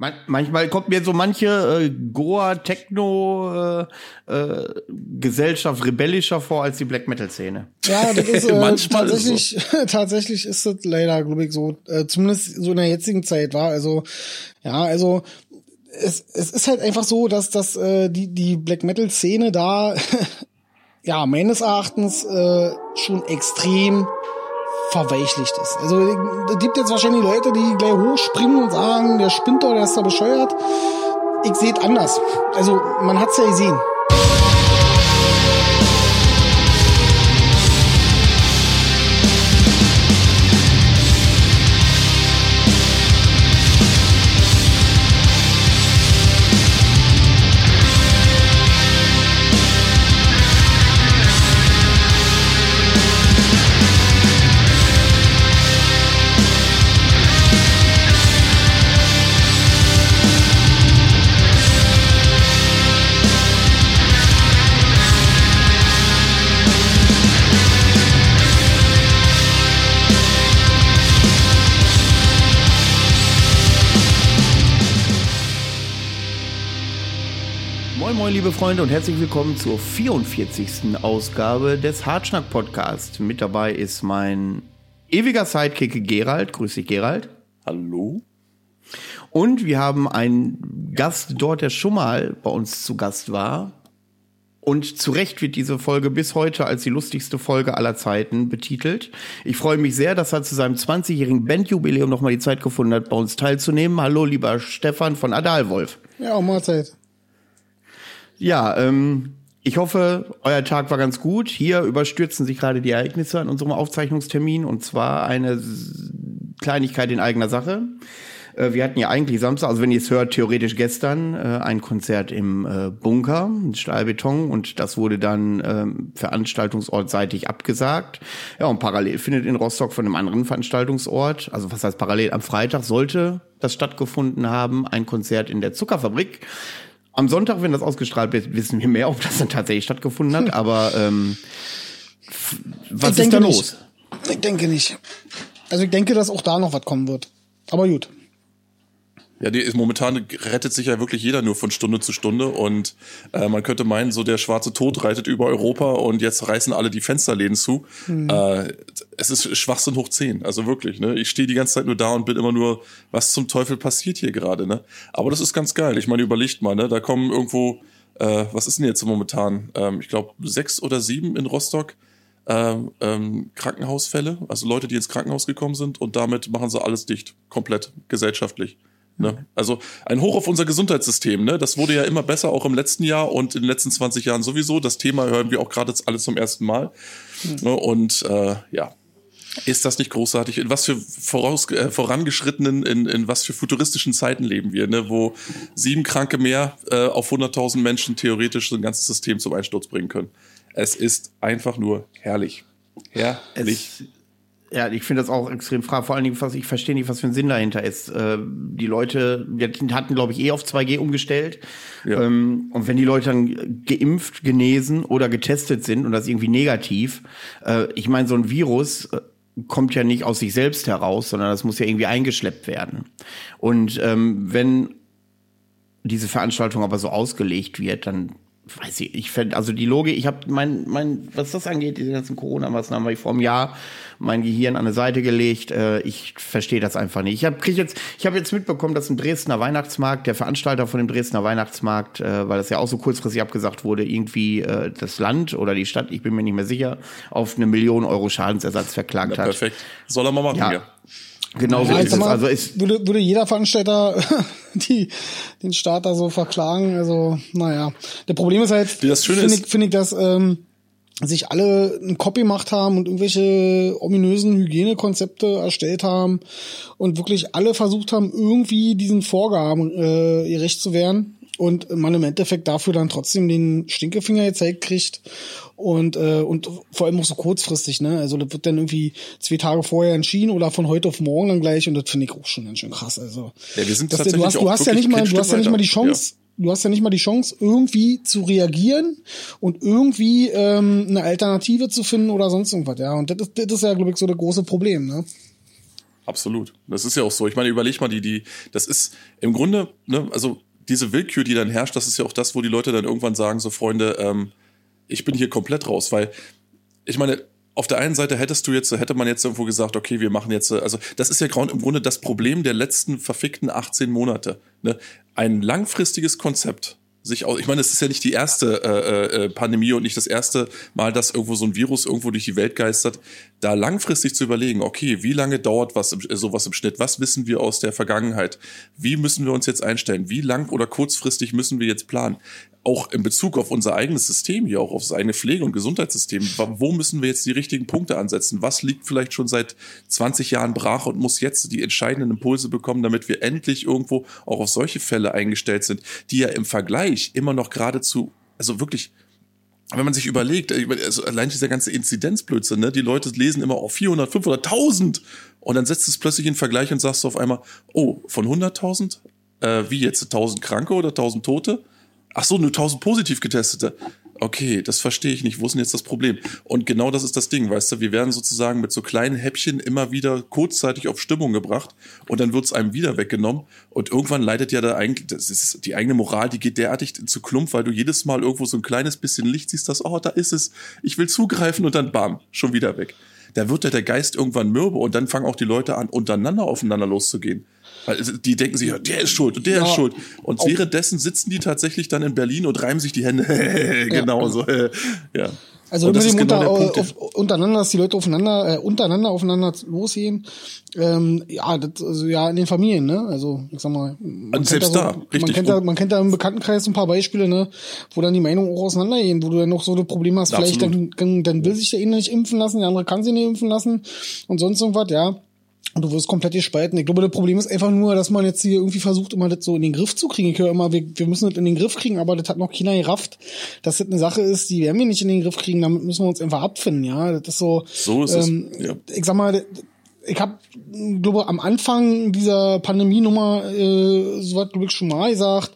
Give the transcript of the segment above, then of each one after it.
Man, manchmal kommt mir so manche äh, Goa Techno äh, äh, Gesellschaft rebellischer vor als die Black Metal Szene. Ja, das ist äh, tatsächlich ist so. tatsächlich ist das leider glaube ich so äh, zumindest so in der jetzigen Zeit war also ja also es, es ist halt einfach so, dass dass äh, die die Black Metal Szene da ja meines Erachtens äh, schon extrem verweichlicht ist. Also es gibt jetzt wahrscheinlich Leute, die gleich hochspringen und sagen, der spinnt doch, der ist da bescheuert. Ich sehe es anders. Also man hat's ja gesehen. Liebe Freunde, und herzlich willkommen zur 44. Ausgabe des Hartschnack Podcast. Mit dabei ist mein ewiger Sidekick Gerald. Grüß dich, Gerald. Hallo. Und wir haben einen Gast dort, der schon mal bei uns zu Gast war. Und zu Recht wird diese Folge bis heute als die lustigste Folge aller Zeiten betitelt. Ich freue mich sehr, dass er zu seinem 20-jährigen Bandjubiläum nochmal die Zeit gefunden hat, bei uns teilzunehmen. Hallo, lieber Stefan von Adalwolf. Ja, Mahlzeit. Ja, ähm, ich hoffe, euer Tag war ganz gut. Hier überstürzen sich gerade die Ereignisse an unserem Aufzeichnungstermin und zwar eine Kleinigkeit in eigener Sache. Äh, wir hatten ja eigentlich Samstag, also wenn ihr es hört, theoretisch gestern äh, ein Konzert im äh, Bunker, Stahlbeton, und das wurde dann ähm, veranstaltungsortseitig abgesagt. Ja, und parallel findet in Rostock von einem anderen Veranstaltungsort, also was heißt parallel, am Freitag sollte das stattgefunden haben, ein Konzert in der Zuckerfabrik. Am Sonntag, wenn das ausgestrahlt wird, wissen wir mehr, ob das dann tatsächlich stattgefunden hat. Hm. Aber ähm, was ich ist da nicht. los? Ich denke nicht. Also ich denke, dass auch da noch was kommen wird. Aber gut. Ja, die ist momentan rettet sich ja wirklich jeder nur von Stunde zu Stunde und äh, man könnte meinen, so der schwarze Tod reitet über Europa und jetzt reißen alle die Fensterläden zu. Mhm. Äh, es ist Schwachsinn hoch zehn, also wirklich. Ne? Ich stehe die ganze Zeit nur da und bin immer nur, was zum Teufel passiert hier gerade? Ne? Aber das ist ganz geil. Ich meine, überlegt mal, ne? da kommen irgendwo, äh, was ist denn jetzt momentan? Ähm, ich glaube sechs oder sieben in Rostock. Ähm, ähm, Krankenhausfälle, also Leute, die ins Krankenhaus gekommen sind und damit machen sie alles dicht, komplett gesellschaftlich. Ne? Also ein Hoch auf unser Gesundheitssystem. Ne? Das wurde ja immer besser, auch im letzten Jahr und in den letzten 20 Jahren sowieso. Das Thema hören wir auch gerade jetzt alle zum ersten Mal. Mhm. Ne? Und äh, ja, ist das nicht großartig? In was für voraus, äh, vorangeschrittenen, in, in was für futuristischen Zeiten leben wir, ne? wo sieben Kranke mehr äh, auf 100.000 Menschen theoretisch so ein ganzes System zum Einsturz bringen können. Es ist einfach nur herrlich. Herrlich. Es ja, ich finde das auch extrem fraglich. Vor allen Dingen, was ich verstehe nicht, was für ein Sinn dahinter ist. Äh, die Leute, die hatten, glaube ich, eh auf 2G umgestellt. Ja. Ähm, und wenn die Leute dann geimpft, genesen oder getestet sind und das irgendwie negativ, äh, ich meine, so ein Virus äh, kommt ja nicht aus sich selbst heraus, sondern das muss ja irgendwie eingeschleppt werden. Und ähm, wenn diese Veranstaltung aber so ausgelegt wird, dann weiß ich, ich fände, also die Logik, ich habe mein, mein, was das angeht, diese ganzen Corona-Maßnahmen, habe ich vor einem Jahr mein Gehirn an eine Seite gelegt. Äh, ich verstehe das einfach nicht. Ich habe jetzt, ich habe jetzt mitbekommen, dass ein Dresdner Weihnachtsmarkt, der Veranstalter von dem Dresdner Weihnachtsmarkt, äh, weil das ja auch so kurzfristig abgesagt wurde, irgendwie äh, das Land oder die Stadt, ich bin mir nicht mehr sicher, auf eine Million Euro Schadensersatz verklagt ja, hat. Perfekt. Soll er mal machen, ja. ja. Genau so ja, ist es. Also ist würde, würde jeder Veranstalter die, den Starter so verklagen. Also, naja. Der Problem ist halt, finde ich, finde ich, dass ähm, sich alle einen Copy gemacht haben und irgendwelche ominösen Hygienekonzepte erstellt haben und wirklich alle versucht haben, irgendwie diesen Vorgaben äh, gerecht zu werden und man im Endeffekt dafür dann trotzdem den Stinkefinger gezeigt kriegt und äh, und vor allem auch so kurzfristig, ne? Also das wird dann irgendwie zwei Tage vorher entschieden oder von heute auf morgen dann gleich und das finde ich auch schon ganz schön krass. Also ja, wir sind das, du hast, du hast ja nicht mal, du hast ja nicht mal die Chance. Ja. Du hast ja nicht mal die Chance, irgendwie zu reagieren und irgendwie ähm, eine Alternative zu finden oder sonst irgendwas, ja. Und das ist, das ist ja, glaube ich, so das große Problem, ne? Absolut. Das ist ja auch so. Ich meine, überleg mal, die, die, das ist im Grunde, ne, also diese Willkür, die dann herrscht, das ist ja auch das, wo die Leute dann irgendwann sagen, so Freunde, ähm, ich bin hier komplett raus, weil ich meine, auf der einen Seite hättest du jetzt, hätte man jetzt irgendwo gesagt, okay, wir machen jetzt, also das ist ja im Grunde das Problem der letzten verfickten 18 Monate. Ne? Ein langfristiges Konzept, sich aus. Ich meine, es ist ja nicht die erste äh, äh, Pandemie und nicht das erste Mal, dass irgendwo so ein Virus irgendwo durch die Welt geistert. Da langfristig zu überlegen, okay, wie lange dauert was sowas im Schnitt? Was wissen wir aus der Vergangenheit? Wie müssen wir uns jetzt einstellen? Wie lang oder kurzfristig müssen wir jetzt planen? auch in Bezug auf unser eigenes System hier, auch auf das eigene Pflege- und Gesundheitssystem, wo müssen wir jetzt die richtigen Punkte ansetzen? Was liegt vielleicht schon seit 20 Jahren brach und muss jetzt die entscheidenden Impulse bekommen, damit wir endlich irgendwo auch auf solche Fälle eingestellt sind, die ja im Vergleich immer noch geradezu, also wirklich wenn man sich überlegt, also allein dieser ganze Inzidenzblödsinn, ne, die Leute lesen immer auf 400, 500, 1000 und dann setzt es plötzlich in Vergleich und sagst du auf einmal, oh, von 100.000, äh, wie jetzt 1000 Kranke oder 1000 Tote? Ach so, nur 1000 positiv getestete. Okay, das verstehe ich nicht. Wo ist denn jetzt das Problem? Und genau das ist das Ding, weißt du? Wir werden sozusagen mit so kleinen Häppchen immer wieder kurzzeitig auf Stimmung gebracht und dann wird es einem wieder weggenommen. Und irgendwann leidet ja da eigentlich, das ist die eigene Moral, die geht derartig zu Klump, weil du jedes Mal irgendwo so ein kleines bisschen Licht siehst, dass, oh, da ist es, ich will zugreifen und dann bam, schon wieder weg. Da wird ja der Geist irgendwann mürbe und dann fangen auch die Leute an, untereinander aufeinander loszugehen. Weil die denken sich, der ist schuld und der ja, ist schuld. Und währenddessen sitzen die tatsächlich dann in Berlin und reiben sich die Hände. genau ja. so. ja. Also immer dem genau unter, auf, untereinander, dass die Leute aufeinander, äh, untereinander aufeinander losgehen. Ähm, ja, das, also ja in den Familien, ne? Also ich sag mal, man selbst da, so, richtig. Man kennt, da, man kennt da im Bekanntenkreis ein paar Beispiele, ne, wo dann die Meinungen auch auseinandergehen, wo du dann noch so ein Problem hast, Absolut. vielleicht dann, dann will sich der eine nicht impfen lassen, der andere kann sich nicht impfen lassen und sonst irgendwas, ja. Und du wirst komplett gespalten. Ich glaube, das Problem ist einfach nur, dass man jetzt hier irgendwie versucht, immer das so in den Griff zu kriegen. Ich höre immer, wir, wir müssen das in den Griff kriegen, aber das hat noch keiner gerafft, dass das eine Sache ist, die werden wir nicht in den Griff kriegen, damit müssen wir uns einfach abfinden, ja. Das ist so. So ist ähm, es. Ja. Ich sag mal, ich habe, glaube am Anfang dieser Pandemienummer äh, so was, glaube ich, schon mal gesagt,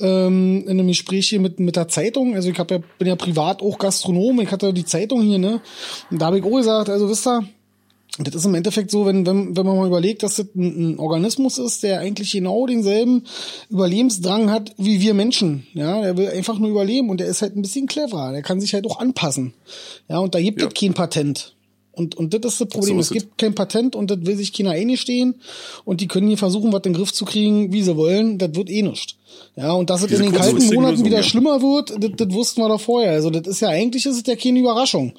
ähm, in einem Gespräch hier mit, mit der Zeitung. Also ich hab ja, bin ja privat auch Gastronom, ich hatte die Zeitung hier, ne? Und da habe ich auch gesagt, also wisst ihr, das ist im Endeffekt so, wenn, wenn, wenn man mal überlegt, dass das ein, ein, Organismus ist, der eigentlich genau denselben Überlebensdrang hat wie wir Menschen. Ja, der will einfach nur überleben und der ist halt ein bisschen cleverer. Der kann sich halt auch anpassen. Ja, und da gibt ja. es kein Patent. Und, und das ist das Problem. So ist es gibt kein Patent und das will sich keiner eingestehen. Und die können hier versuchen, was in den Griff zu kriegen, wie sie wollen. Das wird eh nicht. Ja, und dass es in den kalten Monaten Lösung, wieder ja. schlimmer wird, das, das wussten wir doch vorher. Also das ist ja eigentlich ist es ja keine Überraschung.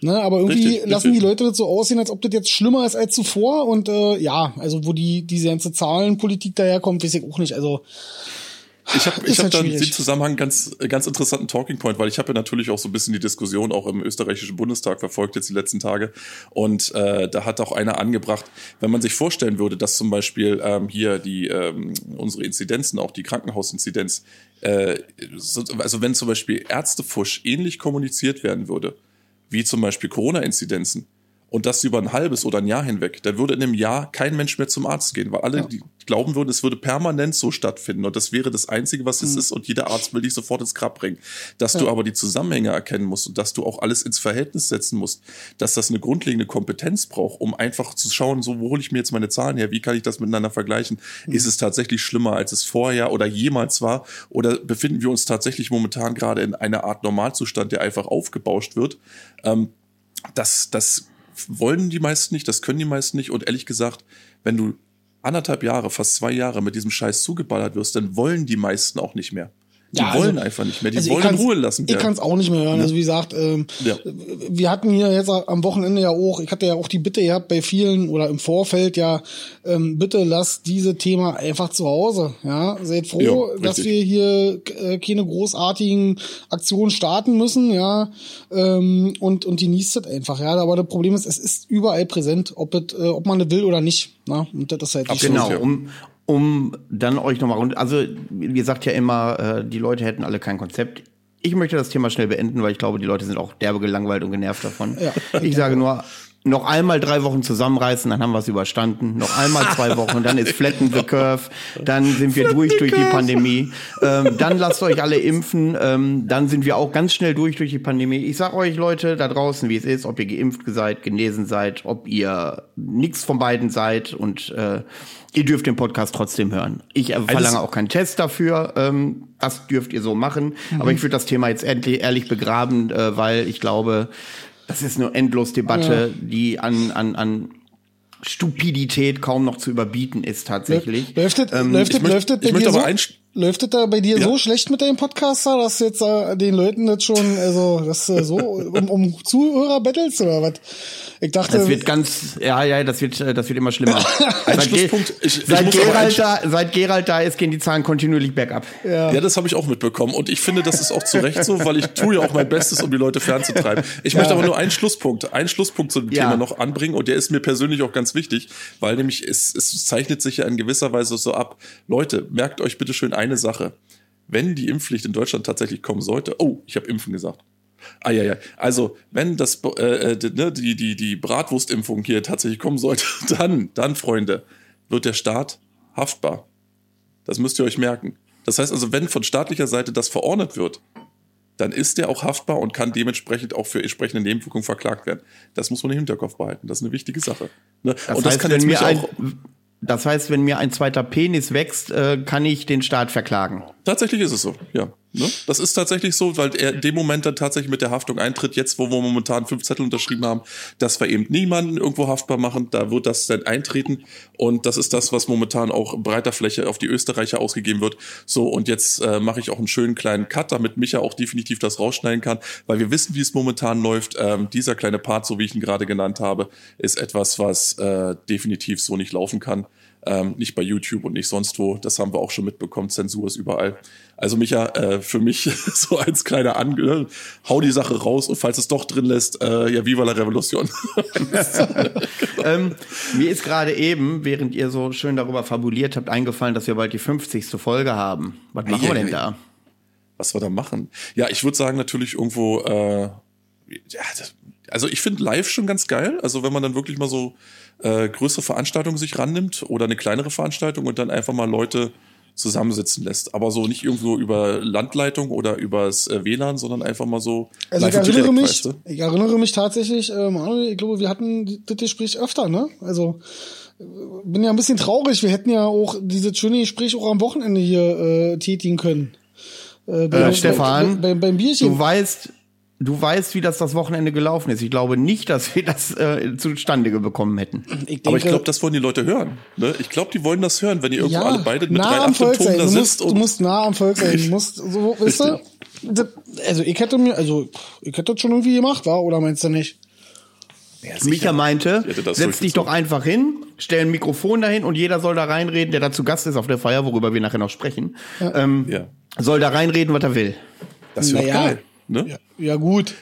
Ne, aber irgendwie richtig, lassen richtig. die Leute das so aussehen, als ob das jetzt schlimmer ist als zuvor. Und äh, ja, also wo die diese ganze Zahlenpolitik daherkommt, weiß ich auch nicht. Also ich habe ich hab halt da in Zusammenhang ganz ganz interessanten Talking Point, weil ich habe ja natürlich auch so ein bisschen die Diskussion auch im österreichischen Bundestag verfolgt jetzt die letzten Tage. Und äh, da hat auch einer angebracht, wenn man sich vorstellen würde, dass zum Beispiel ähm, hier die ähm, unsere Inzidenzen, auch die Krankenhausinzidenz, äh, so, also wenn zum Beispiel Ärztefusch ähnlich kommuniziert werden würde, wie zum Beispiel Corona-Inzidenzen, und das über ein halbes oder ein Jahr hinweg, da würde in einem Jahr kein Mensch mehr zum Arzt gehen, weil alle ja. glauben würden, es würde permanent so stattfinden und das wäre das Einzige, was es mhm. ist und jeder Arzt will dich sofort ins Grab bringen. Dass ja. du aber die Zusammenhänge erkennen musst und dass du auch alles ins Verhältnis setzen musst, dass das eine grundlegende Kompetenz braucht, um einfach zu schauen, so wo hole ich mir jetzt meine Zahlen her, wie kann ich das miteinander vergleichen? Mhm. Ist es tatsächlich schlimmer, als es vorher oder jemals war oder befinden wir uns tatsächlich momentan gerade in einer Art Normalzustand, der einfach aufgebauscht wird? Ähm, das, das wollen die meisten nicht, das können die meisten nicht. Und ehrlich gesagt, wenn du anderthalb Jahre, fast zwei Jahre mit diesem Scheiß zugeballert wirst, dann wollen die meisten auch nicht mehr. Die ja, wollen also, einfach nicht mehr. Die also wollen in Ruhe lassen. Ich kann es auch nicht mehr hören. Ja. Also wie gesagt, ähm, ja. wir hatten hier jetzt am Wochenende ja auch, ich hatte ja auch die Bitte gehabt bei vielen oder im Vorfeld ja, ähm, bitte lasst diese Thema einfach zu Hause. Ja, seid froh, jo, dass wir hier äh, keine großartigen Aktionen starten müssen. Ja, ähm, und und genießt es einfach. Ja, aber das Problem ist, es ist überall präsent, ob es, äh, ob man das will oder nicht. Na, und das ist halt Absolut, genau. Um, um dann euch nochmal rund. Also, ihr sagt ja immer, äh, die Leute hätten alle kein Konzept. Ich möchte das Thema schnell beenden, weil ich glaube, die Leute sind auch derbe gelangweilt und genervt davon. Ja. Ich sage nur, noch einmal drei Wochen zusammenreißen, dann haben wir es überstanden. Noch einmal zwei Wochen, dann ist flatten the curve, dann sind wir durch durch die Pandemie. Ähm, dann lasst euch alle impfen, ähm, dann sind wir auch ganz schnell durch durch die Pandemie. Ich sag euch Leute da draußen, wie es ist, ob ihr geimpft seid, genesen seid, ob ihr nichts von beiden seid und äh, ihr dürft den Podcast trotzdem hören. Ich äh, verlange auch keinen Test dafür. Ähm, das dürft ihr so machen. Mhm. Aber ich würde das Thema jetzt endlich ehrlich begraben, äh, weil ich glaube, das ist eine endlos Debatte, ja. die an, an, an Stupidität kaum noch zu überbieten ist tatsächlich. Läuft es, ähm, läuft es, läuft es, läuft so? Läuft es da bei dir ja. so schlecht mit deinem Podcaster, dass jetzt äh, den Leuten das schon, also das äh, so um, um Zuhörer bettelst oder was? Ich dachte, das wird ganz, ja, ja, das wird, das wird immer schlimmer. seit, Ge ich, ich seit, Gerald da, seit Gerald da ist, gehen die Zahlen kontinuierlich bergab. Ja, ja das habe ich auch mitbekommen und ich finde, das ist auch zu Recht so, weil ich tue ja auch mein Bestes, um die Leute fernzutreiben. Ich ja. möchte aber nur einen Schlusspunkt, einen Schlusspunkt zu dem ja. Thema noch anbringen und der ist mir persönlich auch ganz wichtig, weil nämlich es, es zeichnet sich ja in gewisser Weise so ab. Leute, merkt euch bitte schön eine Sache. Wenn die Impfpflicht in Deutschland tatsächlich kommen sollte, oh, ich habe Impfen gesagt. Ah ja, ja. Also, wenn das äh, äh ne, die, die, die Bratwurstimpfung hier tatsächlich kommen sollte, dann, dann, Freunde, wird der Staat haftbar. Das müsst ihr euch merken. Das heißt also, wenn von staatlicher Seite das verordnet wird, dann ist der auch haftbar und kann dementsprechend auch für entsprechende Nebenwirkungen verklagt werden. Das muss man im Hinterkopf behalten. Das ist eine wichtige Sache. Ne? Das und das heißt, kann jetzt mir auch das heißt, wenn mir ein zweiter Penis wächst, äh, kann ich den Staat verklagen. Tatsächlich ist es so, ja. Ne? Das ist tatsächlich so, weil er in dem Moment dann tatsächlich mit der Haftung eintritt, jetzt wo wir momentan fünf Zettel unterschrieben haben, dass wir eben niemanden irgendwo haftbar machen, da wird das dann eintreten und das ist das, was momentan auch breiter Fläche auf die Österreicher ausgegeben wird. So, und jetzt äh, mache ich auch einen schönen kleinen Cut, damit Micha auch definitiv das rausschneiden kann, weil wir wissen, wie es momentan läuft. Ähm, dieser kleine Part, so wie ich ihn gerade genannt habe, ist etwas, was äh, definitiv so nicht laufen kann. Ähm, nicht bei YouTube und nicht sonst wo. Das haben wir auch schon mitbekommen. Zensur ist überall. Also Micha, äh, für mich so als kleiner Ange, hau die Sache raus und falls es doch drin lässt, äh, ja, viva la Revolution. ähm, mir ist gerade eben, während ihr so schön darüber fabuliert habt, eingefallen, dass wir bald die 50. Folge haben. Was machen wir denn da? Was wir da machen? Ja, ich würde sagen natürlich irgendwo, äh, ja, das, also ich finde live schon ganz geil. Also wenn man dann wirklich mal so äh, größere Veranstaltungen sich rannimmt oder eine kleinere Veranstaltung und dann einfach mal Leute zusammensitzen lässt. Aber so nicht irgendwo über Landleitung oder übers äh, WLAN, sondern einfach mal so. Also ich erinnere direkt, mich, weißt du? ich erinnere mich tatsächlich, äh, Manuel, ich glaube, wir hatten das Gespräch öfter, ne? Also äh, bin ja ein bisschen traurig. Wir hätten ja auch dieses schöne Gespräch auch am Wochenende hier äh, tätigen können. Äh, bei, äh, Stefan, bei, bei, beim Bierchen. du weißt, du weißt, wie das das Wochenende gelaufen ist. Ich glaube nicht, dass wir das äh, zustande bekommen hätten. Ich denke, Aber ich glaube, das wollen die Leute hören. Ne? Ich glaube, die wollen das hören, wenn ihr irgendwo ja, alle beide mit drei Achttonen da sitzt. Du musst nah am Volk sein. Du musst, so, weißt du? Also ich hätte mir, also ich hätte das schon irgendwie gemacht, war oder meinst du nicht? Ja, Micha meinte, setz dich doch einfach hin, stell ein Mikrofon dahin und jeder soll da reinreden, der dazu Gast ist auf der Feier, worüber wir nachher noch sprechen. Ja. Ähm, ja. Soll da reinreden, was er will. Das wäre naja, geil. Ne? Ja, ja gut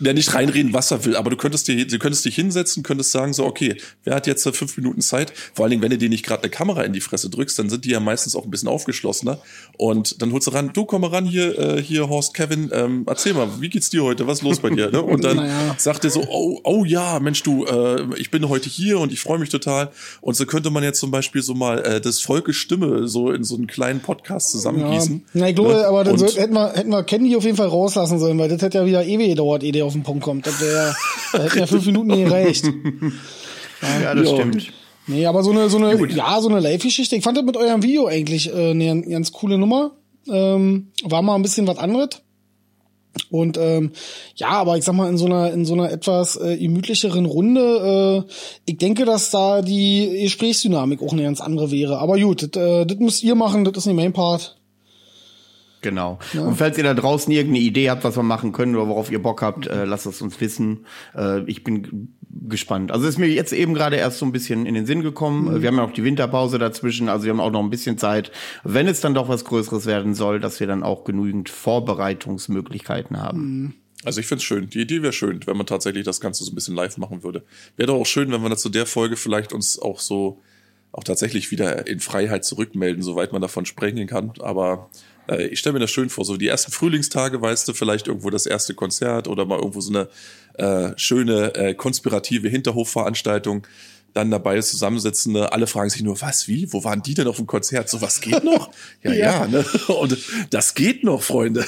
ja, nicht reinreden, was er will, aber du könntest dir, du könntest dich hinsetzen, könntest sagen so, okay, wer hat jetzt fünf Minuten Zeit? Vor allen Dingen, wenn du dir nicht gerade eine Kamera in die Fresse drückst, dann sind die ja meistens auch ein bisschen aufgeschlossener und dann holst du ran, du komm mal ran hier, äh, hier Horst Kevin, ähm, erzähl mal, wie geht's dir heute, was ist los bei dir? Ne? Und dann naja. sagt er so, oh, oh ja, Mensch, du, äh, ich bin heute hier und ich freue mich total und so könnte man jetzt zum Beispiel so mal äh, das Volkes Stimme so in so einen kleinen Podcast zusammengießen. Ja. Na, ich glaube, ne? aber dann soll, hätten wir, hätten wir Kenny auf jeden Fall rauslassen sollen, weil das hätte ja wieder ewig gedauert dauert, ehe der auf den Punkt kommt. Das wäre, da hätten ja fünf Minuten nicht gereicht. Ja, das ja. stimmt. Nee, aber so eine, so eine, ja, so eine Live-Geschichte. Ich fand das mit eurem Video eigentlich äh, eine ganz coole Nummer. Ähm, war mal ein bisschen was anderes. Und ähm, ja, aber ich sag mal, in so einer, in so einer etwas äh, gemütlicheren Runde, äh, ich denke, dass da die Gesprächsdynamik auch eine ganz andere wäre. Aber gut, das, äh, das müsst ihr machen, das ist nicht mein Part. Genau. Ja. Und falls ihr da draußen irgendeine Idee habt, was wir machen können oder worauf ihr Bock habt, äh, lasst es uns wissen. Äh, ich bin gespannt. Also ist mir jetzt eben gerade erst so ein bisschen in den Sinn gekommen. Mhm. Wir haben ja auch die Winterpause dazwischen, also wir haben auch noch ein bisschen Zeit, wenn es dann doch was Größeres werden soll, dass wir dann auch genügend Vorbereitungsmöglichkeiten haben. Mhm. Also ich finde es schön. Die Idee wäre schön, wenn man tatsächlich das Ganze so ein bisschen live machen würde. Wäre doch auch schön, wenn wir da zu der Folge vielleicht uns auch so auch tatsächlich wieder in Freiheit zurückmelden, soweit man davon sprechen kann. Aber äh, ich stelle mir das schön vor, so die ersten Frühlingstage, weißt du, vielleicht irgendwo das erste Konzert oder mal irgendwo so eine äh, schöne äh, konspirative Hinterhofveranstaltung dann dabei Zusammensitzende, alle fragen sich nur, was, wie, wo waren die denn auf dem Konzert? So, was geht noch? Ja, ja, ja ne? Und das geht noch, Freunde.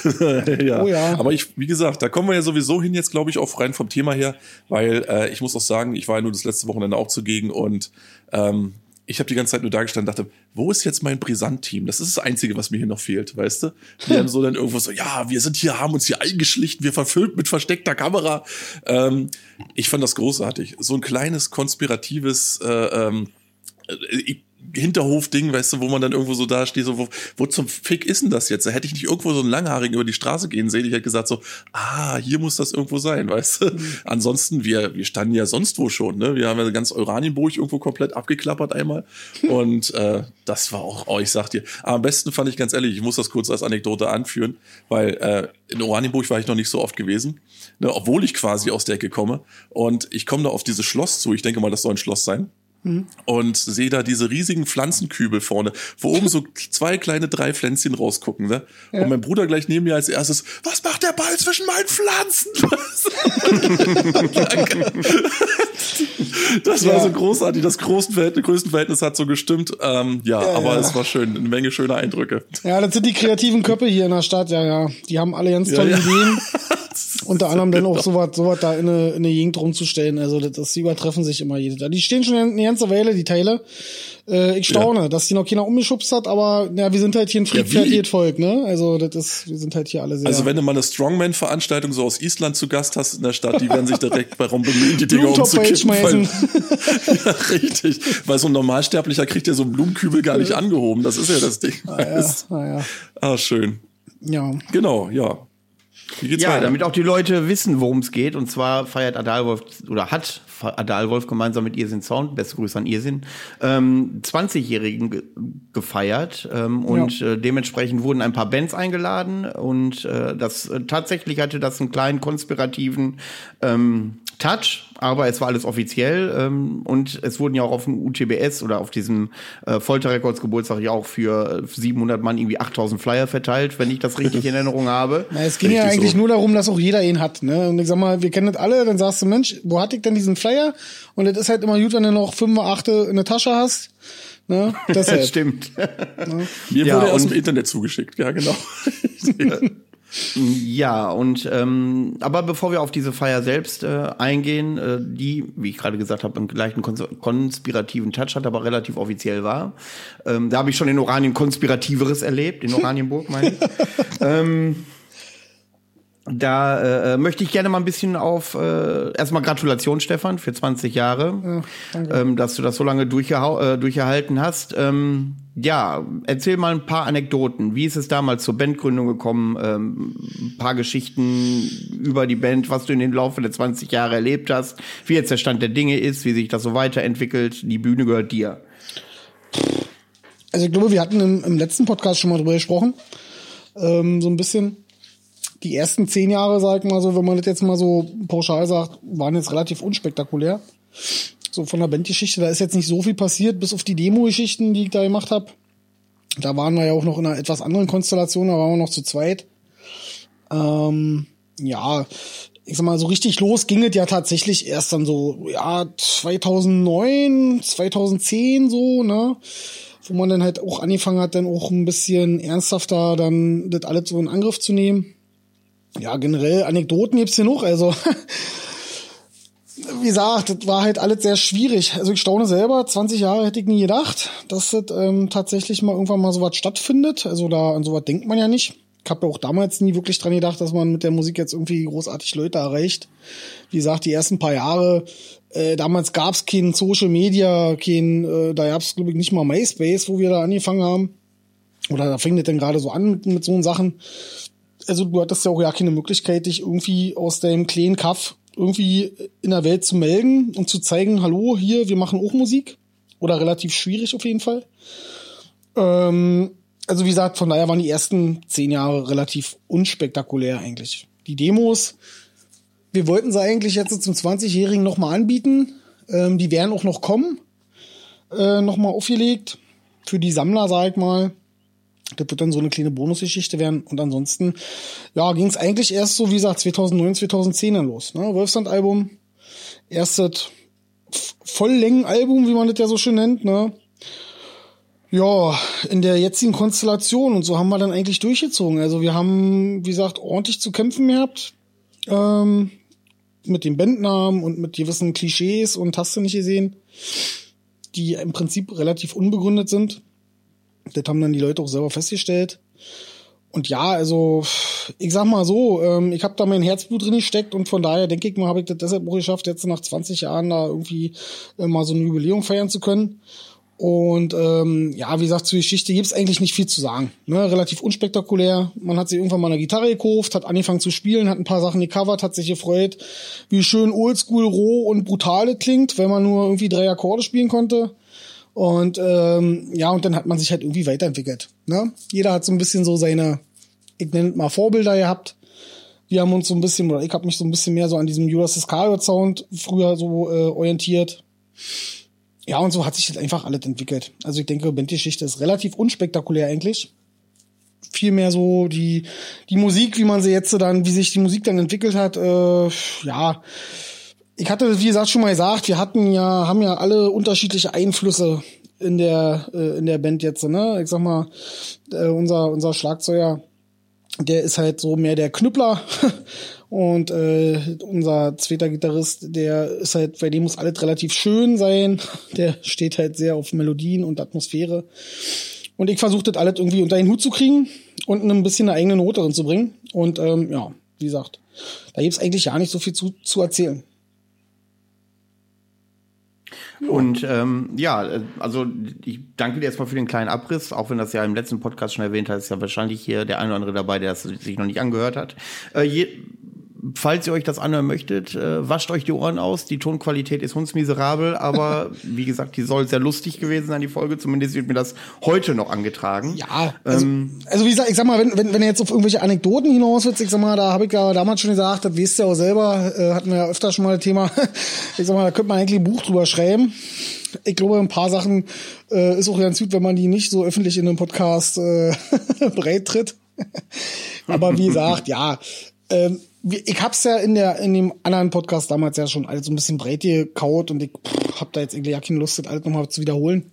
ja. Oh ja. Aber ich, wie gesagt, da kommen wir ja sowieso hin jetzt, glaube ich, auch rein vom Thema her, weil äh, ich muss auch sagen, ich war ja nur das letzte Wochenende auch zugegen und ähm, ich habe die ganze Zeit nur da gestanden und dachte, wo ist jetzt mein Brisant-Team? Das ist das Einzige, was mir hier noch fehlt, weißt du? Die haben so dann irgendwo so, ja, wir sind hier, haben uns hier eingeschlichen, wir verfüllt mit versteckter Kamera. Ähm, ich fand das großartig. So ein kleines konspiratives äh, ähm, äh, Hinterhof-Ding, weißt du, wo man dann irgendwo so da steht, so, wo, wo zum Fick ist denn das jetzt? Da hätte ich nicht irgendwo so einen Langhaarigen über die Straße gehen sehen. Ich hätte gesagt so, ah, hier muss das irgendwo sein, weißt du? Mhm. Ansonsten, wir, wir standen ja sonst wo schon, ne? Wir haben ja ganz Oranienburg irgendwo komplett abgeklappert einmal. Und äh, das war auch, oh, ich sag dir, am besten fand ich ganz ehrlich, ich muss das kurz als Anekdote anführen, weil äh, in Oranienburg war ich noch nicht so oft gewesen, ne? obwohl ich quasi aus der Ecke komme. Und ich komme da auf dieses Schloss zu. Ich denke mal, das soll ein Schloss sein. Und sehe da diese riesigen Pflanzenkübel vorne, wo oben so zwei kleine drei Pflänzchen rausgucken. Ne? Ja. Und mein Bruder gleich neben mir als erstes, was macht der Ball zwischen meinen Pflanzen? das war ja. so großartig. Das Verhältnis, größte Verhältnis hat so gestimmt. Ähm, ja, ja, aber es war schön. Eine Menge schöner Eindrücke. Ja, das sind die kreativen Köpfe hier in der Stadt. Ja, ja. Die haben alle ganz tolle Ideen. Unter anderem dann auch sowas so was da in eine, in eine Gegend rumzustellen. Also das, das, die übertreffen sich immer jede. Die stehen schon eine ganze Weile, die Teile. Äh, ich staune, ja. dass die noch keiner umgeschubst hat, aber ja, wir sind halt hier ein friedfertiges ja, Volk, ne? Also das ist, wir sind halt hier alle sehr. Also wenn du mal eine Strongman-Veranstaltung so aus Island zu Gast hast in der Stadt, die werden sich direkt darum bemühen, die Dinger umzukippen. Weil, ja, richtig. Weil so ein Normalsterblicher kriegt ja so einen Blumenkübel gar nicht angehoben. Das ist ja das Ding. Ah, ja, ah, ja. ah schön. Ja. Genau, ja ja, weiter? damit auch die Leute wissen, worum es geht. Und zwar feiert Adalwolf oder hat Adalwolf gemeinsam mit Irsin Sound, beste Grüße an Irsin, ähm, 20-Jährigen ge gefeiert. Ähm, und ja. äh, dementsprechend wurden ein paar Bands eingeladen. Und äh, das äh, tatsächlich hatte das einen kleinen konspirativen ähm, Touch, aber es war alles offiziell ähm, und es wurden ja auch auf dem UTBS oder auf diesem äh, Folterrekords Geburtstag ja auch für 700 Mann irgendwie 8000 Flyer verteilt, wenn ich das richtig in Erinnerung habe. Na, es ging richtig ja eigentlich so. nur darum, dass auch jeder ihn hat. Ne? Und ich sag mal, wir kennen das alle, dann sagst du, Mensch, wo hatte ich denn diesen Flyer? Und das ist halt immer gut, wenn du noch 5 8 in der Tasche hast. Ne? Das Stimmt. Ne? Mir ja, wurde er aus dem Internet zugeschickt, ja genau. ja. Ja, und ähm, aber bevor wir auf diese Feier selbst äh, eingehen, äh, die, wie ich gerade gesagt habe, einen gleichen konspirativen Touch hat, aber relativ offiziell war. Ähm, da habe ich schon in Oranien konspirativeres erlebt, in Oranienburg, meine ich. ähm, da äh, möchte ich gerne mal ein bisschen auf äh, erstmal Gratulation, Stefan, für 20 Jahre, ja, ähm, dass du das so lange durchgeha äh, durchgehalten hast. Ähm, ja, erzähl mal ein paar Anekdoten. Wie ist es damals zur Bandgründung gekommen? Ähm, ein paar Geschichten über die Band, was du in den Laufe der 20 Jahre erlebt hast, wie jetzt der Stand der Dinge ist, wie sich das so weiterentwickelt. Die Bühne gehört dir. Also ich glaube, wir hatten im, im letzten Podcast schon mal drüber gesprochen. Ähm, so ein bisschen die ersten zehn Jahre, sag ich mal so, wenn man das jetzt mal so pauschal sagt, waren jetzt relativ unspektakulär. So von der Bandgeschichte, da ist jetzt nicht so viel passiert, bis auf die Demo-Geschichten, die ich da gemacht habe. Da waren wir ja auch noch in einer etwas anderen Konstellation, da waren wir noch zu zweit. Ähm, ja, ich sag mal, so richtig los ging es ja tatsächlich erst dann so, ja, 2009, 2010 so, ne? Wo man dann halt auch angefangen hat, dann auch ein bisschen ernsthafter dann das alles so in Angriff zu nehmen ja, generell Anekdoten gibt's genug. Also, wie gesagt, das war halt alles sehr schwierig. Also ich staune selber, 20 Jahre hätte ich nie gedacht, dass das ähm, tatsächlich mal irgendwann mal sowas stattfindet. Also da an sowas denkt man ja nicht. Ich habe auch damals nie wirklich dran gedacht, dass man mit der Musik jetzt irgendwie großartig Leute erreicht. Wie gesagt, die ersten paar Jahre, äh, damals gab's kein Social Media, kein, äh, da gab's glaube ich nicht mal MySpace, wo wir da angefangen haben. Oder da fing das dann gerade so an mit, mit so Sachen also du hattest ja auch ja keine Möglichkeit, dich irgendwie aus deinem kleinen Kaff irgendwie in der Welt zu melden und zu zeigen, hallo, hier, wir machen auch Musik. Oder relativ schwierig auf jeden Fall. Ähm, also wie gesagt, von daher waren die ersten zehn Jahre relativ unspektakulär eigentlich. Die Demos, wir wollten sie eigentlich jetzt zum 20-Jährigen nochmal anbieten. Ähm, die werden auch noch kommen. äh, nochmal aufgelegt. Für die Sammler, sag ich mal. Das wird dann so eine kleine Bonusgeschichte werden. Und ansonsten, ja, ging es eigentlich erst so, wie gesagt, 2009, 2010 dann los. Ne? Wolfsand-Album. Erstes Volllängen-Album, wie man das ja so schön nennt. Ne? Ja, in der jetzigen Konstellation. Und so haben wir dann eigentlich durchgezogen. Also wir haben, wie gesagt, ordentlich zu kämpfen gehabt. Ähm, mit den Bandnamen und mit gewissen Klischees und hast du nicht gesehen, die im Prinzip relativ unbegründet sind. Das haben dann die Leute auch selber festgestellt. Und ja, also ich sag mal so, ähm, ich habe da mein Herzblut drin gesteckt und von daher denke ich mal, habe ich das deshalb auch geschafft, jetzt nach 20 Jahren da irgendwie äh, mal so ein Jubiläum feiern zu können. Und ähm, ja, wie gesagt, zur Geschichte gibt's eigentlich nicht viel zu sagen. Ne? Relativ unspektakulär. Man hat sich irgendwann mal eine Gitarre gekauft, hat angefangen zu spielen, hat ein paar Sachen gecovert, hat sich gefreut, wie schön oldschool, roh und brutal klingt, wenn man nur irgendwie drei Akkorde spielen konnte. Und ähm, ja, und dann hat man sich halt irgendwie weiterentwickelt. Ne? Jeder hat so ein bisschen so seine, ich nenne mal Vorbilder gehabt. Wir haben uns so ein bisschen, oder ich habe mich so ein bisschen mehr so an diesem Jurassic Iscariot Sound früher so äh, orientiert. Ja, und so hat sich das einfach alles entwickelt. Also ich denke, Bandgeschichte ist relativ unspektakulär eigentlich. Vielmehr so die, die Musik, wie man sie jetzt dann, wie sich die Musik dann entwickelt hat, äh, ja. Ich hatte, wie gesagt, schon mal gesagt, wir hatten ja, haben ja alle unterschiedliche Einflüsse in der, äh, in der Band jetzt, ne? Ich sag mal, äh, unser, unser Schlagzeuger, der ist halt so mehr der Knüppler Und äh, unser zweiter Gitarrist, der ist halt, bei dem muss alles relativ schön sein. Der steht halt sehr auf Melodien und Atmosphäre. Und ich versuche das alles irgendwie unter den Hut zu kriegen und ein bisschen eine eigene Note drin zu bringen. Und ähm, ja, wie gesagt, da gibt's eigentlich ja nicht so viel zu, zu erzählen. Und ähm, ja, also ich danke dir erstmal für den kleinen Abriss, auch wenn das ja im letzten Podcast schon erwähnt hat, ist ja wahrscheinlich hier der eine oder andere dabei, der das sich noch nicht angehört hat. Äh, je, falls ihr euch das anhören möchtet, äh, wascht euch die Ohren aus. Die Tonqualität ist hundsmiserabel, aber wie gesagt, die soll sehr lustig gewesen sein, die Folge. Zumindest wird mir das heute noch angetragen. Ja, also, ähm, also wie gesagt, ich sag mal, wenn, wenn, wenn er jetzt auf irgendwelche Anekdoten hinaus wird, ich sag mal, da habe ich ja damals schon gesagt, das wisst ihr auch selber, äh, hatten wir ja öfter schon mal das Thema. ich sag mal, da könnte man eigentlich ein Buch drüber schreiben. Ich glaube, ein paar Sachen äh, ist auch ganz gut, wenn man die nicht so öffentlich in einem Podcast äh, breit tritt. Aber wie gesagt, ja, ähm, ich hab's ja in der in dem anderen Podcast damals ja schon alles so ein bisschen breit gekaut und ich pff, hab da jetzt irgendwie ja keine Lust, das alles nochmal zu wiederholen.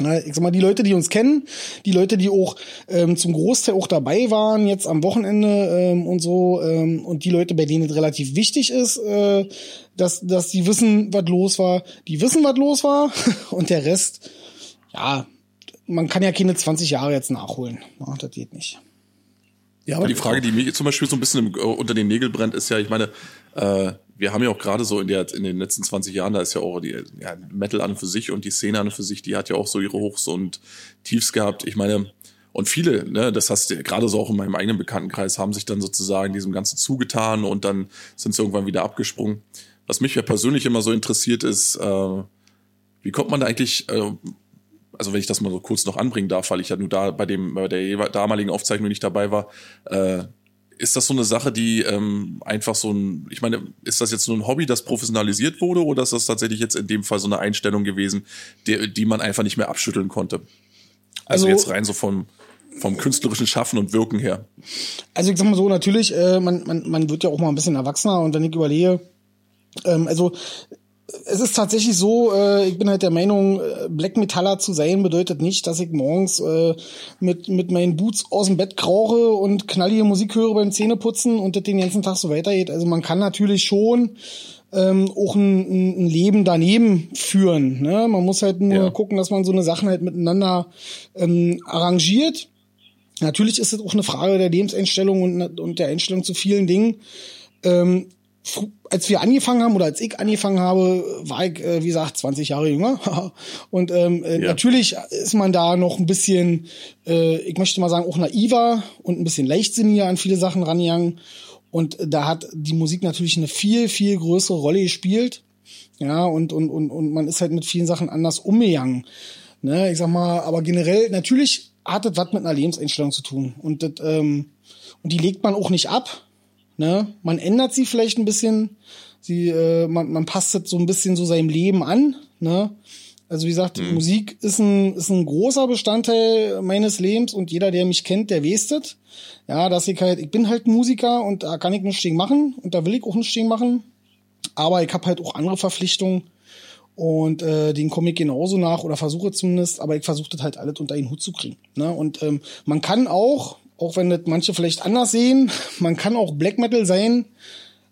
Ich sag mal, die Leute, die uns kennen, die Leute, die auch ähm, zum Großteil auch dabei waren, jetzt am Wochenende ähm, und so, ähm, und die Leute, bei denen es relativ wichtig ist, äh, dass, dass die wissen, was los war, die wissen, was los war, und der Rest, ja, man kann ja keine 20 Jahre jetzt nachholen. Ja, das geht nicht. Ja, aber die Frage, die mir zum Beispiel so ein bisschen im, äh, unter den Nägeln brennt, ist ja, ich meine, äh, wir haben ja auch gerade so in, der, in den letzten 20 Jahren, da ist ja auch die ja, Metal an und für sich und die Szene an und für sich, die hat ja auch so ihre Hochs und Tiefs gehabt. Ich meine, und viele, ne, das hast du gerade so auch in meinem eigenen Bekanntenkreis, haben sich dann sozusagen diesem Ganzen zugetan und dann sind sie irgendwann wieder abgesprungen. Was mich ja persönlich immer so interessiert ist, äh, wie kommt man da eigentlich, äh, also wenn ich das mal so kurz noch anbringen darf, weil ich ja nur da bei dem bei der damaligen Aufzeichnung nicht dabei war, äh, ist das so eine Sache, die ähm, einfach so ein, ich meine, ist das jetzt nur ein Hobby, das professionalisiert wurde, oder ist das tatsächlich jetzt in dem Fall so eine Einstellung gewesen, die, die man einfach nicht mehr abschütteln konnte? Also, also jetzt rein so vom vom künstlerischen Schaffen und Wirken her. Also ich sag mal so, natürlich, äh, man, man, man wird ja auch mal ein bisschen erwachsener und wenn ich überlege, ähm, also es ist tatsächlich so, äh, ich bin halt der Meinung, äh, Black Metaller zu sein bedeutet nicht, dass ich morgens äh, mit, mit meinen Boots aus dem Bett krauche und knallige Musik höre beim Zähneputzen und das den ganzen Tag so weitergeht. Also man kann natürlich schon ähm, auch ein, ein Leben daneben führen. Ne? Man muss halt nur ja. gucken, dass man so eine Sachen halt miteinander ähm, arrangiert. Natürlich ist es auch eine Frage der Lebenseinstellung und, und der Einstellung zu vielen Dingen. Ähm, als wir angefangen haben oder als ich angefangen habe, war ich, äh, wie gesagt, 20 Jahre jünger. und ähm, äh, ja. natürlich ist man da noch ein bisschen, äh, ich möchte mal sagen, auch naiver und ein bisschen leichtsinniger an viele Sachen rangegangen. Und da hat die Musik natürlich eine viel, viel größere Rolle gespielt. Ja, und, und, und, und man ist halt mit vielen Sachen anders umgegangen. Ne, ich sag mal, aber generell, natürlich hat das was mit einer Lebenseinstellung zu tun. Und, das, ähm, und die legt man auch nicht ab. Ne? Man ändert sie vielleicht ein bisschen, sie, äh, man, man passt so ein bisschen so seinem Leben an, ne? Also wie gesagt, mhm. Musik ist ein, ist ein großer Bestandteil meines Lebens und jeder, der mich kennt, der weiß das. Ja, dass ich halt, ich bin halt Musiker und da kann ich nichts stehen machen und da will ich auch nichts stehen machen. Aber ich habe halt auch andere Verpflichtungen und äh, den komme ich genauso nach oder versuche zumindest, aber ich versuche das halt alles unter einen Hut zu kriegen. Ne? Und ähm, man kann auch, auch wenn das manche vielleicht anders sehen, man kann auch Black Metal sein,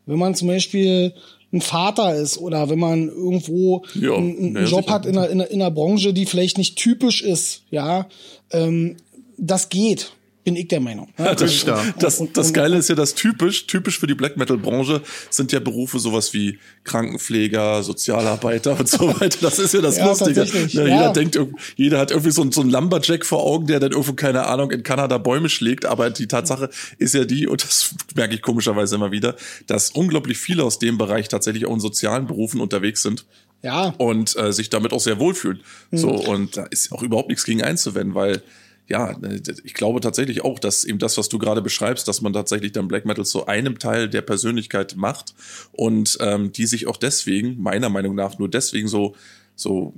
wenn man zum Beispiel ein Vater ist oder wenn man irgendwo ja, einen, einen Job hat in einer, in, einer, in einer Branche, die vielleicht nicht typisch ist, ja, ähm, das geht bin ich der Meinung. Ja, das, das, und, das Geile ist ja, dass typisch, typisch für die Black Metal Branche sind ja Berufe sowas wie Krankenpfleger, Sozialarbeiter und so weiter. Das ist ja das ja, Lustige. Ja, jeder ja. denkt, jeder hat irgendwie so, so einen Lumberjack vor Augen, der dann irgendwo, keine Ahnung, in Kanada Bäume schlägt. Aber die Tatsache ist ja die, und das merke ich komischerweise immer wieder, dass unglaublich viele aus dem Bereich tatsächlich auch in sozialen Berufen unterwegs sind. Ja. Und äh, sich damit auch sehr wohlfühlen. Mhm. So, und da ist auch überhaupt nichts gegen einzuwenden, weil ja, ich glaube tatsächlich auch, dass eben das, was du gerade beschreibst, dass man tatsächlich dann Black Metal zu einem Teil der Persönlichkeit macht und ähm, die sich auch deswegen, meiner Meinung nach, nur deswegen so, so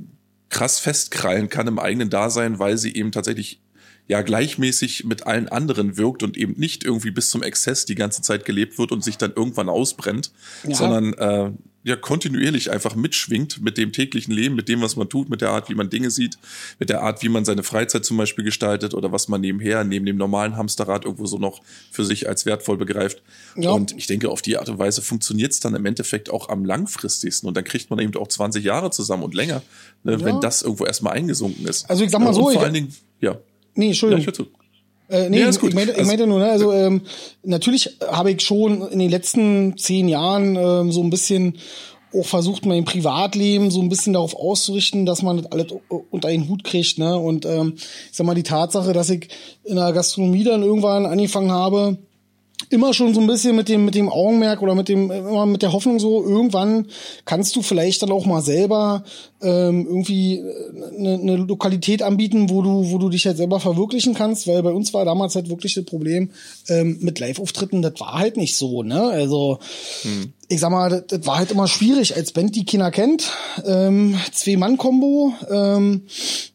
krass festkrallen kann im eigenen Dasein, weil sie eben tatsächlich ja gleichmäßig mit allen anderen wirkt und eben nicht irgendwie bis zum Exzess die ganze Zeit gelebt wird und sich dann irgendwann ausbrennt, ja. sondern äh, ja kontinuierlich einfach mitschwingt mit dem täglichen Leben, mit dem, was man tut, mit der Art, wie man Dinge sieht, mit der Art, wie man seine Freizeit zum Beispiel gestaltet oder was man nebenher, neben dem normalen Hamsterrad irgendwo so noch für sich als wertvoll begreift. Ja. Und ich denke, auf die Art und Weise funktioniert es dann im Endeffekt auch am langfristigsten. Und dann kriegt man eben auch 20 Jahre zusammen und länger, ne, ja. wenn das irgendwo erstmal eingesunken ist. Also ich sag mal so. vor allen Dingen, ja. Nee, Entschuldigung. Ja, ich äh, nee, ja, ich, meinte, ich also meinte nur, ne, also ähm, natürlich habe ich schon in den letzten zehn Jahren ähm, so ein bisschen auch versucht, mein Privatleben so ein bisschen darauf auszurichten, dass man das alles unter einen Hut kriegt. Ne? Und ähm, ich sag mal, die Tatsache, dass ich in der Gastronomie dann irgendwann angefangen habe, immer schon so ein bisschen mit dem mit dem Augenmerk oder mit dem immer mit der Hoffnung so irgendwann kannst du vielleicht dann auch mal selber ähm, irgendwie eine, äh, eine Lokalität anbieten, wo du wo du dich halt selber verwirklichen kannst, weil bei uns war damals halt wirklich das Problem ähm, mit Live-Auftritten, das war halt nicht so, ne? Also hm ich sag mal, das, das war halt immer schwierig als Band, die keiner kennt. Ähm, Zwei-Mann-Kombo. Ähm,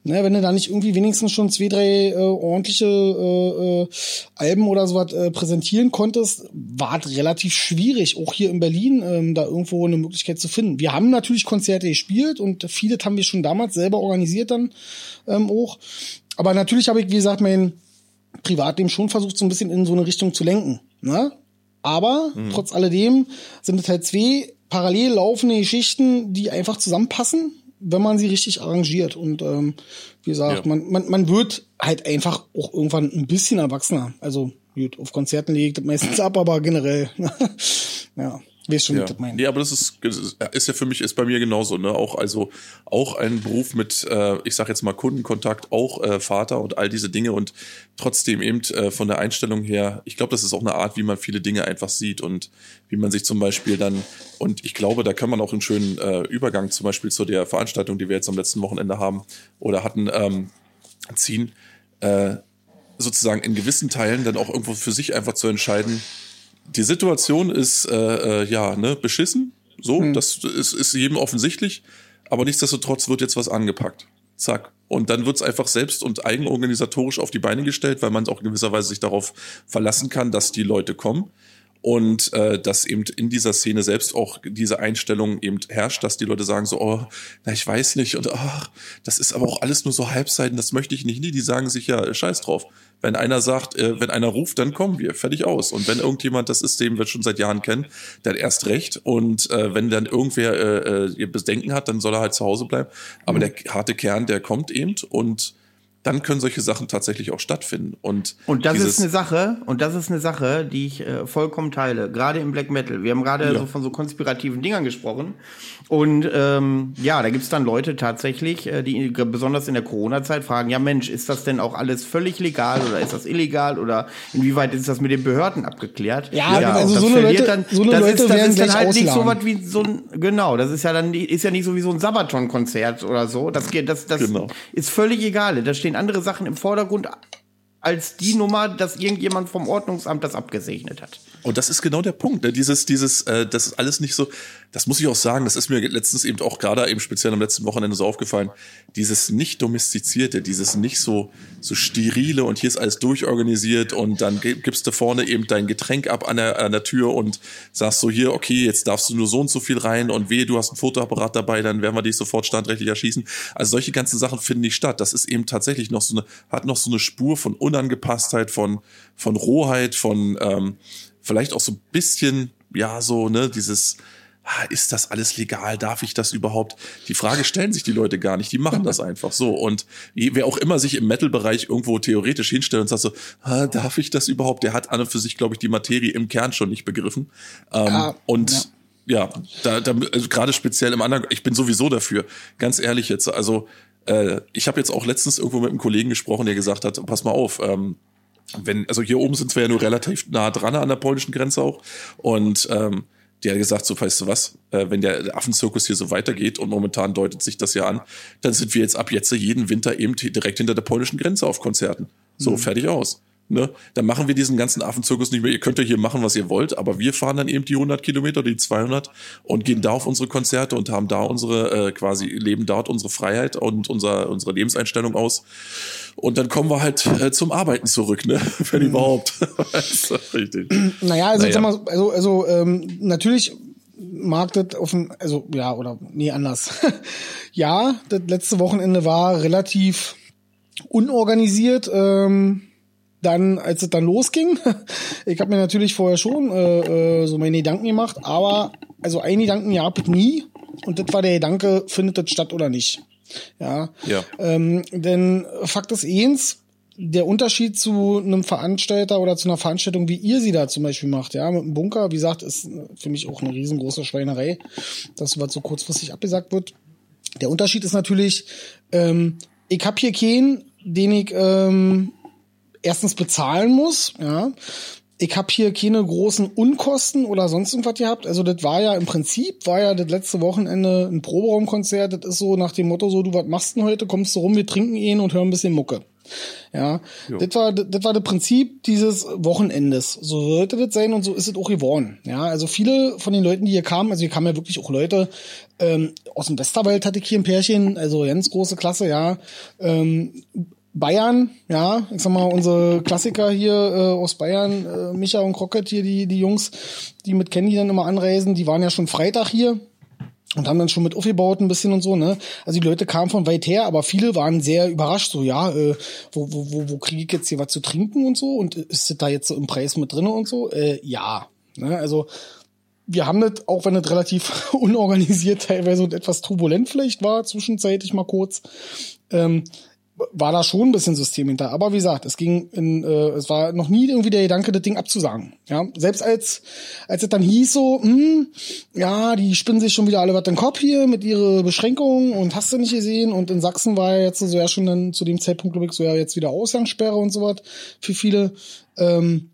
ne, wenn du da nicht irgendwie wenigstens schon zwei, drei äh, ordentliche äh, äh, Alben oder sowas äh, präsentieren konntest, war es relativ schwierig, auch hier in Berlin ähm, da irgendwo eine Möglichkeit zu finden. Wir haben natürlich Konzerte gespielt und vieles haben wir schon damals selber organisiert dann ähm, auch. Aber natürlich habe ich, wie gesagt, mein Privatleben schon versucht, so ein bisschen in so eine Richtung zu lenken. Ne? Aber mhm. trotz alledem sind es halt zwei parallel laufende Geschichten, die einfach zusammenpassen, wenn man sie richtig arrangiert. Und ähm, wie gesagt, ja. man, man, man wird halt einfach auch irgendwann ein bisschen erwachsener. Also gut, auf Konzerten legt das meistens ab, aber generell. ja. Weißt schon, ja. meine. Nee, aber das ist, ist ja für mich, ist bei mir genauso, ne? Auch, also, auch ein Beruf mit, äh, ich sag jetzt mal Kundenkontakt, auch äh, Vater und all diese Dinge und trotzdem eben äh, von der Einstellung her, ich glaube, das ist auch eine Art, wie man viele Dinge einfach sieht und wie man sich zum Beispiel dann, und ich glaube, da kann man auch einen schönen äh, Übergang zum Beispiel zu der Veranstaltung, die wir jetzt am letzten Wochenende haben oder hatten, ähm, ziehen, äh, sozusagen in gewissen Teilen dann auch irgendwo für sich einfach zu entscheiden, die Situation ist äh, äh, ja ne, beschissen. So, hm. das ist, ist jedem offensichtlich. Aber nichtsdestotrotz wird jetzt was angepackt. Zack. Und dann wird's einfach selbst und eigenorganisatorisch auf die Beine gestellt, weil man auch in gewisser Weise sich darauf verlassen kann, dass die Leute kommen und äh, dass eben in dieser Szene selbst auch diese Einstellung eben herrscht, dass die Leute sagen so, oh, na ich weiß nicht und ach, das ist aber auch alles nur so Halbseiten, das möchte ich nicht. Nee, die sagen sich ja scheiß drauf. Wenn einer sagt, äh, wenn einer ruft, dann kommen wir, fertig aus. Und wenn irgendjemand das System, wir schon seit Jahren kennen, dann erst recht. Und äh, wenn dann irgendwer äh, äh, Bedenken hat, dann soll er halt zu Hause bleiben. Aber mhm. der harte Kern, der kommt eben und dann können solche Sachen tatsächlich auch stattfinden. Und, und das ist eine Sache, und das ist eine Sache, die ich äh, vollkommen teile, gerade im Black Metal. Wir haben gerade ja. so von so konspirativen Dingern gesprochen. Und ähm, ja, da gibt's dann Leute tatsächlich, äh, die besonders in der Corona-Zeit fragen, ja Mensch, ist das denn auch alles völlig legal oder ist das illegal oder inwieweit ist das mit den Behörden abgeklärt? Ja, ja also so eine Leute, dann, so eine das Leute ist, das ist dann halt ausladen. nicht so was wie so ein, genau, das ist ja dann, ist ja nicht so wie so ein Sabaton-Konzert oder so. Das geht, das, das genau. ist völlig egal. Da stehen andere Sachen im Vordergrund als die Nummer, dass irgendjemand vom Ordnungsamt das abgesegnet hat. Und das ist genau der Punkt. Ne? Dieses, dieses, äh, das ist alles nicht so. Das muss ich auch sagen. Das ist mir letztens eben auch gerade eben speziell am letzten Wochenende so aufgefallen. Dieses nicht domestizierte, dieses nicht so so sterile und hier ist alles durchorganisiert und dann gibst du vorne eben dein Getränk ab an der, an der Tür und sagst so hier, okay, jetzt darfst du nur so und so viel rein und wehe, du hast einen Fotoapparat dabei, dann werden wir dich sofort standrechtlich erschießen. Also solche ganzen Sachen finden nicht statt. Das ist eben tatsächlich noch so eine, hat noch so eine Spur von Unangepasstheit, von von Rohheit, von ähm, vielleicht auch so ein bisschen, ja, so, ne, dieses, ah, ist das alles legal? Darf ich das überhaupt? Die Frage stellen sich die Leute gar nicht. Die machen das einfach so. Und wer auch immer sich im Metal-Bereich irgendwo theoretisch hinstellt und sagt so, darf ich das überhaupt? Der hat an und für sich, glaube ich, die Materie im Kern schon nicht begriffen. Ähm, ja, und ja ja, da, da also gerade speziell im anderen, ich bin sowieso dafür, ganz ehrlich jetzt. Also äh, ich habe jetzt auch letztens irgendwo mit einem Kollegen gesprochen, der gesagt hat, pass mal auf, ähm, wenn, also hier oben sind wir ja nur relativ nah dran an der polnischen Grenze auch. Und ähm, die hat gesagt, so weißt du was, äh, wenn der Affenzirkus hier so weitergeht und momentan deutet sich das ja an, dann sind wir jetzt ab jetzt jeden Winter eben direkt hinter der polnischen Grenze auf Konzerten. So, mhm. fertig aus. Ne? Dann machen wir diesen ganzen Affenzirkus nicht mehr. Ihr könnt ja hier machen, was ihr wollt, aber wir fahren dann eben die 100 Kilometer oder die 200 und gehen da auf unsere Konzerte und haben da unsere, äh, quasi, leben dort unsere Freiheit und unser, unsere Lebenseinstellung aus. Und dann kommen wir halt äh, zum Arbeiten zurück, ne? Wenn mhm. überhaupt. richtig. Naja, also, naja. Sag mal, also, also ähm, natürlich mag das auf dem, also ja, oder nee, anders. ja, das letzte Wochenende war relativ unorganisiert. Ähm, dann, als es dann losging, ich habe mir natürlich vorher schon äh, äh, so meine Gedanken gemacht, aber also ein Gedanken gab es nie und das war der Gedanke, findet das statt oder nicht. Ja. ja. Ähm, denn Fakt ist eins, der Unterschied zu einem Veranstalter oder zu einer Veranstaltung, wie ihr sie da zum Beispiel macht, ja, mit einem Bunker, wie gesagt, ist für mich auch eine riesengroße Schweinerei, dass was so kurzfristig abgesagt wird. Der Unterschied ist natürlich, ähm, ich hab hier keinen, den ich ähm, erstens bezahlen muss, ja. Ich habe hier keine großen Unkosten oder sonst irgendwas gehabt. Also das war ja im Prinzip, war ja das letzte Wochenende ein Proberaumkonzert. Das ist so nach dem Motto so, du, was machst denn heute? Kommst du rum, wir trinken ihn und hören ein bisschen Mucke. Ja, das war, das war das Prinzip dieses Wochenendes. So sollte das sein und so ist es auch geworden. Ja, also viele von den Leuten, die hier kamen, also hier kamen ja wirklich auch Leute, ähm, aus dem Westerwald hatte ich hier ein Pärchen, also ganz große Klasse, ja. Ähm, Bayern, ja, ich sag mal, unsere Klassiker hier äh, aus Bayern, äh, Micha und Crockett hier, die, die Jungs, die mit Candy dann immer anreisen, die waren ja schon Freitag hier und haben dann schon mit aufgebaut ein bisschen und so, ne? Also die Leute kamen von weit her, aber viele waren sehr überrascht, so, ja, äh, wo, wo, wo, wo kriege ich jetzt hier was zu trinken und so? Und ist das da jetzt so im Preis mit drinne und so? Äh, ja. Ne? Also wir haben das, auch wenn es relativ unorganisiert teilweise und etwas turbulent vielleicht war, zwischenzeitlich mal kurz, ähm, war da schon ein bisschen System hinter. Aber wie gesagt, es ging in, äh, es war noch nie irgendwie der Gedanke, das Ding abzusagen. Ja, selbst als, als es dann hieß so, hm, ja, die spinnen sich schon wieder alle was den Kopf hier mit ihre Beschränkungen und hast du nicht gesehen. Und in Sachsen war ja jetzt so ja schon dann zu dem Zeitpunkt, glaube ich, so ja jetzt wieder Ausgangssperre und so was für viele. Ähm,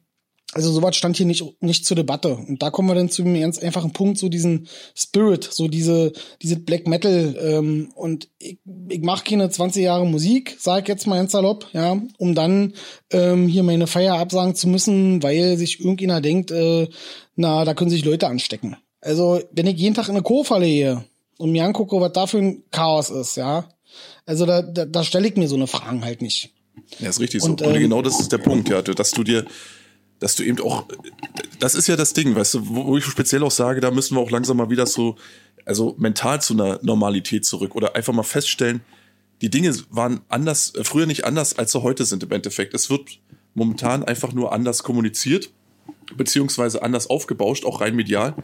also sowas stand hier nicht, nicht zur Debatte. Und da kommen wir dann zu einem ganz einfachen Punkt, so diesen Spirit, so diese, diese Black Metal. Ähm, und ich, ich mache keine 20 Jahre Musik, sag ich jetzt mal ganz salopp, ja, um dann ähm, hier meine Feier absagen zu müssen, weil sich irgendjemand denkt, äh, na, da können sich Leute anstecken. Also, wenn ich jeden Tag in eine Kurfalle gehe und mir angucke, was da für ein Chaos ist, ja, also da, da, da stelle ich mir so eine Fragen halt nicht. Ja, ist richtig und, so. Und ähm, genau das ist der Punkt, ja, dass du dir dass du eben auch, das ist ja das Ding, weißt du, wo ich speziell auch sage, da müssen wir auch langsam mal wieder so, also mental zu einer Normalität zurück oder einfach mal feststellen, die Dinge waren anders, äh, früher nicht anders, als sie heute sind im Endeffekt. Es wird momentan einfach nur anders kommuniziert, beziehungsweise anders aufgebauscht, auch rein medial.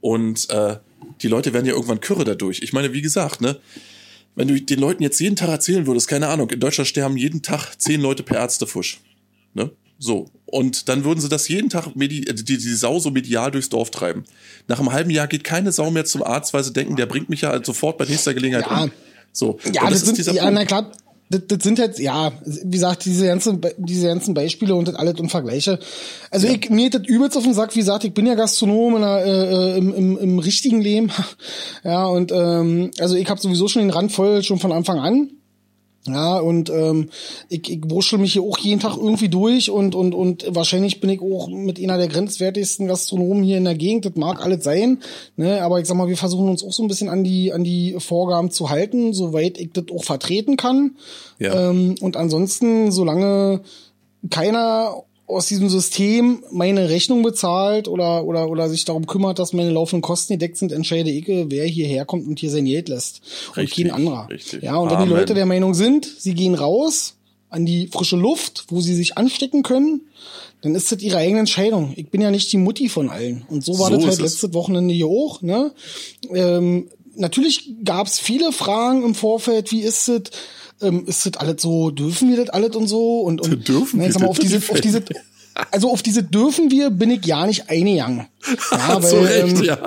Und äh, die Leute werden ja irgendwann kürre dadurch. Ich meine, wie gesagt, ne, wenn du den Leuten jetzt jeden Tag erzählen würdest, keine Ahnung, in Deutschland sterben jeden Tag zehn Leute per Ärztefusch. Ne? So. Und dann würden sie das jeden Tag die, die, die Sau so medial durchs Dorf treiben. Nach einem halben Jahr geht keine Sau mehr zum Arzt, weil sie denken, der bringt mich ja halt sofort bei nächster Gelegenheit ja. um. So. Ja, das, das sind, ja, na klar, das, das sind jetzt, ja, wie gesagt, diese ganzen, diese ganzen Beispiele und das alles und Vergleiche. Also ja. ich, mir das übelst auf den Sack, wie gesagt, ich bin ja Gastronom in der, äh, im, im, im richtigen Leben. ja, und ähm, also ich habe sowieso schon den Rand voll, schon von Anfang an. Ja, und ähm, ich, ich wurschtel mich hier auch jeden Tag irgendwie durch und, und, und wahrscheinlich bin ich auch mit einer der grenzwertigsten Gastronomen hier in der Gegend. Das mag alles sein. Ne? Aber ich sag mal, wir versuchen uns auch so ein bisschen an die, an die Vorgaben zu halten, soweit ich das auch vertreten kann. Ja. Ähm, und ansonsten, solange keiner aus diesem System meine Rechnung bezahlt oder, oder, oder sich darum kümmert, dass meine laufenden Kosten gedeckt sind, entscheide ich, wer hierher kommt und hier sein Geld lässt. Richtig, und kein anderer. Richtig. Ja, und wenn Amen. die Leute der Meinung sind, sie gehen raus an die frische Luft, wo sie sich anstecken können, dann ist das ihre eigene Entscheidung. Ich bin ja nicht die Mutti von allen. Und so war so das halt letztes Wochenende hier auch. Ne? Ähm, natürlich gab's viele Fragen im Vorfeld, wie ist es, ähm, ist das alles so, dürfen wir das alles und so? Und, und dürfen wir sag mal, auf diese, auf diese, also auf diese dürfen wir bin ich ja nicht eingegangen. Ja, weil, so recht, ähm, ja.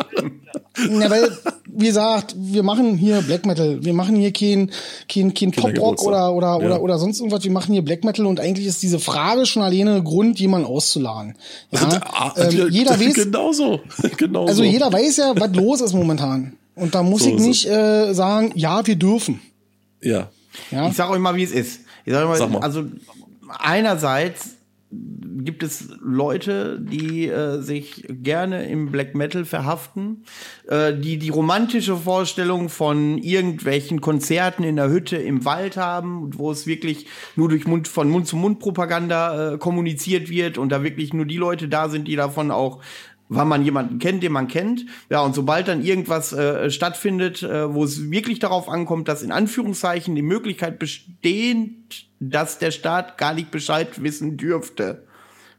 Na, weil, wie gesagt, wir machen hier Black Metal, wir machen hier kein, kein, kein Pop-Rock oder, oder, ja. oder, oder sonst irgendwas, wir machen hier Black Metal und eigentlich ist diese Frage schon alleine Grund, jemanden auszuladen. Ja? Also, ähm, jeder weiß, genauso, genauso. Also jeder weiß ja, was los ist momentan. Und da muss so ich nicht äh, sagen, ja, wir dürfen. Ja. Ja? Ich sag euch mal, wie es ist. Ich sag euch mal, sag mal. also einerseits gibt es Leute, die äh, sich gerne im Black Metal verhaften, äh, die die romantische Vorstellung von irgendwelchen Konzerten in der Hütte im Wald haben, wo es wirklich nur durch Mund von Mund zu Mund Propaganda äh, kommuniziert wird und da wirklich nur die Leute da sind, die davon auch weil man jemanden kennt, den man kennt. Ja, und sobald dann irgendwas äh, stattfindet, äh, wo es wirklich darauf ankommt, dass in Anführungszeichen die Möglichkeit besteht, dass der Staat gar nicht Bescheid wissen dürfte,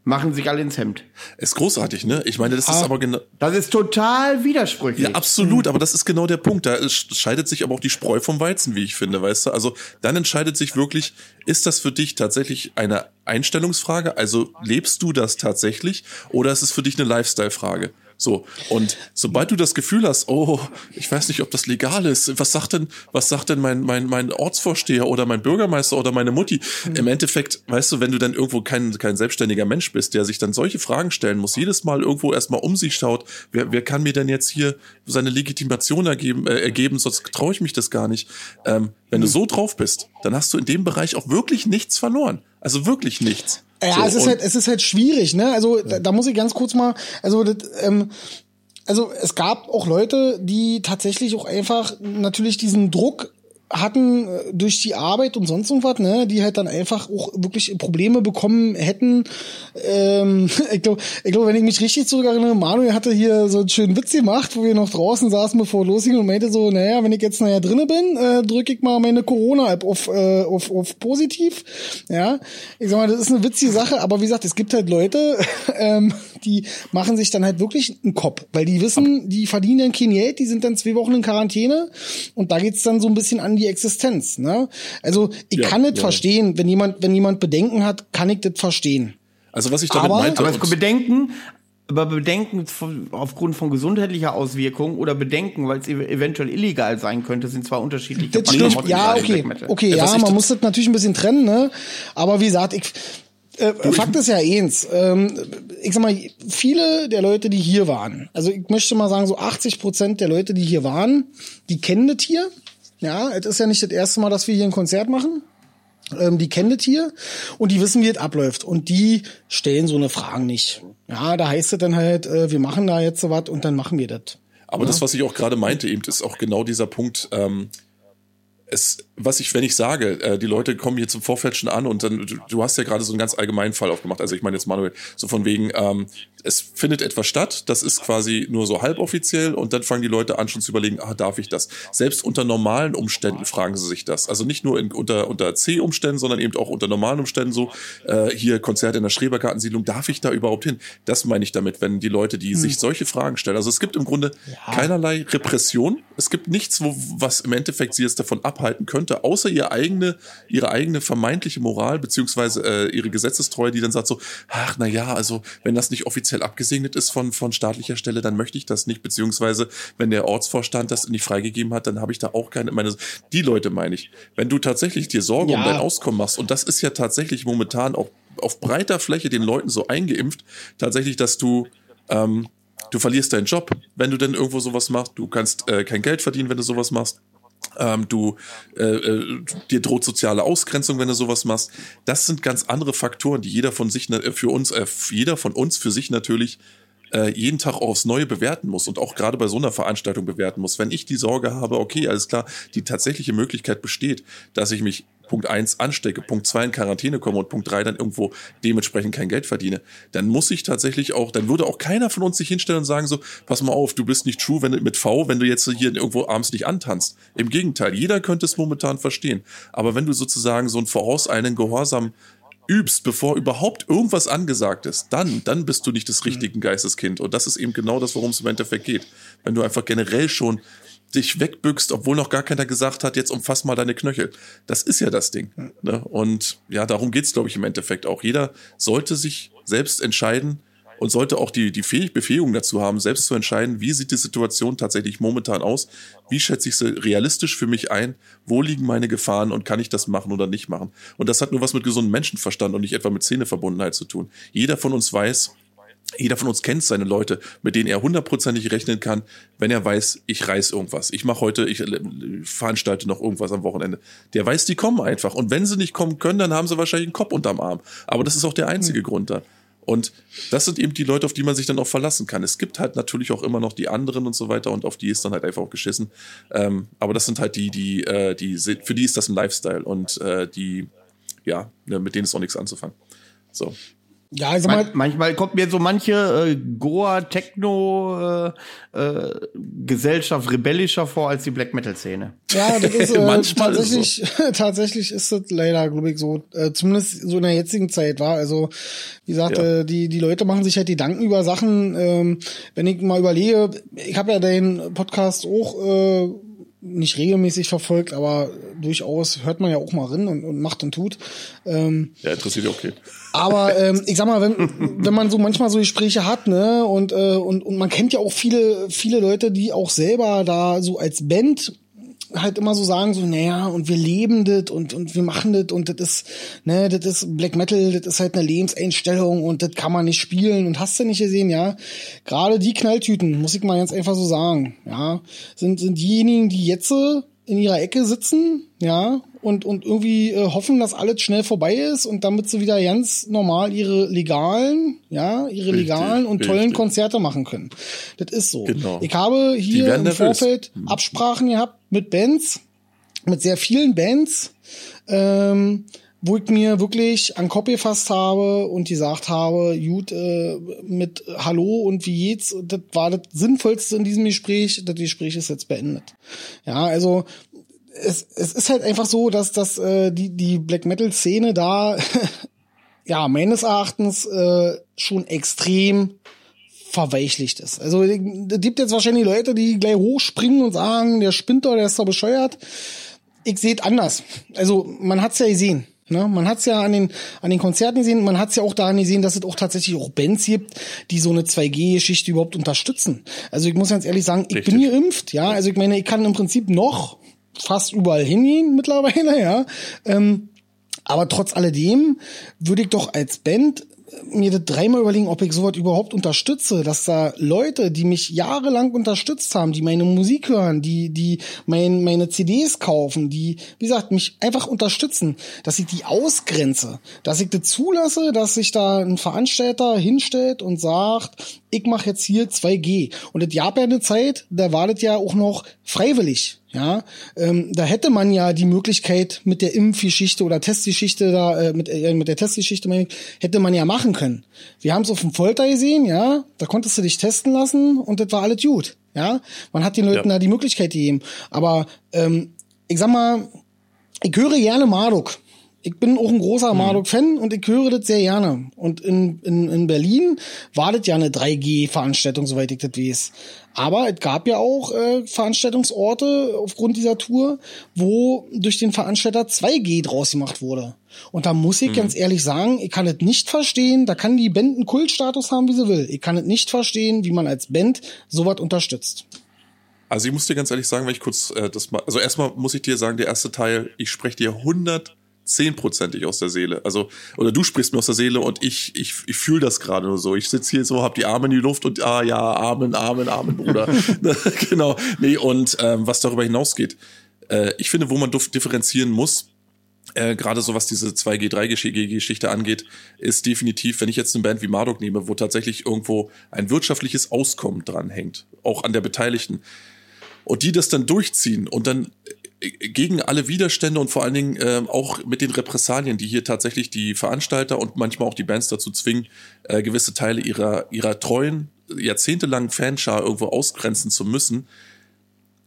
machen sich alle ins Hemd. Ist großartig, ne? Ich meine, das ah, ist aber genau. Das ist total widersprüchlich. Ja, absolut, aber das ist genau der Punkt. Da scheidet sich aber auch die Spreu vom Weizen, wie ich finde, weißt du? Also dann entscheidet sich wirklich, ist das für dich tatsächlich eine Einstellungsfrage? Also lebst du das tatsächlich oder ist es für dich eine Lifestyle-Frage? So. Und sobald du das Gefühl hast, oh, ich weiß nicht, ob das legal ist, was sagt denn, was sagt denn mein, mein, mein Ortsvorsteher oder mein Bürgermeister oder meine Mutti? Mhm. Im Endeffekt, weißt du, wenn du dann irgendwo kein, kein selbstständiger Mensch bist, der sich dann solche Fragen stellen muss, jedes Mal irgendwo erstmal um sich schaut, wer, wer kann mir denn jetzt hier seine Legitimation ergeben, äh, ergeben sonst traue ich mich das gar nicht. Ähm, wenn mhm. du so drauf bist, dann hast du in dem Bereich auch wirklich nichts verloren. Also wirklich nichts. Ja, so, es ist halt, es ist halt schwierig, ne? Also ja. da, da, muss ich ganz kurz mal, also das, ähm, also es gab auch Leute, die tatsächlich auch einfach natürlich diesen Druck hatten äh, durch die Arbeit und sonst irgendwas, ne, die halt dann einfach auch wirklich Probleme bekommen hätten. Ähm, ich glaube, ich glaub, wenn ich mich richtig zurückerinnere, Manuel hatte hier so einen schönen Witz gemacht, wo wir noch draußen saßen, bevor losging und meinte so, naja, wenn ich jetzt nachher drinnen bin, äh, drücke ich mal meine Corona-App auf, äh, auf, auf positiv. Ja, ich sag mal, das ist eine witzige Sache, aber wie gesagt, es gibt halt Leute, ähm, die machen sich dann halt wirklich einen Kopf, weil die wissen, die verdienen dann kein Geld, die sind dann zwei Wochen in Quarantäne und da geht's dann so ein bisschen an die Existenz. Ne? Also ich ja, kann nicht ja. verstehen, wenn jemand, wenn jemand Bedenken hat, kann ich das verstehen. Also was ich damit aber, meinte. Aber Bedenken, aber Bedenken von, aufgrund von gesundheitlicher Auswirkungen oder Bedenken, weil es eventuell illegal sein könnte, sind zwar unterschiedliche. Das stimmt. Ja, okay, okay, ja, man muss das natürlich ein bisschen trennen, ne? Aber wie gesagt, ich äh, Fakt ist ja eins. Ähm, ich sag mal, viele der Leute, die hier waren, also ich möchte mal sagen, so 80 Prozent der Leute, die hier waren, die kennen das hier. Ja, es ist ja nicht das erste Mal, dass wir hier ein Konzert machen. Ähm, die kennen das hier und die wissen, wie es abläuft. Und die stellen so eine Fragen nicht. Ja, da heißt es dann halt, äh, wir machen da jetzt so was und dann machen wir das. Aber ja? das, was ich auch gerade meinte, eben, ist auch genau dieser Punkt, ähm, es, was ich, wenn ich sage, äh, die Leute kommen hier zum Vorfälschen an und dann, du, du hast ja gerade so einen ganz allgemeinen Fall aufgemacht. Also ich meine jetzt Manuel, so von wegen, ähm, es findet etwas statt, das ist quasi nur so halboffiziell und dann fangen die Leute an schon zu überlegen, ah, darf ich das? Selbst unter normalen Umständen fragen sie sich das. Also nicht nur in, unter, unter C-Umständen, sondern eben auch unter normalen Umständen so, äh, hier Konzert in der Schrebergartensiedlung, darf ich da überhaupt hin? Das meine ich damit, wenn die Leute, die hm. sich solche Fragen stellen. Also es gibt im Grunde ja. keinerlei Repression. Es gibt nichts, wo, was im Endeffekt sie jetzt davon abhalten könnte, außer ihre eigene, ihre eigene vermeintliche Moral, beziehungsweise äh, ihre Gesetzestreue, die dann sagt so, ach, na ja, also wenn das nicht offiziell offiziell abgesegnet ist von, von staatlicher Stelle, dann möchte ich das nicht. Beziehungsweise, wenn der Ortsvorstand das nicht freigegeben hat, dann habe ich da auch keine, meine, die Leute meine ich. Wenn du tatsächlich dir Sorgen ja. um dein Auskommen machst, und das ist ja tatsächlich momentan auch auf breiter Fläche den Leuten so eingeimpft, tatsächlich, dass du, ähm, du verlierst deinen Job, wenn du denn irgendwo sowas machst. Du kannst äh, kein Geld verdienen, wenn du sowas machst. Ähm, du äh, äh, dir droht soziale Ausgrenzung, wenn du sowas machst. Das sind ganz andere Faktoren, die jeder von sich äh, für uns, äh, jeder von uns für sich natürlich äh, jeden Tag aufs Neue bewerten muss und auch gerade bei so einer Veranstaltung bewerten muss. Wenn ich die Sorge habe, okay, alles klar, die tatsächliche Möglichkeit besteht, dass ich mich Punkt eins anstecke, Punkt zwei in Quarantäne komme und Punkt drei dann irgendwo dementsprechend kein Geld verdiene, dann muss ich tatsächlich auch, dann würde auch keiner von uns sich hinstellen und sagen so, pass mal auf, du bist nicht true wenn, mit V, wenn du jetzt hier irgendwo abends nicht antanzt. Im Gegenteil, jeder könnte es momentan verstehen. Aber wenn du sozusagen so einen vorauseilenden Gehorsam übst, bevor überhaupt irgendwas angesagt ist, dann, dann bist du nicht das richtige Geisteskind. Und das ist eben genau das, worum es im Endeffekt geht. Wenn du einfach generell schon dich wegbückst, obwohl noch gar keiner gesagt hat, jetzt umfass mal deine Knöchel. Das ist ja das Ding. Ne? Und ja, darum geht's, glaube ich, im Endeffekt auch. Jeder sollte sich selbst entscheiden, und sollte auch die, die Fähig Befähigung dazu haben, selbst zu entscheiden, wie sieht die Situation tatsächlich momentan aus, wie schätze ich sie realistisch für mich ein, wo liegen meine Gefahren und kann ich das machen oder nicht machen. Und das hat nur was mit gesundem Menschenverstand und nicht etwa mit Zähneverbundenheit zu tun. Jeder von uns weiß, jeder von uns kennt seine Leute, mit denen er hundertprozentig rechnen kann, wenn er weiß, ich reiß irgendwas. Ich mache heute, ich äh, veranstalte noch irgendwas am Wochenende. Der weiß, die kommen einfach. Und wenn sie nicht kommen können, dann haben sie wahrscheinlich einen Kopf unterm Arm. Aber das ist auch der einzige mhm. Grund da. Und das sind eben die Leute, auf die man sich dann auch verlassen kann. Es gibt halt natürlich auch immer noch die anderen und so weiter und auf die ist dann halt einfach auch geschissen. Ähm, aber das sind halt die, die, äh, die, für die ist das ein Lifestyle und äh, die, ja, ne, mit denen ist auch nichts anzufangen. So. Ja, also Man, manchmal kommt mir so manche äh, Goa Techno äh, äh, Gesellschaft rebellischer vor als die Black Metal Szene. Ja, das ist äh, tatsächlich ist so. tatsächlich ist das leider glaube ich so, äh, zumindest so in der jetzigen Zeit war. Also wie gesagt, ja. äh, die die Leute machen sich halt Gedanken über Sachen. Ähm, wenn ich mal überlege, ich habe ja den Podcast auch äh, nicht regelmäßig verfolgt, aber durchaus hört man ja auch mal rein und, und macht und tut. Ähm, ja, interessiert okay. Aber ähm, ich sag mal, wenn, wenn man so manchmal so Gespräche hat, ne, und, äh, und, und man kennt ja auch viele, viele Leute, die auch selber da so als Band halt immer so sagen, so, naja, und wir leben das und, und wir machen das und das ist, ne, das ist Black Metal, das ist halt eine Lebenseinstellung und das kann man nicht spielen und hast du nicht gesehen, ja. Gerade die Knalltüten, muss ich mal ganz einfach so sagen, ja, sind, sind diejenigen, die jetzt in ihrer Ecke sitzen, ja, und, und irgendwie äh, hoffen, dass alles schnell vorbei ist und damit sie wieder ganz normal ihre legalen, ja, ihre richtig, legalen und richtig. tollen Konzerte machen können. Das ist so. Genau. Ich habe hier im Vorfeld hm. Absprachen gehabt mit Bands, mit sehr vielen Bands, ähm, wo ich mir wirklich an Kopf gefasst habe und gesagt habe, gut, äh, mit Hallo und wie geht's, das war das Sinnvollste in diesem Gespräch, das Gespräch ist jetzt beendet. Ja, also es, es ist halt einfach so, dass dass äh, die die Black Metal Szene da ja meines Erachtens äh, schon extrem verweichlicht ist. Also es gibt jetzt wahrscheinlich Leute, die gleich hochspringen und sagen, der spinnt doch, der ist doch bescheuert. Ich sehe es anders. Also man hat's ja gesehen. Ne? Man hat's ja an den, an den Konzerten gesehen, man hat's ja auch daran gesehen, dass es auch tatsächlich auch Bands gibt, die so eine 2G-Geschichte überhaupt unterstützen. Also ich muss ganz ehrlich sagen, ich Richtig. bin geimpft, ja. Also ich meine, ich kann im Prinzip noch fast überall hingehen mittlerweile, ja. Ähm, aber trotz alledem würde ich doch als Band mir das dreimal überlegen, ob ich sowas überhaupt unterstütze, dass da Leute, die mich jahrelang unterstützt haben, die meine Musik hören, die, die mein, meine CDs kaufen, die, wie gesagt, mich einfach unterstützen, dass ich die ausgrenze, dass ich das zulasse, dass sich da ein Veranstalter hinstellt und sagt, ich mache jetzt hier 2G. Und das gab ja eine Zeit, da war das ja auch noch freiwillig. Ja, ähm, da hätte man ja die Möglichkeit mit der Impfgeschichte oder Testgeschichte da äh, mit äh, mit der Testgeschichte hätte man ja machen können. Wir haben es auf dem Folter gesehen, ja, da konntest du dich testen lassen und das war alles gut. Ja, man hat den Leuten ja. da die Möglichkeit gegeben. Aber ähm, ich sag mal, ich höre gerne Marduk. Ich bin auch ein großer mhm. Marduk-Fan und ich höre das sehr gerne. Und in, in, in Berlin war das ja eine 3G-Veranstaltung, soweit ich das weiß. Aber es gab ja auch äh, Veranstaltungsorte aufgrund dieser Tour, wo durch den Veranstalter 2G draus gemacht wurde. Und da muss ich mhm. ganz ehrlich sagen, ich kann es nicht verstehen, da kann die Band einen Kultstatus haben, wie sie will. Ich kann es nicht verstehen, wie man als Band sowas unterstützt. Also ich muss dir ganz ehrlich sagen, wenn ich kurz äh, das mal, also erstmal muss ich dir sagen, der erste Teil, ich spreche dir 100 zehnprozentig aus der Seele. Also, oder du sprichst mir aus der Seele und ich, ich, ich fühle das gerade nur so. Ich sitze hier so, hab die Arme in die Luft und ah ja, Amen, Amen, Amen, Bruder. genau. Nee, und ähm, was darüber hinausgeht, äh, ich finde, wo man differenzieren muss, äh, gerade so was diese 2G, 3G-Geschichte angeht, ist definitiv, wenn ich jetzt eine Band wie Marduk nehme, wo tatsächlich irgendwo ein wirtschaftliches Auskommen dran hängt, auch an der Beteiligten, und die das dann durchziehen und dann gegen alle Widerstände und vor allen Dingen äh, auch mit den Repressalien, die hier tatsächlich die Veranstalter und manchmal auch die Bands dazu zwingen, äh, gewisse Teile ihrer, ihrer treuen, jahrzehntelangen Fanschar irgendwo ausgrenzen zu müssen,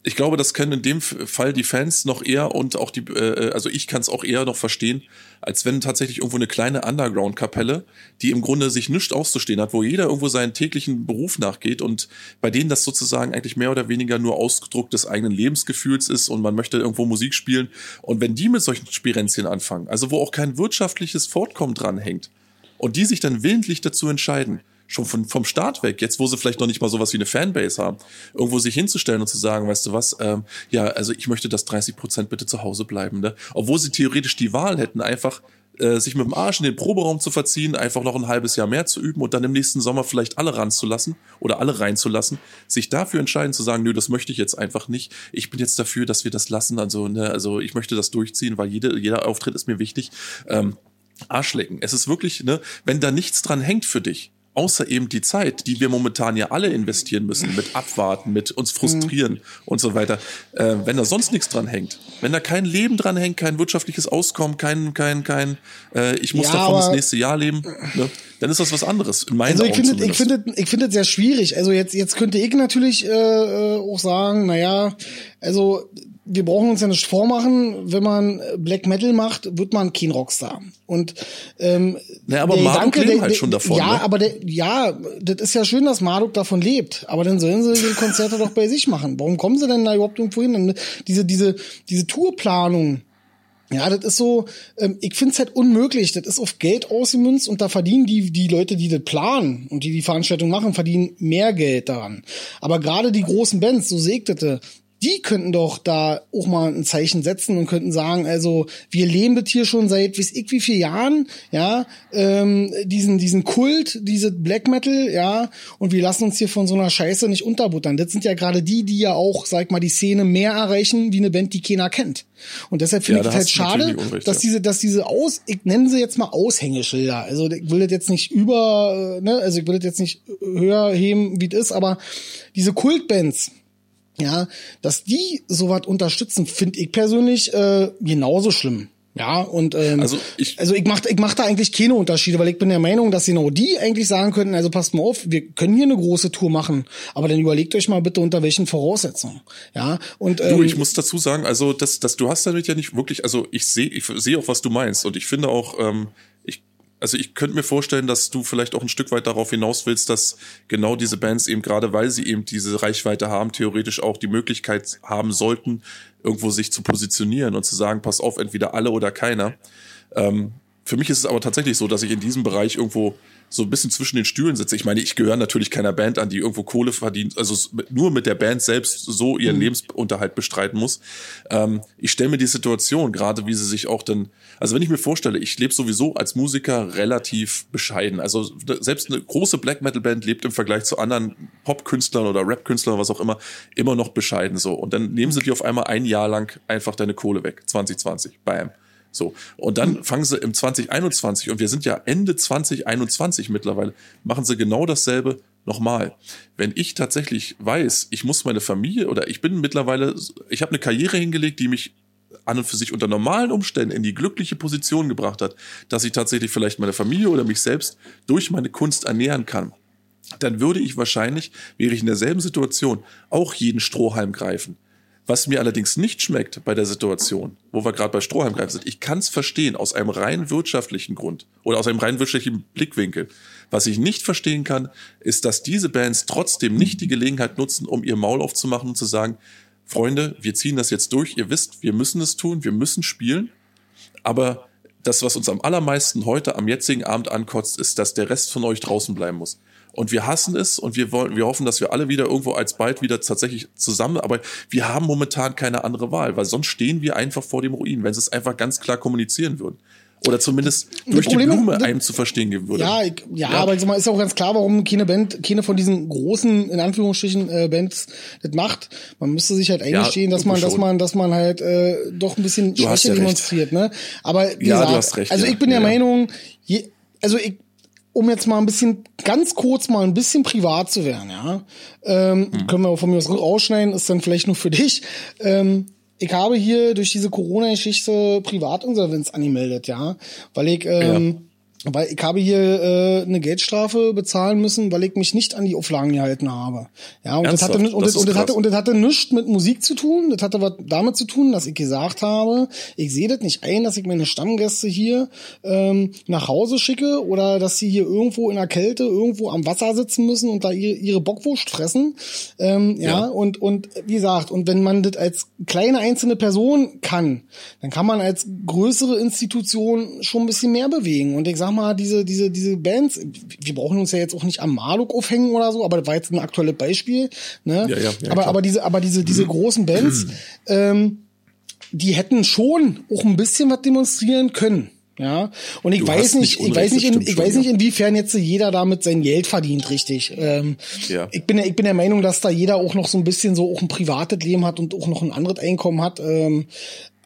ich glaube, das können in dem Fall die Fans noch eher und auch die, äh, also ich kann es auch eher noch verstehen, als wenn tatsächlich irgendwo eine kleine Underground-Kapelle, die im Grunde sich nichts auszustehen hat, wo jeder irgendwo seinen täglichen Beruf nachgeht und bei denen das sozusagen eigentlich mehr oder weniger nur Ausdruck des eigenen Lebensgefühls ist und man möchte irgendwo Musik spielen. Und wenn die mit solchen Spirenzien anfangen, also wo auch kein wirtschaftliches Fortkommen dran hängt, und die sich dann willentlich dazu entscheiden, schon von, vom Start weg, jetzt wo sie vielleicht noch nicht mal sowas wie eine Fanbase haben, irgendwo sich hinzustellen und zu sagen, weißt du was, ähm, ja, also ich möchte, dass 30 Prozent bitte zu Hause bleiben, ne? Obwohl sie theoretisch die Wahl hätten, einfach äh, sich mit dem Arsch in den Proberaum zu verziehen, einfach noch ein halbes Jahr mehr zu üben und dann im nächsten Sommer vielleicht alle ranzulassen oder alle reinzulassen, sich dafür entscheiden zu sagen, nö, das möchte ich jetzt einfach nicht. Ich bin jetzt dafür, dass wir das lassen. Also, ne, also ich möchte das durchziehen, weil jede, jeder Auftritt ist mir wichtig. Ähm, Arschlecken. Es ist wirklich, ne, wenn da nichts dran hängt für dich, außer eben die Zeit, die wir momentan ja alle investieren müssen, mit Abwarten, mit uns frustrieren mhm. und so weiter, äh, wenn da sonst nichts dran hängt, wenn da kein Leben dran hängt, kein wirtschaftliches Auskommen, kein, kein, kein, äh, ich muss ja, davon das nächste Jahr leben, ne, dann ist das was anderes. In meinen also ich finde, ich finde, ich finde es sehr schwierig. Also jetzt, jetzt könnte ich natürlich äh, äh auch sagen, naja, also wir brauchen uns ja nicht vormachen, wenn man Black Metal macht, wird man kein Rockstar. Und ähm, naja, aber Marduk lebt halt schon davon. Ja, ne? aber der, ja, das ist ja schön, dass Marduk davon lebt. Aber dann sollen sie die Konzerte doch bei sich machen. Warum kommen sie denn da überhaupt irgendwo hin? Diese, diese, diese Tourplanung. Ja, das ist so, ähm, ich find's halt unmöglich. Das ist auf Geld ausgemünzt und da verdienen die, die Leute, die das planen und die die Veranstaltung machen, verdienen mehr Geld daran. Aber gerade die großen Bands, so segtete, die könnten doch da auch mal ein Zeichen setzen und könnten sagen, also wir leben das hier schon seit weiß ich wie vielen Jahren, ja, ähm, diesen diesen Kult, diese Black Metal, ja, und wir lassen uns hier von so einer Scheiße nicht unterbuttern. Das sind ja gerade die, die ja auch, sag mal, die Szene mehr erreichen wie eine Band, die keiner kennt. Und deshalb finde ja, ich es halt schade, Unrecht, dass ja. diese, dass diese aus, ich nenne sie jetzt mal Aushängeschilder. Also ich will das jetzt nicht über, ne, also ich will das jetzt nicht höher heben, wie es ist, aber diese Kultbands, ja, dass die sowas unterstützen, finde ich persönlich äh, genauso schlimm. Ja, und ähm, also ich, also ich mach, ich mach da eigentlich keine Unterschiede, weil ich bin der Meinung, dass genau die eigentlich sagen könnten, also passt mal auf, wir können hier eine große Tour machen, aber dann überlegt euch mal bitte unter welchen Voraussetzungen. Ja, und ähm, du, ich muss dazu sagen, also das, das, du hast damit ja nicht wirklich, also ich sehe, ich sehe auch, was du meinst und ich finde auch, ähm, also ich könnte mir vorstellen, dass du vielleicht auch ein Stück weit darauf hinaus willst, dass genau diese Bands eben gerade, weil sie eben diese Reichweite haben, theoretisch auch die Möglichkeit haben sollten, irgendwo sich zu positionieren und zu sagen, pass auf, entweder alle oder keiner. Ähm, für mich ist es aber tatsächlich so, dass ich in diesem Bereich irgendwo so ein bisschen zwischen den Stühlen sitze. Ich meine, ich gehöre natürlich keiner Band an, die irgendwo Kohle verdient, also nur mit der Band selbst so ihren mhm. Lebensunterhalt bestreiten muss. Ähm, ich stelle mir die Situation, gerade wie sie sich auch dann, also wenn ich mir vorstelle, ich lebe sowieso als Musiker relativ bescheiden. Also selbst eine große Black Metal Band lebt im Vergleich zu anderen Pop-Künstlern oder Rap-Künstlern, was auch immer, immer noch bescheiden so. Und dann nehmen sie dir auf einmal ein Jahr lang einfach deine Kohle weg. 2020. Bam. So. Und dann fangen sie im 2021, und wir sind ja Ende 2021 mittlerweile, machen sie genau dasselbe nochmal. Wenn ich tatsächlich weiß, ich muss meine Familie oder ich bin mittlerweile, ich habe eine Karriere hingelegt, die mich an und für sich unter normalen Umständen in die glückliche Position gebracht hat, dass ich tatsächlich vielleicht meine Familie oder mich selbst durch meine Kunst ernähren kann, dann würde ich wahrscheinlich, wäre ich in derselben Situation, auch jeden Strohhalm greifen. Was mir allerdings nicht schmeckt bei der Situation, wo wir gerade bei Strohhalmgreifen sind, ich kann es verstehen aus einem rein wirtschaftlichen Grund oder aus einem rein wirtschaftlichen Blickwinkel. Was ich nicht verstehen kann, ist, dass diese Bands trotzdem nicht die Gelegenheit nutzen, um ihr Maul aufzumachen und zu sagen, Freunde, wir ziehen das jetzt durch, ihr wisst, wir müssen es tun, wir müssen spielen, aber das, was uns am allermeisten heute am jetzigen Abend ankotzt, ist, dass der Rest von euch draußen bleiben muss. Und wir hassen es und wir wollen, wir hoffen, dass wir alle wieder irgendwo als bald wieder tatsächlich zusammen, aber wir haben momentan keine andere Wahl, weil sonst stehen wir einfach vor dem Ruin, wenn sie es einfach ganz klar kommunizieren würden. Oder zumindest durch Probleme, die Blume einem zu verstehen geben würde. Ja, ich, ja, ja, aber ich sag mal, ist auch ganz klar, warum keine Band, keine von diesen großen, in Anführungsstrichen, äh, Bands das macht. Man müsste sich halt eingestehen, ja, dass man, schon. dass man, dass man halt äh, doch ein bisschen Schwäche ja demonstriert, ne? Aber wie ja, gesagt, du hast recht, also ich bin der Meinung, je, also ich um jetzt mal ein bisschen, ganz kurz mal ein bisschen privat zu werden, ja. Ähm, mhm. Können wir von mir aus rausschneiden, ist dann vielleicht nur für dich. Ähm, ich habe hier durch diese Corona-Geschichte Privatinsolvenz angemeldet, ja. Weil ich ähm. Weil ich habe hier äh, eine Geldstrafe bezahlen müssen, weil ich mich nicht an die Auflagen gehalten habe. Ja, und Ernsthaft? das hatte und das, und das hatte und das hatte nichts mit Musik zu tun. Das hatte was damit zu tun, dass ich gesagt habe, ich sehe das nicht ein, dass ich meine Stammgäste hier ähm, nach Hause schicke oder dass sie hier irgendwo in der Kälte irgendwo am Wasser sitzen müssen und da ihre, ihre Bockwurst fressen. Ähm, ja, ja, und und wie gesagt, und wenn man das als kleine einzelne Person kann, dann kann man als größere Institution schon ein bisschen mehr bewegen. Und ich sag mal, diese, diese, diese Bands, wir brauchen uns ja jetzt auch nicht am Maluk aufhängen oder so, aber das war jetzt ein aktuelles Beispiel. Ne? Ja, ja, ja, aber, aber diese, aber diese, diese großen Bands, ähm, die hätten schon auch ein bisschen was demonstrieren können. Ja, und ich du weiß nicht, ich weiß nicht, in, ich weiß nicht, inwiefern jetzt jeder damit sein Geld verdient, richtig. Ähm, ja. Ich bin, ich bin der Meinung, dass da jeder auch noch so ein bisschen so auch ein privates Leben hat und auch noch ein anderes Einkommen hat. Ähm,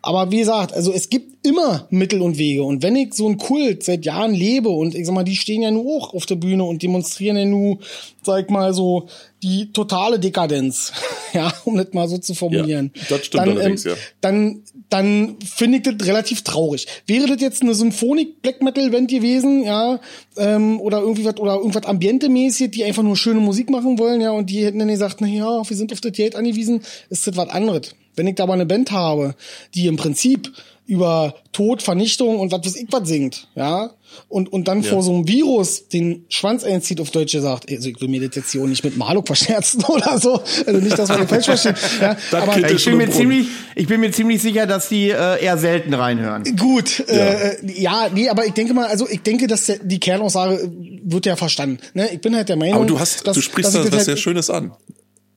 aber wie gesagt, also es gibt immer Mittel und Wege. Und wenn ich so ein Kult seit Jahren lebe und ich sag mal, die stehen ja nur auch auf der Bühne und demonstrieren ja nur, sag ich mal so, die totale Dekadenz, ja, um das mal so zu formulieren. Ja, das stimmt dann, allerdings, ähm, ja. Dann, dann finde ich das relativ traurig. Wäre das jetzt eine Symphonik Black Metal Band gewesen, ja, ähm, oder irgendwie was, oder irgendwas Ambiente-mäßig, die einfach nur schöne Musik machen wollen, ja, und die hätten dann gesagt, na ja, wir sind auf das Geld angewiesen, ist das was anderes. Wenn ich da aber eine Band habe, die im Prinzip über Tod, Vernichtung und was weiß ich was singt, ja, und, und dann ja. vor so einem Virus den Schwanz einzieht, auf Deutsch gesagt, also ich will mir das jetzt hier auch nicht mit Maluk verscherzen oder so, also nicht, dass man den falsch versteht, ja, aber ich bin, mir ziemlich, ich bin mir ziemlich sicher, dass die äh, eher selten reinhören. Gut, ja. Äh, ja, nee, aber ich denke mal, also ich denke, dass der, die Kernaussage wird ja verstanden, ne, ich bin halt der Meinung, aber du hast, dass, du sprichst da was halt, sehr Schönes an.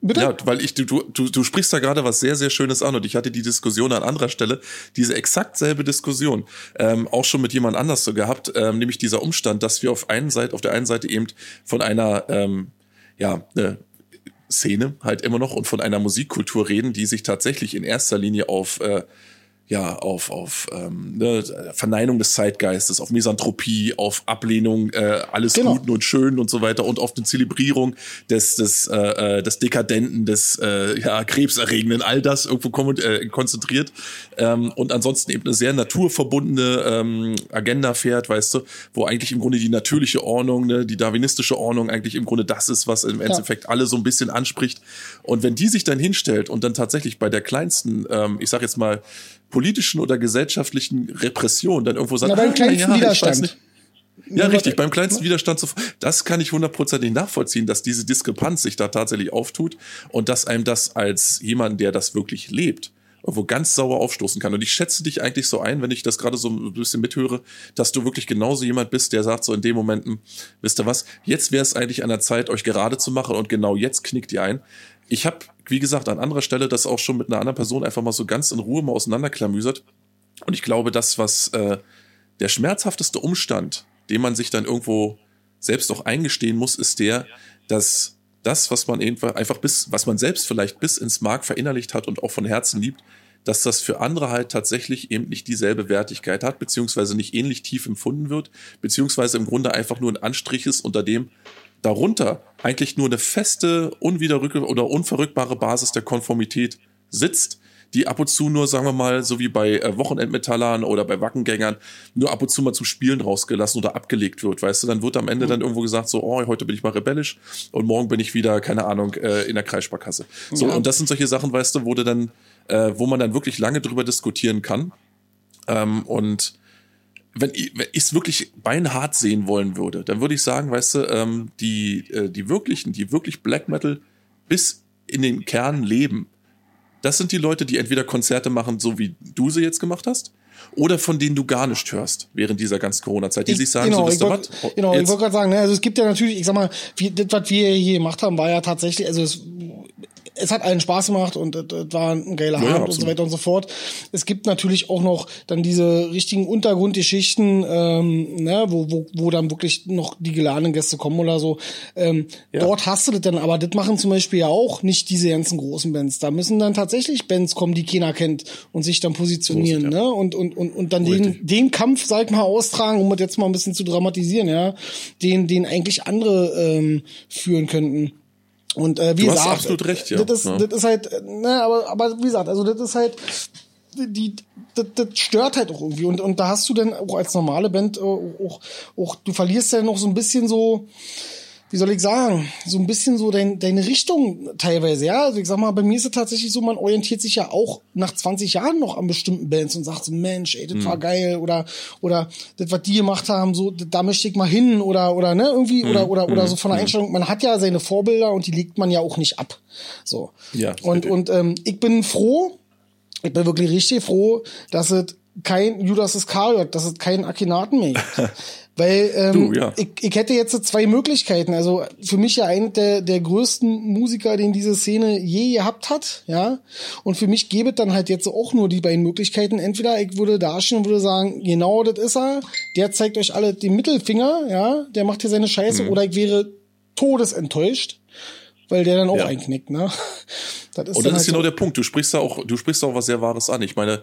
Bitte? Ja, weil ich, du, du, du sprichst da gerade was sehr, sehr Schönes an und ich hatte die Diskussion an anderer Stelle, diese exakt selbe Diskussion, ähm, auch schon mit jemand anders so gehabt, ähm, nämlich dieser Umstand, dass wir auf einen Seite, auf der einen Seite eben von einer, ähm, ja, äh, Szene halt immer noch und von einer Musikkultur reden, die sich tatsächlich in erster Linie auf äh, ja, auf, auf ähm, ne, Verneinung des Zeitgeistes, auf Misanthropie, auf Ablehnung äh, alles genau. Guten und Schönen und so weiter und auf eine Zelebrierung des, des, äh, äh des Dekadenten, des äh, ja, Krebserregenden, all das irgendwo äh, konzentriert ähm, und ansonsten eben eine sehr naturverbundene ähm, Agenda fährt, weißt du, wo eigentlich im Grunde die natürliche Ordnung, ne, die darwinistische Ordnung eigentlich im Grunde das ist, was im ja. Endeffekt alle so ein bisschen anspricht. Und wenn die sich dann hinstellt und dann tatsächlich bei der kleinsten, ähm, ich sag jetzt mal, politischen oder gesellschaftlichen Repression dann irgendwo sagt, ja, beim ah, kleinsten ja, Widerstand. Ja, richtig, beim kleinsten Widerstand, das kann ich hundertprozentig nachvollziehen, dass diese Diskrepanz sich da tatsächlich auftut und dass einem das als jemand, der das wirklich lebt, irgendwo ganz sauer aufstoßen kann. Und ich schätze dich eigentlich so ein, wenn ich das gerade so ein bisschen mithöre, dass du wirklich genauso jemand bist, der sagt so in dem Momenten, wisst ihr was, jetzt wäre es eigentlich an der Zeit, euch gerade zu machen und genau jetzt knickt ihr ein. Ich habe, wie gesagt, an anderer Stelle das auch schon mit einer anderen Person einfach mal so ganz in Ruhe mal auseinanderklamüsert. Und ich glaube, das, was äh, der schmerzhafteste Umstand, den man sich dann irgendwo selbst auch eingestehen muss, ist der, dass das, was man einfach bis, was man selbst vielleicht bis ins Mark verinnerlicht hat und auch von Herzen liebt, dass das für andere halt tatsächlich eben nicht dieselbe Wertigkeit hat, beziehungsweise nicht ähnlich tief empfunden wird, beziehungsweise im Grunde einfach nur ein Anstrich ist, unter dem darunter eigentlich nur eine feste, unwiderrückbare oder unverrückbare Basis der Konformität sitzt, die ab und zu nur, sagen wir mal, so wie bei äh, Wochenendmetallern oder bei Wackengängern, nur ab und zu mal zum Spielen rausgelassen oder abgelegt wird, weißt du, dann wird am Ende mhm. dann irgendwo gesagt, so, oh, heute bin ich mal rebellisch und morgen bin ich wieder, keine Ahnung, äh, in der Kreissparkasse. So, ja. und das sind solche Sachen, weißt du, wo du dann, äh, wo man dann wirklich lange drüber diskutieren kann. Ähm, und wenn ich es wirklich beinhart sehen wollen würde, dann würde ich sagen, weißt du, ähm, die, äh, die wirklichen, die wirklich Black Metal bis in den Kern leben, das sind die Leute, die entweder Konzerte machen, so wie du sie jetzt gemacht hast, oder von denen du gar nicht hörst während dieser ganzen Corona-Zeit, die ich, sich sagen, genau, so wisst ihr was? Genau, jetzt? ich wollte gerade sagen, ne, also es gibt ja natürlich, ich sag mal, wie, das, was wir hier gemacht haben, war ja tatsächlich, also es es hat allen Spaß gemacht und es war ein geiler ja, Abend und so weiter und so fort. Es gibt natürlich auch noch dann diese richtigen Untergrundgeschichten, ähm, ne, wo, wo, wo dann wirklich noch die geladenen Gäste kommen oder so. Ähm, ja. Dort hast du das dann, aber das machen zum Beispiel ja auch nicht diese ganzen großen Bands. Da müssen dann tatsächlich Bands kommen, die keiner kennt und sich dann positionieren, so ja. ne? Und, und, und, und dann den, den Kampf, sag ich mal, austragen, um das jetzt mal ein bisschen zu dramatisieren, ja, den, den eigentlich andere ähm, führen könnten. Und äh, wie du gesagt, hast absolut recht, ja. Das ist, ja. das ist halt, ne, aber, aber wie gesagt, also das ist halt, die, das, das stört halt auch irgendwie. Und, und da hast du dann auch als normale Band äh, auch, auch, du verlierst ja noch so ein bisschen so, wie soll ich sagen, so ein bisschen so dein, deine Richtung teilweise, ja. Also ich sag mal, bei mir ist es tatsächlich so, man orientiert sich ja auch nach 20 Jahren noch an bestimmten Bands und sagt so, Mensch, ey, das mhm. war geil oder, oder das, was die gemacht haben, so, da möchte ich mal hin oder, oder, ne, irgendwie, mhm. oder, oder, oder mhm. so von der mhm. Einstellung. Man hat ja seine Vorbilder und die legt man ja auch nicht ab. So. Ja. Und, und, ähm, ich bin froh, ich bin wirklich richtig froh, dass es kein Judas Iskariot, dass es keinen Akinaten mehr gibt. Weil ähm, du, ja. ich, ich hätte jetzt zwei Möglichkeiten. Also für mich ja einer der, der größten Musiker, den diese Szene je gehabt hat, ja. Und für mich gäbe es dann halt jetzt auch nur die beiden Möglichkeiten. Entweder ich würde dastehen und würde sagen, genau das ist er, der zeigt euch alle den Mittelfinger, ja, der macht hier seine Scheiße, mhm. oder ich wäre todesenttäuscht, weil der dann auch ja. einknickt, ne? Das ist und das ist halt genau so der Punkt. Du sprichst da auch, du sprichst da auch was sehr Wahres an. Ich meine,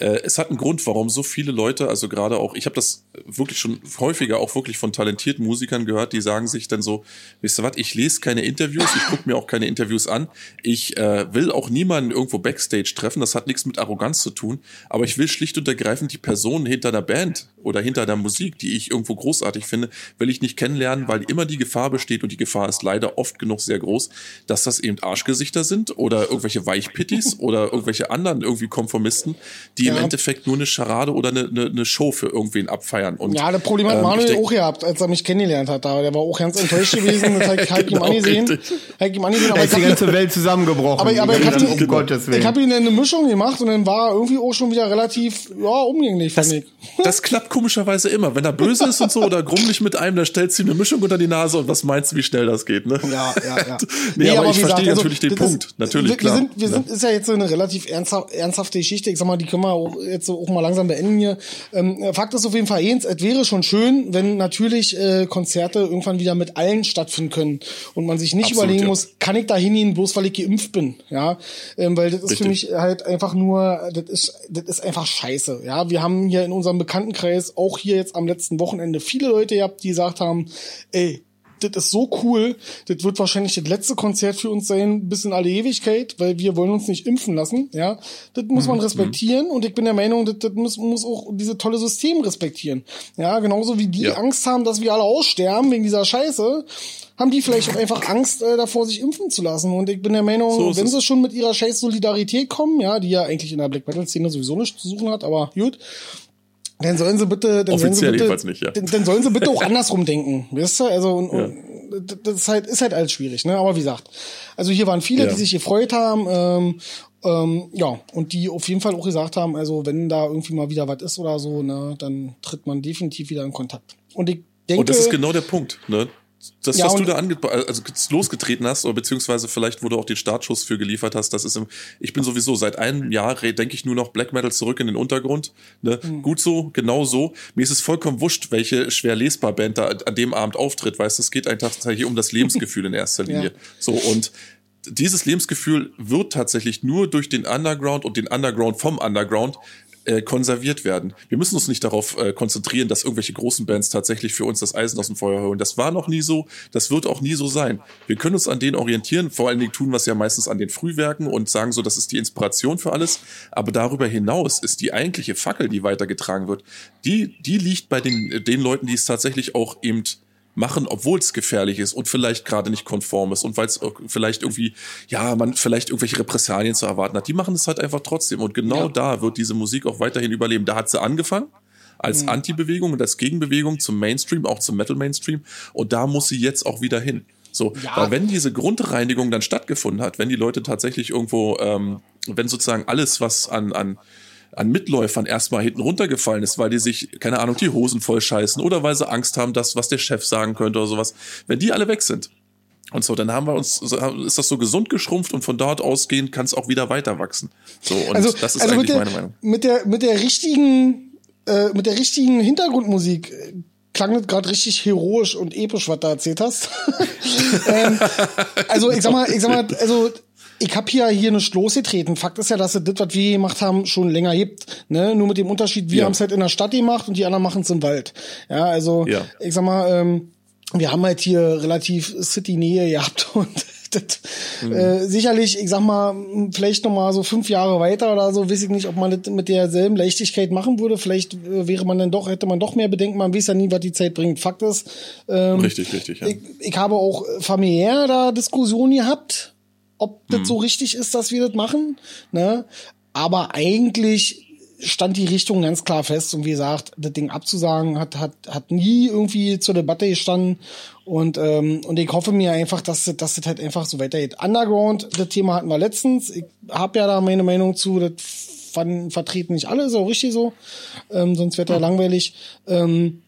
äh, es hat einen Grund, warum so viele Leute, also gerade auch, ich habe das wirklich schon häufiger auch wirklich von talentierten Musikern gehört, die sagen sich dann so, wisst ihr was, ich lese keine Interviews, ich gucke mir auch keine Interviews an, ich äh, will auch niemanden irgendwo Backstage treffen, das hat nichts mit Arroganz zu tun, aber ich will schlicht und ergreifend die Person hinter der Band oder hinter der Musik, die ich irgendwo großartig finde, will ich nicht kennenlernen, weil immer die Gefahr besteht und die Gefahr ist leider oft genug sehr groß, dass das eben Arschgesichter sind oder irgendwelche Weichpittis oder irgendwelche anderen irgendwie Konformisten, die ja. im Endeffekt nur eine Scharade oder eine, eine, eine Show für irgendwen abfeiern. Und, ja, der Problem hat ähm, Manuel denk, auch gehabt, als er mich kennengelernt hat. Da, der war auch ganz enttäuscht gewesen. Das hat, genau, ihm angesehen. Hat ihm angesehen aber ist die ganze Welt zusammengebrochen. Aber, aber ich habe um. Ich habe ihm eine Mischung gemacht und dann war er irgendwie auch schon wieder relativ ja, umgänglich, das, ich. Das klappt komischerweise immer. Wenn er böse ist und so oder grummelig mit einem, dann stellst du ihm eine Mischung unter die Nase und was meinst du, wie schnell das geht, ne? Ja, ja, ja. nee, nee, aber, aber ich verstehe gesagt, natürlich also, den Punkt. Ist, natürlich, wir, klar. Wir sind, wir sind, ist ja jetzt so eine relativ ernsthafte Geschichte. Ich sag mal, die können wir auch jetzt so auch mal langsam beenden hier. Ähm, Fakt ist auf jeden Fall eins, es wäre schon schön, wenn natürlich äh, Konzerte irgendwann wieder mit allen stattfinden können und man sich nicht Absolut, überlegen ja. muss, kann ich da hingehen, bloß weil ich geimpft bin, ja, ähm, weil das ist Richtig. für mich halt einfach nur, das ist, das ist einfach scheiße, ja. Wir haben hier in unserem Bekanntenkreis auch hier jetzt am letzten Wochenende viele Leute gehabt, die gesagt haben, ey, das ist so cool. Das wird wahrscheinlich das letzte Konzert für uns sein, bis in alle Ewigkeit, weil wir wollen uns nicht impfen lassen. Ja, das muss man mhm. respektieren und ich bin der Meinung, das, das muss, muss auch diese tolle System respektieren. Ja, genauso wie die ja. Angst haben, dass wir alle aussterben wegen dieser Scheiße, haben die vielleicht auch einfach Angst äh, davor, sich impfen zu lassen. Und ich bin der Meinung, so wenn sie schon mit ihrer scheiß Solidarität kommen, ja, die ja eigentlich in der Black Metal Szene sowieso nichts zu suchen hat, aber gut, dann sollen sie bitte, dann sollen sie bitte, nicht, ja. dann, dann, sollen sie bitte auch andersrum denken, weißt du? Also und, ja. und, das ist halt, ist halt alles schwierig, ne? Aber wie gesagt, also hier waren viele, ja. die sich gefreut haben, ähm, ähm, ja, und die auf jeden Fall auch gesagt haben, also wenn da irgendwie mal wieder was ist oder so, ne, dann tritt man definitiv wieder in Kontakt. Und ich denke. Und das ist genau der Punkt, ne? Das, ja, was du da ange also losgetreten hast, oder beziehungsweise vielleicht, wo du auch den Startschuss für geliefert hast, das ist im, ich bin sowieso seit einem Jahr, denke ich nur noch Black Metal zurück in den Untergrund. Ne? Mhm. Gut so, genau so. Mir ist es vollkommen wurscht, welche schwer lesbar Band da an dem Abend auftritt, weißt du, es geht einfach hier um das Lebensgefühl in erster Linie. ja. So, und dieses Lebensgefühl wird tatsächlich nur durch den Underground und den Underground vom Underground äh, konserviert werden. Wir müssen uns nicht darauf äh, konzentrieren, dass irgendwelche großen Bands tatsächlich für uns das Eisen aus dem Feuer holen. Das war noch nie so, das wird auch nie so sein. Wir können uns an denen orientieren, vor allen Dingen tun wir es ja meistens an den Frühwerken und sagen so, das ist die Inspiration für alles. Aber darüber hinaus ist die eigentliche Fackel, die weitergetragen wird, die, die liegt bei den, den Leuten, die es tatsächlich auch eben machen, obwohl es gefährlich ist und vielleicht gerade nicht konform ist und weil es vielleicht irgendwie, ja, man vielleicht irgendwelche Repressalien zu erwarten hat. Die machen es halt einfach trotzdem. Und genau ja. da wird diese Musik auch weiterhin überleben. Da hat sie angefangen als mhm. Anti-Bewegung und als Gegenbewegung zum Mainstream, auch zum Metal-Mainstream. Und da muss sie jetzt auch wieder hin. So, ja. weil wenn diese Grundreinigung dann stattgefunden hat, wenn die Leute tatsächlich irgendwo, ähm, wenn sozusagen alles, was an, an an Mitläufern erstmal hinten runtergefallen ist, weil die sich, keine Ahnung, die Hosen voll scheißen oder weil sie Angst haben, dass was der Chef sagen könnte oder sowas. Wenn die alle weg sind, Und so, dann haben wir uns, ist das so gesund geschrumpft und von dort ausgehend kann es auch wieder weiter wachsen. So, und also, das ist also eigentlich der, meine Meinung. Mit der, mit der richtigen, äh, mit der richtigen Hintergrundmusik äh, klang das gerade richtig heroisch und episch, was du erzählt hast. ähm, also ich sag mal, ich sag mal, also ich hab hier hier eine Stoß getreten. Fakt ist ja, dass es das, was wir gemacht haben, schon länger gibt. Ne? Nur mit dem Unterschied, wir Ja. haben es halt in der Stadt gemacht und die anderen machen es im Wald. Ja, also Ja. ich sag mal, ähm, wir haben halt hier relativ City-Nähe gehabt und das, Mhm. äh, sicherlich, ich sag mal, vielleicht noch mal so fünf Jahre weiter oder so, weiß ich nicht, ob man das mit derselben Leichtigkeit machen würde. Vielleicht äh, wäre man dann doch, hätte man doch mehr Bedenken. Man weiß ja nie, was die Zeit bringt. Fakt ist, ähm, Richtig, richtig, ja. ich, ich habe auch familiär da Diskussionen gehabt, ob Mhm. das so richtig ist, dass wir das machen. Ne? Aber eigentlich stand die Richtung ganz klar fest und wie gesagt, das Ding abzusagen hat hat hat nie irgendwie zur Debatte gestanden und ähm, und ich hoffe mir einfach, dass das, dass das halt einfach so weitergeht. Underground, das Thema hatten wir letztens. Ich habe ja da meine Meinung zu. Das fanden, vertreten nicht alle, auch richtig so. Ähm, sonst wird ja langweilig. Ähm,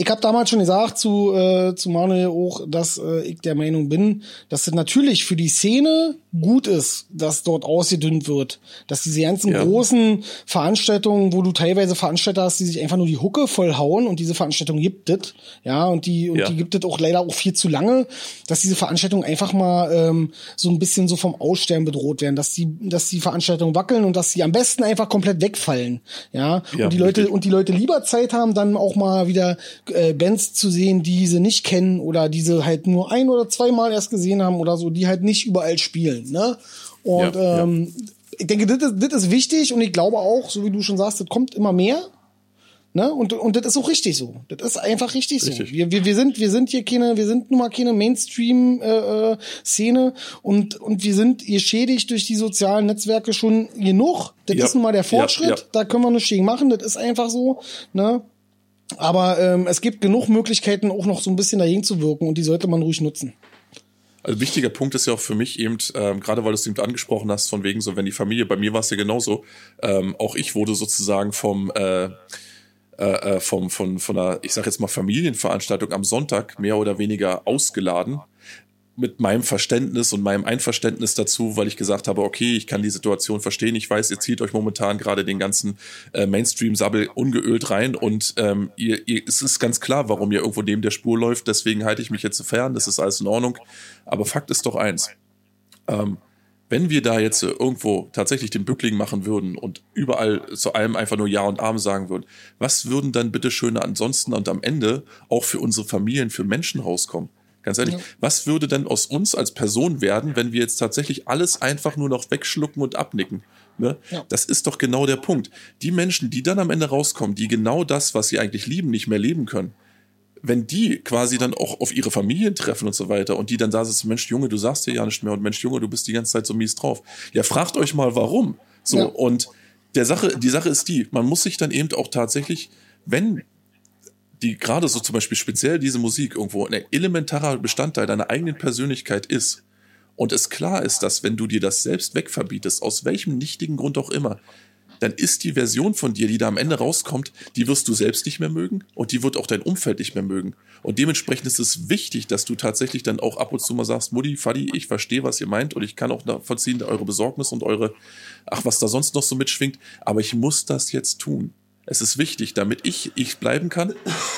ich habe damals schon gesagt zu, äh, zu Manuel auch, dass äh, ich der Meinung bin, dass es natürlich für die Szene gut ist, dass dort ausgedünnt wird. Dass diese ganzen Ja. großen Veranstaltungen, wo du teilweise Veranstalter hast, die sich einfach nur die Hucke vollhauen und diese Veranstaltung gibt es, ja, und die, und Ja. die gibt es auch leider auch viel zu lange, dass diese Veranstaltungen einfach mal ähm, so ein bisschen so vom Aussterben bedroht werden, dass die, dass die Veranstaltungen wackeln und dass sie am besten einfach komplett wegfallen. Ja, Ja, und die Leute, richtig. und die Leute lieber Zeit haben, dann auch mal wieder äh, Bands zu sehen, die sie nicht kennen oder die sie halt nur ein oder zweimal erst gesehen haben oder so, die halt nicht überall spielen. Ne? Und Ja, ja. ähm, ich denke, das ist, das ist wichtig und ich glaube auch, so wie du schon sagst, das kommt immer mehr. Ne? Und, und das ist auch richtig so. Das ist einfach richtig, Richtig. so. Wir, wir, wir sind, wir sind hier keine, wir sind nun mal keine Mainstream-Szene äh, Szene und, und wir sind geschädigt durch die sozialen Netzwerke schon genug. Das Ja. ist nun mal der Ja, Fortschritt. ja. Da können wir nichts gegen machen. Das ist einfach so. Ne? Aber ähm, es gibt genug Möglichkeiten, auch noch so ein bisschen dagegen zu wirken und die sollte man ruhig nutzen. Also wichtiger Punkt ist ja auch für mich eben, ähm, gerade weil du es eben angesprochen hast, von wegen so, wenn die Familie, bei mir war es ja genauso, ähm, auch ich wurde sozusagen vom äh, äh, äh, vom, von, von einer, ich sag jetzt mal, Familienveranstaltung am Sonntag mehr oder weniger ausgeladen. Mit meinem Verständnis und meinem Einverständnis dazu, weil ich gesagt habe, okay, ich kann die Situation verstehen. Ich weiß, ihr zieht euch momentan gerade den ganzen äh, Mainstream-Sabbel ungeölt rein und ähm, ihr, ihr, es ist ganz klar, warum ihr irgendwo neben der Spur läuft. Deswegen halte ich mich jetzt fern. Das ist alles in Ordnung. Aber Fakt ist doch eins. Ähm, wenn wir da jetzt irgendwo tatsächlich den Bückling machen würden und überall zu allem einfach nur Ja und Arm sagen würden, was würden dann bitte schön ansonsten und am Ende auch für unsere Familien, für Menschen rauskommen? Ganz ehrlich, Ja. was würde denn aus uns als Person werden, wenn wir jetzt tatsächlich alles einfach nur noch wegschlucken und abnicken? Ne? Ja. Das ist doch genau der Punkt. Die Menschen, die dann am Ende rauskommen, die genau das, was sie eigentlich lieben, nicht mehr leben können, wenn die quasi dann auch auf ihre Familien treffen und so weiter und die dann da sitzen, Mensch, Junge, du sagst dir ja nicht mehr und Mensch, Junge, du bist die ganze Zeit so mies drauf. Ja, fragt euch mal, warum. So, Ja. und der Sache, die Sache ist die, man muss sich dann eben auch tatsächlich, wenn die gerade so zum Beispiel speziell diese Musik irgendwo ein elementarer Bestandteil deiner eigenen Persönlichkeit ist und es klar ist, dass wenn du dir das selbst wegverbietest, aus welchem nichtigen Grund auch immer, dann ist die Version von dir, die da am Ende rauskommt, die wirst du selbst nicht mehr mögen und die wird auch dein Umfeld nicht mehr mögen. Und dementsprechend ist es wichtig, dass du tatsächlich dann auch ab und zu mal sagst, Mutti, Fadi, ich verstehe, was ihr meint und ich kann auch nachvollziehen eure Besorgnis und eure, ach, was da sonst noch so mitschwingt, aber ich muss das jetzt tun. Es ist wichtig, damit ich ich bleiben kann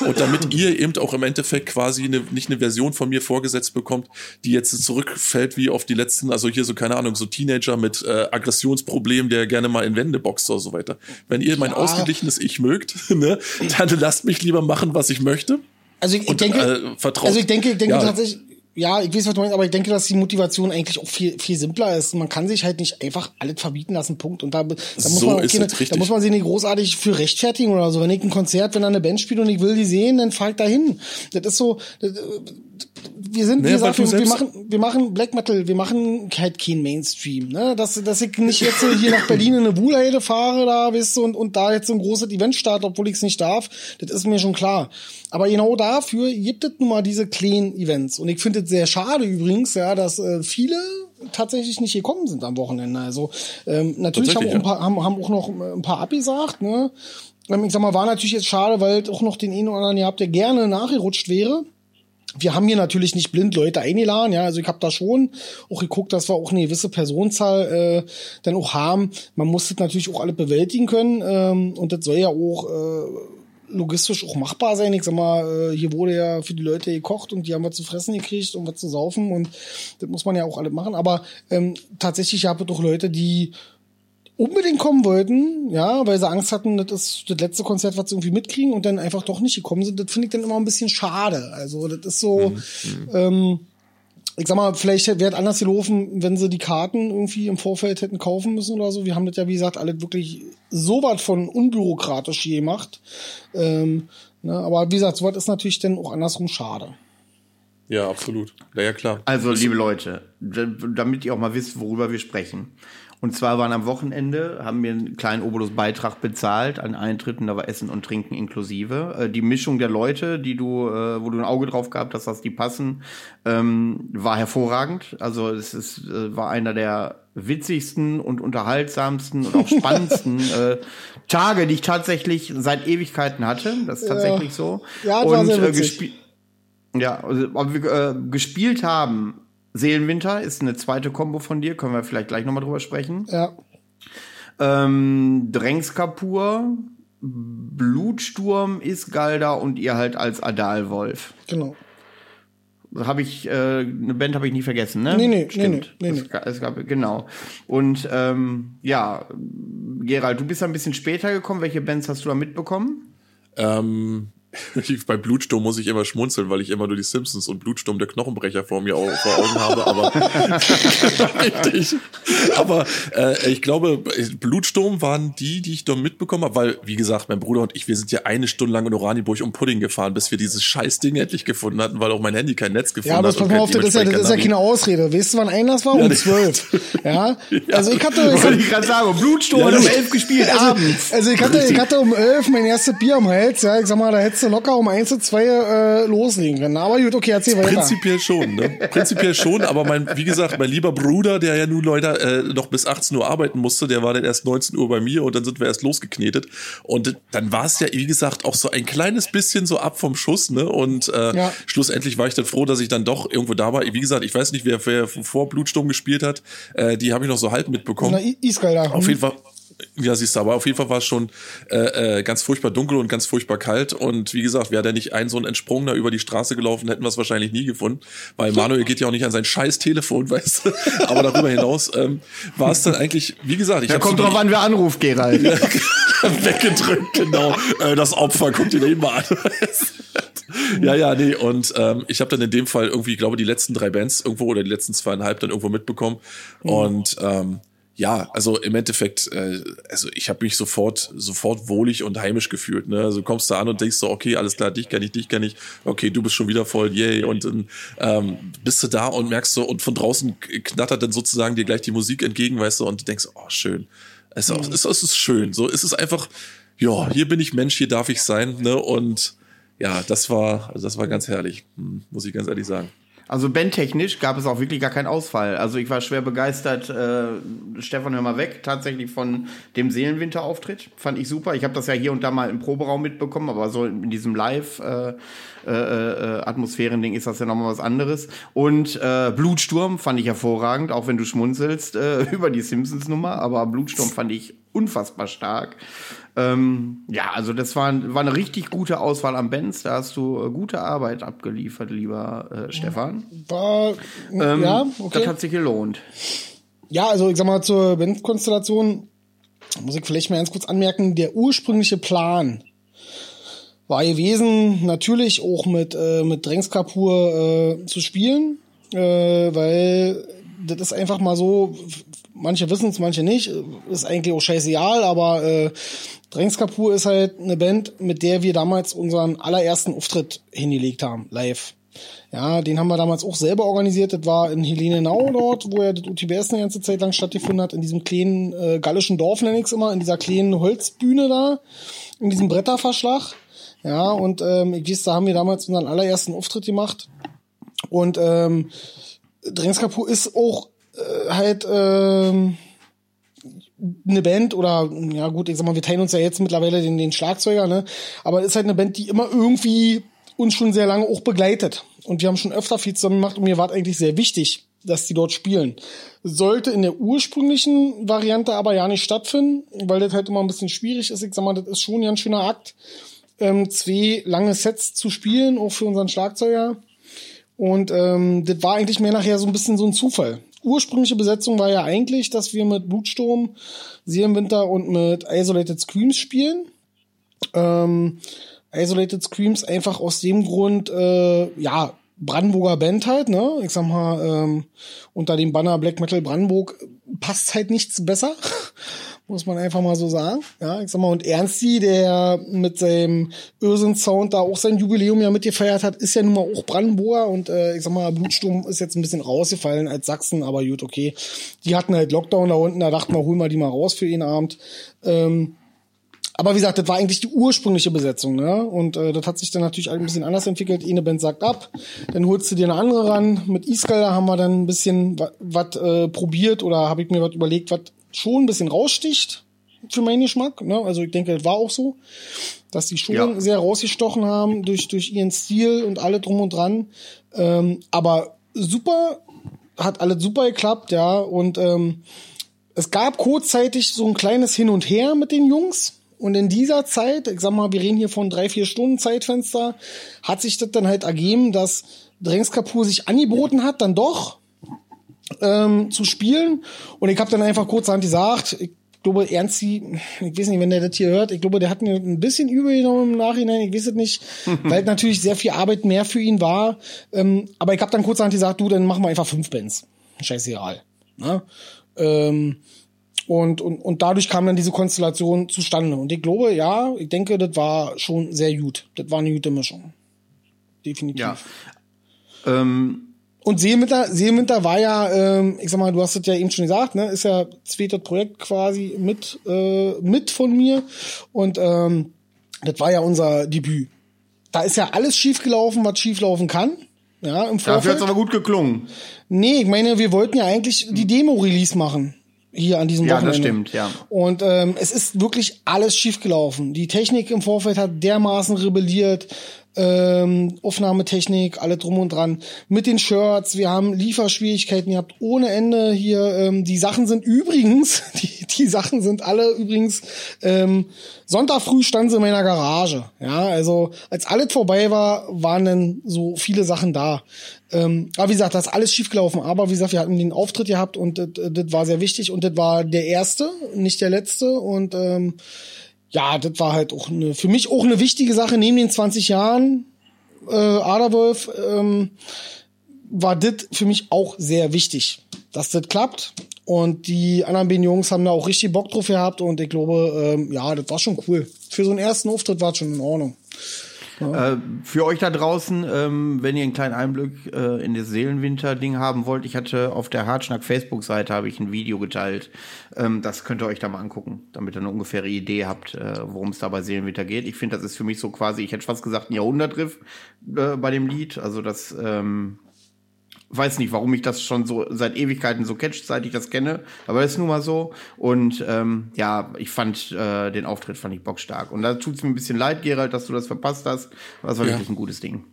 und damit ihr eben auch im Endeffekt quasi eine, nicht eine Version von mir vorgesetzt bekommt, die jetzt zurückfällt wie auf die letzten, also hier so, keine Ahnung, so Teenager mit äh, Aggressionsproblemen, der gerne mal in Wände boxt oder so weiter. Wenn ihr mein Ja. ausgeglichenes Ich mögt, ne, dann lasst mich lieber machen, was ich möchte. Also ich, Und, denke, äh, vertraut. also ich denke, ich denke Ja. tatsächlich, ja, ich weiß, was du meinst, aber ich denke, dass die Motivation eigentlich auch viel, viel simpler ist. Man kann sich halt nicht einfach alles verbieten lassen, Punkt. Und da, da muss So man keine, da muss man sich nicht großartig für rechtfertigen oder so. Wenn ich ein Konzert, wenn da eine Band spielt und ich will die sehen, dann fahr ich da hin. Das ist so, das, wir sind, wie Nee, gesagt, wir, wir machen, wir machen Black Metal, wir machen halt kein Mainstream, ne? Dass, dass ich nicht jetzt hier nach Berlin in eine Wuhlheide fahre, da, weißt du, und, und da jetzt so ein großes Event starte, obwohl ich es nicht darf, das ist mir schon klar. Aber genau dafür gibt es nun mal diese kleinen Events. Und ich finde es sehr schade übrigens, ja, dass äh, viele tatsächlich nicht gekommen sind am Wochenende. Also ähm, natürlich haben auch, ein paar, haben, haben auch noch äh, ein paar abgesagt, ne? Ähm, Ich sag mal, war natürlich jetzt schade, weil auch noch den einen oder anderen ihr habt, der gerne nachgerutscht wäre. Wir haben hier natürlich nicht blind Leute eingeladen, ja, also ich habe da schon auch geguckt, dass wir auch eine gewisse Personenzahl äh, dann auch haben. Man muss das natürlich auch alle bewältigen können ähm, und das soll ja auch äh, logistisch auch machbar sein. Ich sag mal, äh, hier wurde ja für die Leute gekocht und die haben was zu fressen gekriegt und was zu saufen und das muss man ja auch alle machen. Aber ähm, tatsächlich habe ich doch Leute, die unbedingt kommen wollten, ja, weil sie Angst hatten, das ist das letzte Konzert, was sie irgendwie mitkriegen und dann einfach doch nicht gekommen sind. Das finde ich dann immer ein bisschen schade. Also das ist so, mhm. ähm, ich sag mal, vielleicht wäre es anders gelaufen, wenn sie die Karten irgendwie im Vorfeld hätten kaufen müssen oder so. Wir haben das ja, wie gesagt, alle wirklich so was von unbürokratisch gemacht. Ähm, ne, aber wie gesagt, so was ist natürlich dann auch andersrum schade. Ja, absolut. Ja, ja, klar. Also, liebe Leute, damit ihr auch mal wisst, worüber wir sprechen. Und zwar waren am Wochenende, haben wir einen kleinen Obolus-Beitrag bezahlt an Eintritten, da war Essen und Trinken inklusive. Äh, die Mischung der Leute, die du, äh, wo du ein Auge drauf gehabt hast, dass die passen, ähm, war hervorragend. Also es ist, äh, war einer der witzigsten und unterhaltsamsten und auch spannendsten äh, Tage, die ich tatsächlich seit Ewigkeiten hatte. Das ist tatsächlich ja. so. Ja, das und war sehr äh, ja, also, wir äh, gespielt haben Seelenwinter ist eine zweite Combo von dir, können wir vielleicht gleich nochmal drüber sprechen. Ja. Ähm, Drengskapur, Blutsturm ist Galda und ihr halt als Adalwolf. Genau. Habe ich, äh, eine Band habe ich nie vergessen, ne? Nee, nee, Stimmt. nee, nee, nee. Es, es gab, genau. Und ähm, ja, Gerald, du bist ein bisschen später gekommen. Welche Bands hast du da mitbekommen? Ähm, bei Blutsturm muss ich immer schmunzeln, weil ich immer nur die Simpsons und Blutsturm der Knochenbrecher vor mir vor Augen habe, aber richtig. Aber äh, ich glaube, Blutsturm waren die, die ich dort mitbekommen habe, weil, wie gesagt, mein Bruder und ich, wir sind ja eine Stunde lang in Oranienburg um Pudding gefahren, bis wir dieses scheiß Ding endlich gefunden hatten, weil auch mein Handy kein Netz gefunden hat. Ja, aber pass mal auf, das ist ja, das ist ja keine Ausrede. Weißt du, wann Einlass war? Um zwölf. Ja? ja? Also ich hatte... Ich, ich gerade sagen, Blutsturm ja, um elf gespielt, also, abends. Also ich hatte, ich hatte um elf mein erstes Bier am Hals, ja, ich sag mal, da hättest du locker um eins zu zwei äh, loslegen können. Aber gut, okay, erzähl weiter. Prinzipiell schon, ne? Prinzipiell schon, aber mein, wie gesagt, mein lieber Bruder, der ja nun Leute äh, noch bis 18 Uhr arbeiten musste, der war dann erst 19 Uhr bei mir und dann sind wir erst losgeknetet. Und dann war es ja, wie gesagt, auch so ein kleines bisschen so ab vom Schuss, ne? Und äh, ja. schlussendlich war ich dann froh, dass ich dann doch irgendwo da war. Wie gesagt, ich weiß nicht, wer, wer vor Blutsturm gespielt hat. Äh, die habe ich noch so halb mitbekommen. Na. Auf jeden Fall. Ja, siehst du, aber auf jeden Fall war es schon äh, äh, ganz furchtbar dunkel und ganz furchtbar kalt. Und wie gesagt, wäre der nicht ein so ein Entsprungener über die Straße gelaufen, hätten wir es wahrscheinlich nie gefunden. Weil Manuel geht ja auch nicht an sein scheiß Telefon, weißt du. Aber darüber hinaus ähm, war es dann eigentlich, wie gesagt, ich ja, kommt drauf an, wer anruft, Gerald. weggedrückt, genau. Äh, das Opfer, guckt ihn eben mal an. ja, ja, nee. Und ähm, ich habe dann in dem Fall irgendwie, ich glaube, die letzten drei Bands irgendwo oder die letzten zweieinhalb dann irgendwo mitbekommen. Und ähm, ja, also im Endeffekt, äh, also ich habe mich sofort, sofort wohlig und heimisch gefühlt. Ne? Also kommst du an und denkst so, okay, alles klar, dich kenne ich, dich kenne ich, okay, du bist schon wieder voll, yay. Und dann ähm, bist du da und merkst so, und von draußen knattert dann sozusagen dir gleich die Musik entgegen, weißt du, und du denkst, oh, schön. Es, mhm. es, es ist schön. So, es ist einfach, ja, hier bin ich Mensch, hier darf ich sein, ne? Und ja, das war, also das war ganz herrlich, hm, muss ich ganz ehrlich sagen. Also bandtechnisch gab es auch wirklich gar keinen Ausfall. Also ich war schwer begeistert. Äh, Stefan, hör mal weg, tatsächlich von dem Seelenwinter-Auftritt. Fand ich super. Ich habe das ja hier und da mal im Proberaum mitbekommen, aber so in diesem Live- äh, äh, äh, Atmosphärending ist das ja nochmal was anderes. Und äh, Blutsturm fand ich hervorragend, auch wenn du schmunzelst äh, über die Simpsons-Nummer, aber Blutsturm fand ich unfassbar stark. Ähm, ja, also das war, war eine richtig gute Auswahl am Benz. Da hast du äh, gute Arbeit abgeliefert, lieber äh, Stefan. War, ähm, ja, okay. Das hat sich gelohnt. Ja, also ich sag mal zur Benz-Konstellation muss ich vielleicht mal ganz kurz anmerken, der ursprüngliche Plan war gewesen, natürlich auch mit, äh, mit Drängskapur äh, zu spielen, äh, weil das ist einfach mal so, manche wissen es, manche nicht, ist eigentlich auch scheißegal, aber äh, Drängs Kapur ist halt eine Band, mit der wir damals unseren allerersten Auftritt hingelegt haben, live. Ja, den haben wir damals auch selber organisiert. Das war in Helenenau dort, wo ja das UTBS eine ganze Zeit lang stattgefunden hat, in diesem kleinen äh, gallischen Dorf, nenne ich immer, in dieser kleinen Holzbühne da, in diesem Bretterverschlag. Ja, und ähm, ich weiß, da haben wir damals unseren allerersten Auftritt gemacht. Und ähm, Drengskapu ist auch äh, halt ähm, eine Band oder ja gut, ich sag mal, wir teilen uns ja jetzt mittlerweile den, den Schlagzeuger, ne? Aber ist halt eine Band, die immer irgendwie uns schon sehr lange auch begleitet. und wir haben schon öfter viel zusammen gemacht und mir war eigentlich sehr wichtig, dass die dort spielen. Sollte in der ursprünglichen Variante aber ja nicht stattfinden, weil das halt immer ein bisschen schwierig ist. Ich sag mal, das ist schon ja ein schöner Akt, ähm, zwei lange Sets zu spielen, auch für unseren Schlagzeuger. Und ähm, das war eigentlich mehr nachher so ein bisschen so ein Zufall. Ursprüngliche Besetzung war ja eigentlich, dass wir mit Blutsturm, Sie im Winter und mit Isolated Screams spielen. Ähm, Isolated Screams einfach aus dem Grund, äh, ja, Brandenburger Band halt, ne? Ich sag mal, ähm, unter dem Banner Black Metal Brandenburg passt halt nichts besser. Muss man einfach mal so sagen. Ja, ich sag mal, und Ernsti, der mit seinem Irrsinn-Sound da auch sein Jubiläum ja mitgefeiert hat, ist ja nun mal auch Brandenburger und äh, ich sag mal, Blutsturm ist jetzt ein bisschen rausgefallen als Sachsen, aber gut, okay. Die hatten halt Lockdown da unten, da dachten wir, holen wir die mal raus für den Abend. Ähm, aber wie gesagt, das war eigentlich die ursprüngliche Besetzung, ne? Und äh, das hat sich dann natürlich ein bisschen anders entwickelt. Eine Band sagt ab, dann holst du dir eine andere ran. Mit Iskal haben wir dann ein bisschen was äh, probiert oder habe ich mir was überlegt, was schon ein bisschen raussticht für meinen Geschmack. Ne? Also ich denke, das war auch so, dass die schon ja. sehr rausgestochen haben durch durch ihren Stil und alle drum und dran. Ähm, aber super, hat alles super geklappt, ja. Und ähm, es gab kurzzeitig so ein kleines Hin und Her mit den Jungs und in dieser Zeit, ich sag mal, wir reden hier von drei, vier Stunden Zeitfenster, hat sich das dann halt ergeben, dass Drängs Kapur sich angeboten hat, dann doch ähm, zu spielen. Und ich habe dann einfach kurzerhand gesagt, ich glaube, Ernsti, ich weiß nicht, wenn der das hier hört, ich glaube, der hat mir ein bisschen übergenommen im Nachhinein, ich weiß es nicht, weil natürlich sehr viel Arbeit mehr für ihn war. Ähm, aber ich habe dann kurzerhand gesagt, du, dann machen wir einfach fünf Bands. Scheißegal. Ne? Ähm, und, und, und dadurch kam dann diese Konstellation zustande. Und ich glaube, ja, ich denke, das war schon sehr gut. Das war eine gute Mischung. Definitiv. Ja. Ähm und Seeminter, Seeminter war ja, ähm, ich sag mal, du hast es ja eben schon gesagt, ne, ist ja zweites Projekt quasi mit, äh, mit von mir. Und ähm, das war ja unser Debüt. Da ist ja alles schiefgelaufen, was schieflaufen kann. Ja, im Vorfeld. Dafür hat's aber gut geklungen. Nee, ich meine, wir wollten ja eigentlich die Demo-Release machen hier an diesem ja, Wochenende. Ja, das stimmt, ja. Und ähm, es ist wirklich alles schiefgelaufen. Die Technik im Vorfeld hat dermaßen rebelliert ähm, Aufnahmetechnik, alle drum und dran. Mit den Shirts, wir haben Lieferschwierigkeiten, ihr habt ohne Ende hier, ähm, die Sachen sind übrigens, die, die Sachen sind alle übrigens, ähm, Sonntag früh standen sie in meiner Garage. Ja, also als alles vorbei war, waren dann so viele Sachen da. Ähm, aber wie gesagt, das ist alles schiefgelaufen. Aber wie gesagt, wir hatten den Auftritt gehabt und das, war sehr wichtig und das war der erste, nicht der letzte. Und ähm, ja, das war halt auch eine, für mich auch eine wichtige Sache neben den 20 Jahren äh, Aderwolf ähm, war das für mich auch sehr wichtig, dass das klappt. Und die anderen beiden Jungs haben da auch richtig Bock drauf gehabt und ich glaube, ähm, ja, das war schon cool. Für so einen ersten Auftritt war es schon in Ordnung. Ja. Äh, für euch da draußen, ähm, wenn ihr einen kleinen Einblick äh, in das Seelenwinter-Ding haben wollt, ich hatte auf der Hartschnack Facebook-Seite habe ich ein Video geteilt. Ähm, das könnt ihr euch da mal angucken, damit ihr eine ungefähre Idee habt, äh, worum es da bei Seelenwinter geht. Ich finde, das ist für mich so quasi, ich hätte fast gesagt, ein Jahrhundertriff äh, bei dem Lied. Also das ähm, weiß nicht, warum ich das schon so seit Ewigkeiten so catcht, seit ich das kenne, aber ist nun mal so. Und ähm, ja, ich fand äh, den Auftritt fand ich bockstark. Und da tut es mir ein bisschen leid, Gerald, dass du das verpasst hast. Das war ja. wirklich ein gutes Ding.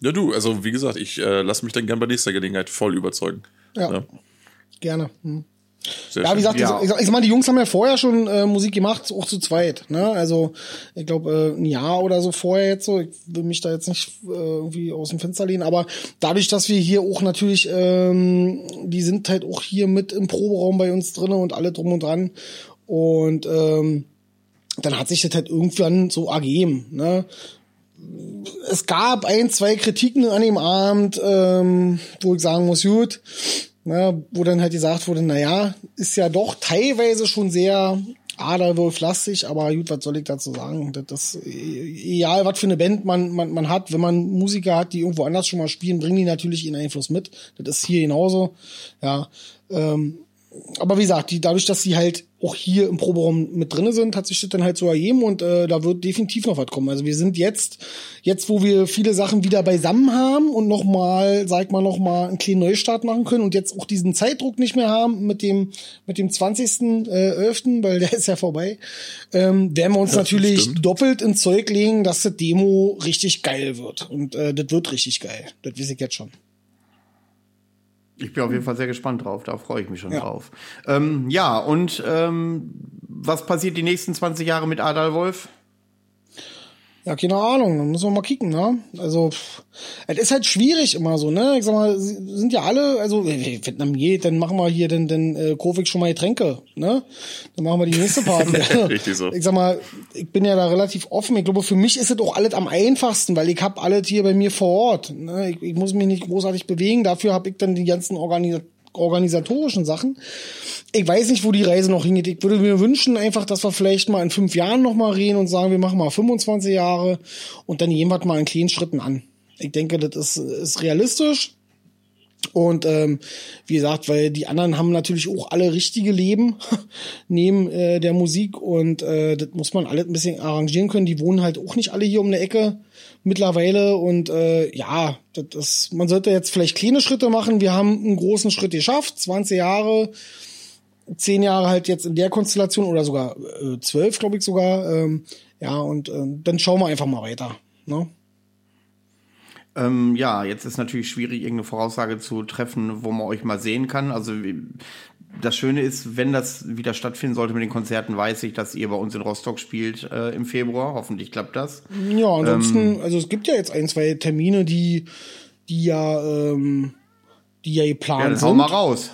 Ja, du, also wie gesagt, ich äh, lasse mich dann gern bei nächster Gelegenheit voll überzeugen. Ja. ja. Gerne. Hm. Sehr ja, wie gesagt, ja. ich, ich, sag mal, die Jungs haben ja vorher schon äh, Musik gemacht, auch zu zweit. Ne? Also ich glaube äh, ein Jahr oder so vorher jetzt so. Ich will mich da jetzt nicht äh, irgendwie aus dem Fenster lehnen, aber dadurch, dass wir hier auch natürlich, ähm, die sind halt auch hier mit im Proberaum bei uns drinnen und alle drum und dran und ähm, dann hat sich das halt irgendwann so ergeben. Ne? Es gab ein, zwei Kritiken an dem Abend, ähm, wo ich sagen muss, gut, ne, wo dann halt gesagt wurde, na ja, ist ja doch teilweise schon sehr Aderwolf-lastig, aber gut, was soll ich dazu sagen? Das ist egal, was für eine Band man, man, man hat, wenn man Musiker hat, die irgendwo anders schon mal spielen, bringen die natürlich ihren Einfluss mit. Das ist hier genauso. Ja, ähm, aber wie gesagt, die, dadurch, dass sie halt auch hier im Proberaum mit drinne sind, hat sich das dann halt so ergeben und äh, da wird definitiv noch was kommen. Also wir sind jetzt, jetzt wo wir viele Sachen wieder beisammen haben und nochmal, sag mal, nochmal einen kleinen Neustart machen können und jetzt auch diesen Zeitdruck nicht mehr haben mit dem, mit dem 20. Äh, 11., weil der ist ja vorbei, ähm, werden wir uns das natürlich stimmt. doppelt ins Zeug legen, dass das Demo richtig geil wird. Und äh, das wird richtig geil. Das weiß ich jetzt schon. Ich bin auf jeden Fall sehr gespannt drauf, da freue ich mich schon ja. drauf. Ähm, ja, und ähm, was passiert die nächsten 20 Jahre mit Adal Wolf? Ja, keine Ahnung, dann müssen wir mal kicken, ne? Also, es ist halt schwierig immer so, ne? Ich sag mal, sind ja alle, also, wenn Vietnam geht, dann machen wir hier den, den äh, Kofik schon mal Getränke, ne? Dann machen wir die nächste Party. Richtig so. Ich sag mal, ich bin ja da relativ offen. Ich glaube, für mich ist es auch alles am einfachsten, weil ich hab alles hier bei mir vor Ort. Ne? Ich, ich muss mich nicht großartig bewegen, dafür habe ich dann die ganzen Organis organisatorischen Sachen ich weiß nicht, wo die Reise noch hingeht. Ich würde mir wünschen einfach, dass wir vielleicht mal in fünf Jahren noch mal reden und sagen, wir machen mal 25 Jahre und dann jemand mal in kleinen Schritten an. Ich denke, das ist, ist realistisch. Und ähm, wie gesagt, weil die anderen haben natürlich auch alle richtige Leben neben äh, der Musik und äh, das muss man alles ein bisschen arrangieren können. Die wohnen halt auch nicht alle hier um der Ecke mittlerweile und äh, ja, das man sollte jetzt vielleicht kleine Schritte machen. Wir haben einen großen Schritt geschafft, 20 Jahre zehn Jahre halt jetzt in der Konstellation oder sogar äh, zwölf, glaube ich sogar. Ähm, ja, und äh, dann schauen wir einfach mal weiter. Ne? Ähm, ja, jetzt ist natürlich schwierig, irgendeine Voraussage zu treffen, wo man euch mal sehen kann. Also das Schöne ist, wenn das wieder stattfinden sollte mit den Konzerten, weiß ich, dass ihr bei uns in Rostock spielt äh, im Februar. Hoffentlich klappt das. Ja, ansonsten, ähm, also es gibt ja jetzt ein, zwei Termine, die, die ja, ähm, die ja geplant ja, dann sind. Hau mal raus.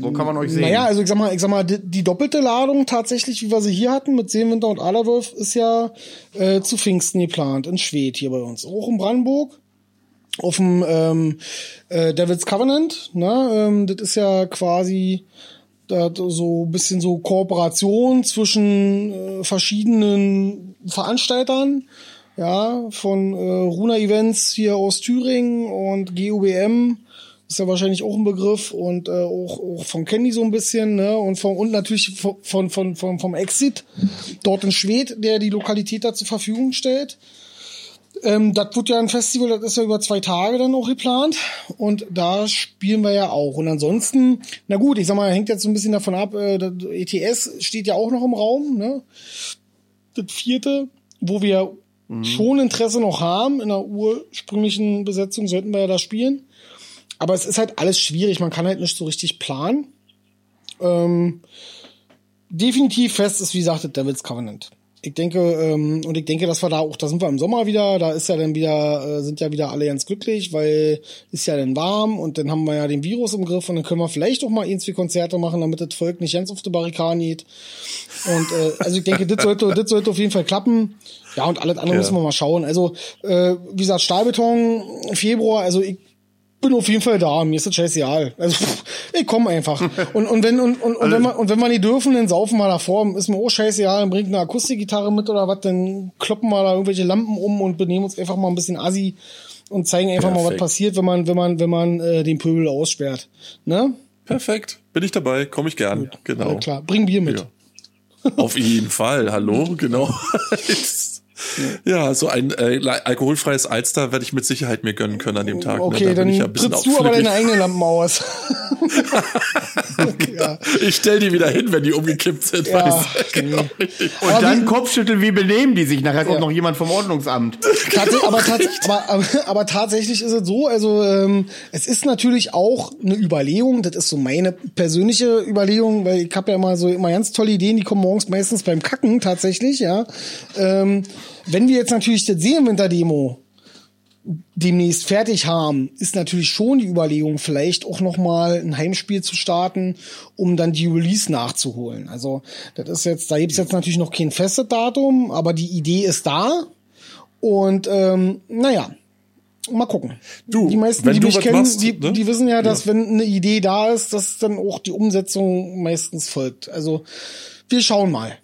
Wo kann man euch sehen? Naja, also ich sag mal, ich sag mal, die, die doppelte Ladung tatsächlich, wie wir sie hier hatten mit Seewinter und Aderwolf, ist ja äh, zu Pfingsten geplant, in Schwedt hier bei uns. Auch in Brandenburg. Auf dem ähm, äh, Devil's Covenant, ne? Ähm, das ist ja quasi da so ein bisschen so Kooperation zwischen äh, verschiedenen Veranstaltern, ja, von äh, Runa Events hier aus Thüringen und GUBM ist ja wahrscheinlich auch ein Begriff und äh, auch, auch von Candy so ein bisschen, ne? Und von und natürlich von, von, von, vom Exit dort in Schwedt, der die Lokalität da zur Verfügung stellt. Ähm, das wird ja ein Festival, das ist ja über zwei Tage dann auch geplant. Und da spielen wir ja auch. Und ansonsten, na gut, ich sag mal, hängt jetzt so ein bisschen davon ab, äh, ETS steht ja auch noch im Raum, ne? Das vierte, wo wir mhm. schon Interesse noch haben, in der ursprünglichen Besetzung sollten wir ja da spielen. Aber es ist halt alles schwierig, man kann halt nicht so richtig planen. Ähm, definitiv fest ist, wie gesagt, Devil's Covenant. Ich denke, ähm, und ich denke, dass wir da auch, da sind wir im Sommer wieder, da ist ja dann wieder, äh, sind ja wieder alle ganz glücklich, weil ist ja dann warm und dann haben wir ja den Virus im Griff und dann können wir vielleicht auch mal irgendwie Konzerte machen, damit das Volk nicht ganz auf die Barrikaden geht. Und äh, also ich denke, das sollte, das sollte auf jeden Fall klappen. Ja, und alles andere ja. müssen wir mal schauen. Also, äh, wie gesagt, Stahlbeton, Februar, also ich bin auf jeden Fall da, mir ist das scheißegal. Also ich komme einfach. Und, und wenn und, und, und wenn man und wenn wir nicht dürfen, dann saufen wir davor, ist mir auch scheißegal, dann bringt eine Akustikgitarre mit oder was, dann kloppen wir da irgendwelche Lampen um und benehmen uns einfach mal ein bisschen assi und zeigen einfach Perfekt. mal, was passiert, wenn man wenn man wenn man äh, den Pöbel aussperrt, ne? Perfekt, bin ich dabei, komme ich gern. Gut. Genau. Ja, klar, bring Bier mit. Ja. Auf jeden Fall, hallo, genau. Ja, so ein äh, alkoholfreies Alster werde ich mit Sicherheit mir gönnen können an dem Tag. Ne? Okay, ne? da dann ja trittst du aber deine eigenen Lampen aus. okay, ja. Ich stell die wieder hin, wenn die umgekippt sind. Ja, genau. Und aber dann wie, Kopfschütteln, wie benehmen die sich? Nachher kommt noch jemand vom Ordnungsamt. Tats aber, tats aber, aber, aber, tatsächlich ist es so, also ähm, es ist natürlich auch eine Überlegung, das ist so meine persönliche Überlegung, weil ich habe ja immer so immer ganz tolle Ideen, die kommen morgens meistens beim Kacken tatsächlich, ja. Ähm, wenn wir jetzt natürlich das Seelenwinter-Demo demnächst fertig haben, ist natürlich schon die Überlegung, vielleicht auch noch mal ein Heimspiel zu starten, um dann die Release nachzuholen. Also das ist jetzt, da gibt's jetzt natürlich noch kein festes Datum, aber die Idee ist da. Und ähm, naja, mal gucken. Du, die meisten, die mich kennen, machst, die, ne? die wissen ja, dass ja. wenn eine Idee da ist, dass dann auch die Umsetzung meistens folgt. Also wir schauen mal.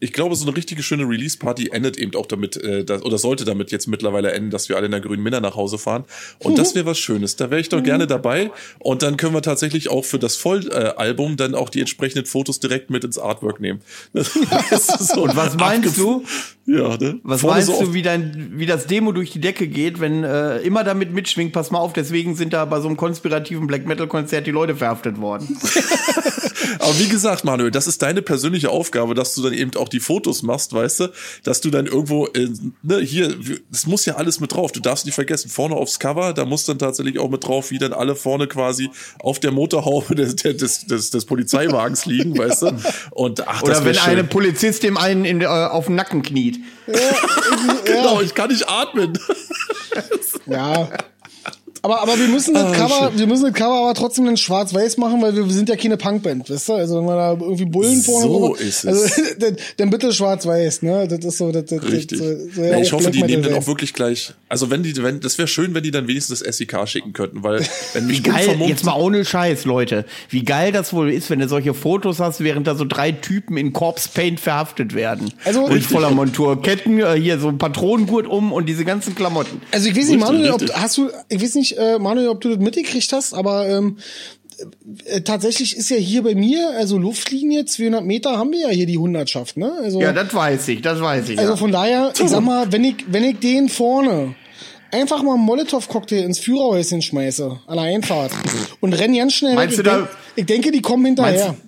Ich glaube, so eine richtige schöne Release-Party endet eben auch damit, äh, das, oder sollte damit jetzt mittlerweile enden, dass wir alle in der grünen Minna nach Hause fahren. Und mhm. das wäre was Schönes. Da wäre ich doch mhm. gerne dabei. Und dann können wir tatsächlich auch für das Vollalbum dann auch die entsprechenden Fotos direkt mit ins Artwork nehmen. so Und was meinst du? Ja, ne? Was Vorne meinst so du, wie dein, wie das Demo durch die Decke geht, wenn äh, immer damit mitschwingt, pass mal auf, deswegen sind da bei so einem konspirativen Black Metal Konzert die Leute verhaftet worden. Aber wie gesagt, Manuel, das ist deine persönliche Aufgabe, dass du dann eben auch die Fotos machst, weißt du, dass du dann irgendwo, äh, ne, hier, es muss ja alles mit drauf. Du darfst nicht vergessen, vorne aufs Cover, da muss dann tatsächlich auch mit drauf, wie dann alle vorne quasi auf der Motorhaube des, des, des, des Polizeiwagens liegen, weißt du. Und ach, Oder wenn schön. eine Polizist dem einen in, äh, auf den Nacken kniet. Ja, genau, ich kann nicht atmen. ja. Aber, aber wir müssen das ah, Cover, wir müssen das Cover aber trotzdem in schwarz-weiß machen, weil wir, wir sind ja keine Punkband, weißt du? Also wenn wir da irgendwie Bullen vorne So ist es. Also, dann bitte schwarz-weiß, ne? Das ist so, das, das, Richtig. Das, so, ja, ich hoffe, die nehmen dann auch wirklich gleich, also wenn die, wenn, das wäre schön, wenn die dann wenigstens das SEK schicken könnten, weil, wenn Wie geil, jetzt mal ohne Scheiß, Leute. Wie geil das wohl ist, wenn du solche Fotos hast, während da so drei Typen in Corpse Paint verhaftet werden. Also, und voller Montur. Ketten, äh, hier so ein Patronengurt um und diese ganzen Klamotten. Also ich weiß nicht, Manuel, ob, hast du, ich weiß nicht, äh, Manuel, ob du das mitgekriegt hast, aber ähm, äh, tatsächlich ist ja hier bei mir, also Luftlinie, 200 Meter haben wir ja hier die Hundertschaft, ne? Also, ja, das weiß ich, das weiß ich. Also ja. von daher, ich sag mal, wenn ich, wenn ich den vorne einfach mal einen Molotow-Cocktail ins Führerhäuschen schmeiße, an der Einfahrt und renn ganz schnell Meinst weg. Du ich, denk, ich denke, die kommen hinterher. Meinst,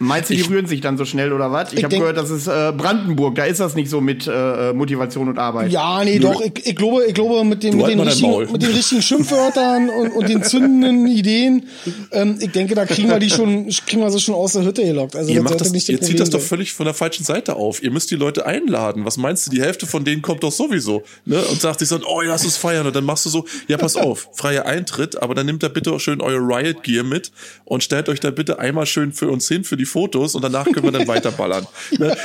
Meinst du, die ich, rühren sich dann so schnell oder was? Ich, ich habe gehört, das ist äh, Brandenburg, da ist das nicht so mit äh, Motivation und Arbeit. Ja, nee, Nö. doch. Ich, ich glaube, ich glaube mit, dem, mit, den richtigen, mit den richtigen Schimpfwörtern und, und den zündenden Ideen, ähm, ich denke, da kriegen wir die schon, kriegen wir sie schon aus der Hütte gelockt. Also ihr, macht das, ihr zieht das doch völlig von der falschen Seite auf. Ihr müsst die Leute einladen. Was meinst du? Die Hälfte von denen kommt doch sowieso ne? und sagt sich dann, oh, lass uns feiern. Und dann machst du so, ja, pass auf, freier Eintritt, aber dann nimmt da bitte auch schön euer Riot Gear mit und stellt euch da bitte einmal schön für uns hin für die Fotos und danach können wir dann weiterballern. Ne?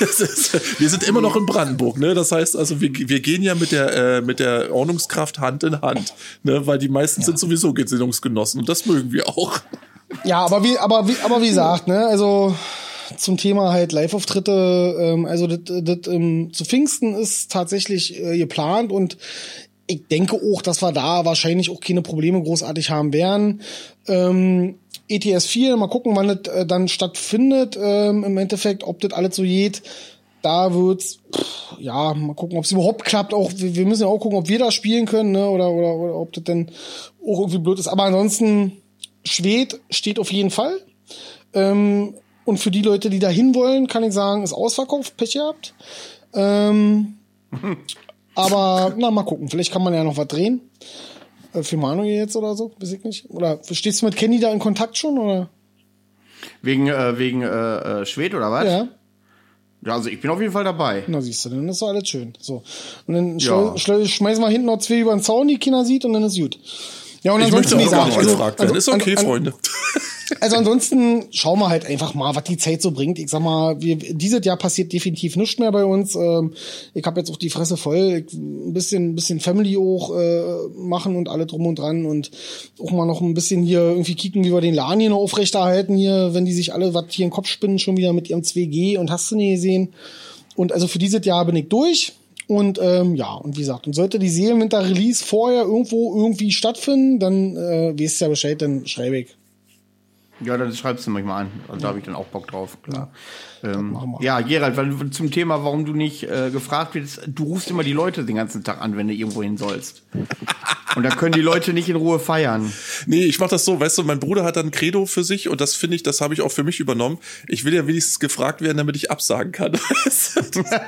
Ist, wir sind immer noch in Brandenburg, ne? Das heißt also, wir, wir gehen ja mit der, äh, mit der Ordnungskraft Hand in Hand, ne? Weil die meisten ja. sind sowieso Gesinnungsgenossen und das mögen wir auch. Ja, aber wie, aber wie, aber wie gesagt, ne, also zum Thema halt Live-Auftritte, ähm, also das, das, ähm, zu Pfingsten ist tatsächlich äh, geplant und ich denke auch, dass wir da wahrscheinlich auch keine Probleme großartig haben werden. Ähm, ETS 4, mal gucken, wann das äh, dann stattfindet, ähm, im Endeffekt, ob das alles so geht. Da wird's, ja, mal gucken, ob es überhaupt klappt. Auch wir müssen ja auch gucken, ob wir da spielen können, ne? Oder, oder, oder ob das denn auch irgendwie blöd ist. Aber ansonsten, Schwed steht auf jeden Fall. Ähm, und für die Leute, die da hin wollen, kann ich sagen, ist ausverkauft, Pech gehabt. Ähm, aber na, mal gucken, vielleicht kann man ja noch was drehen. Äh, für Manuel jetzt oder so, weiß ich nicht. Oder stehst du mit Kenny da in Kontakt schon oder? Wegen äh, wegen äh, äh, Schwed oder was? Ja. Ja, also ich bin auf jeden Fall dabei. Na siehst du, dann ist doch alles schön. So. Und dann ja. schmeißen wir hinten noch zwei über den Zaun, die Kinder sieht und dann ist gut. Ja, und ich ansonsten, möchte auch gar nicht also, gefragt werden. Also, ist okay, an, an, Freunde. Also ansonsten schauen wir halt einfach mal, was die Zeit so bringt. Ich sag mal, wir, dieses Jahr passiert definitiv nichts mehr bei uns. Ähm, ich habe jetzt auch die Fresse voll. Ich, ein bisschen, ein bisschen Family auch äh, machen und alle drum und dran und auch mal noch ein bisschen hier irgendwie kicken, wie wir den Laden hier noch aufrechterhalten hier, wenn die sich alle was hier im Kopf spinnen, schon wieder mit ihrem 2G und hast du nie gesehen. Und also für dieses Jahr bin ich durch. Und ähm, ja, und wie gesagt, und sollte die Seelenwinter-Release vorher irgendwo irgendwie stattfinden, dann äh, weißt du ja Bescheid, dann schreibe ich. Ja, dann schreibst du mich mal an. Also, da habe ich dann auch Bock drauf, klar. Ja, ähm, ja Gerald, weil, zum Thema, warum du nicht äh, gefragt wirst, du rufst immer die Leute den ganzen Tag an, wenn du irgendwo hin sollst. Und da können die Leute nicht in Ruhe feiern. Nee, ich mach das so, weißt du, mein Bruder hat dann ein Credo für sich und das finde ich, das habe ich auch für mich übernommen. Ich will ja wenigstens gefragt werden, damit ich absagen kann.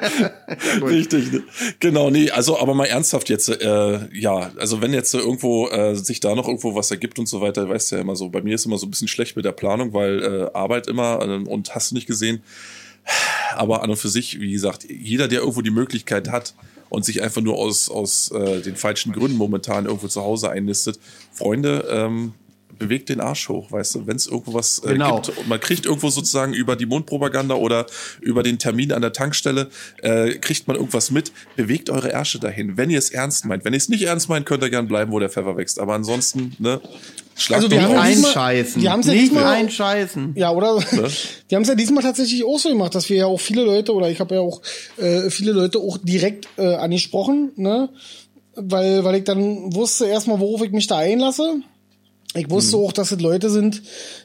Richtig, ne? genau, nee, also aber mal ernsthaft jetzt, äh, ja, also wenn jetzt irgendwo äh, sich da noch irgendwo was ergibt und so weiter, weißt du ja immer so, bei mir ist immer so ein bisschen schlecht mit der Planung, weil äh, Arbeit immer äh, und hast du nicht gesehen. Aber an und für sich, wie gesagt, jeder, der irgendwo die Möglichkeit hat und sich einfach nur aus, aus äh, den falschen Gründen momentan irgendwo zu Hause einnistet, Freunde, ähm, bewegt den Arsch hoch, weißt du, wenn es irgendwo was äh, genau. gibt und man kriegt irgendwo sozusagen über die Mundpropaganda oder über den Termin an der Tankstelle, äh, kriegt man irgendwas mit, bewegt eure Ärsche dahin, wenn ihr es ernst meint. Wenn ihr es nicht ernst meint, könnt ihr gern bleiben, wo der Pfeffer wächst, aber ansonsten, ne, Schlag Also wir haben ja diesmal- einscheißen. wir haben's ja nicht diesmal- einscheißen. Ja, oder? Wir haben es ja diesmal tatsächlich auch so gemacht, dass wir ja auch viele Leute, oder ich habe ja auch äh, viele Leute auch direkt äh, angesprochen, ne? Weil, weil ich dann wusste erstmal, worauf ich mich da einlasse. Ich wusste auch, dass es Leute sind,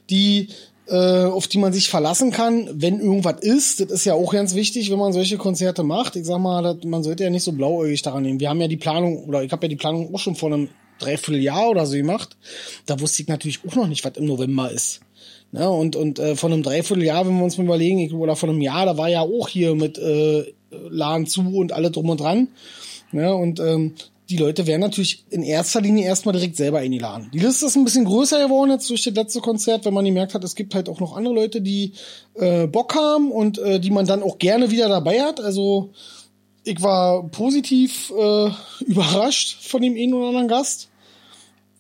die äh, auf die man sich verlassen kann, wenn irgendwas ist. Das ist ja auch ganz wichtig, wenn man solche Konzerte macht. Ich sag mal, man sollte ja nicht so blauäugig daran nehmen. Wir haben ja die Planung, oder ich habe ja die Planung auch schon vor einem Dreivierteljahr oder so gemacht. Da wusste ich natürlich auch noch nicht, was im November ist. Ne, und und äh, von einem Dreivierteljahr, wenn wir uns mal überlegen, ich, oder von einem Jahr, da war ja auch hier mit äh, Laden zu und alle drum und dran. Ne, und ähm, die Leute werden natürlich in erster Linie erstmal direkt selber eingeladen. Die Liste ist ein bisschen größer geworden jetzt durch das letzte Konzert, wenn man gemerkt hat, es gibt halt auch noch andere Leute, die äh, Bock haben und äh, die man dann auch gerne wieder dabei hat. Also ich war positiv äh, überrascht von dem einen oder anderen Gast.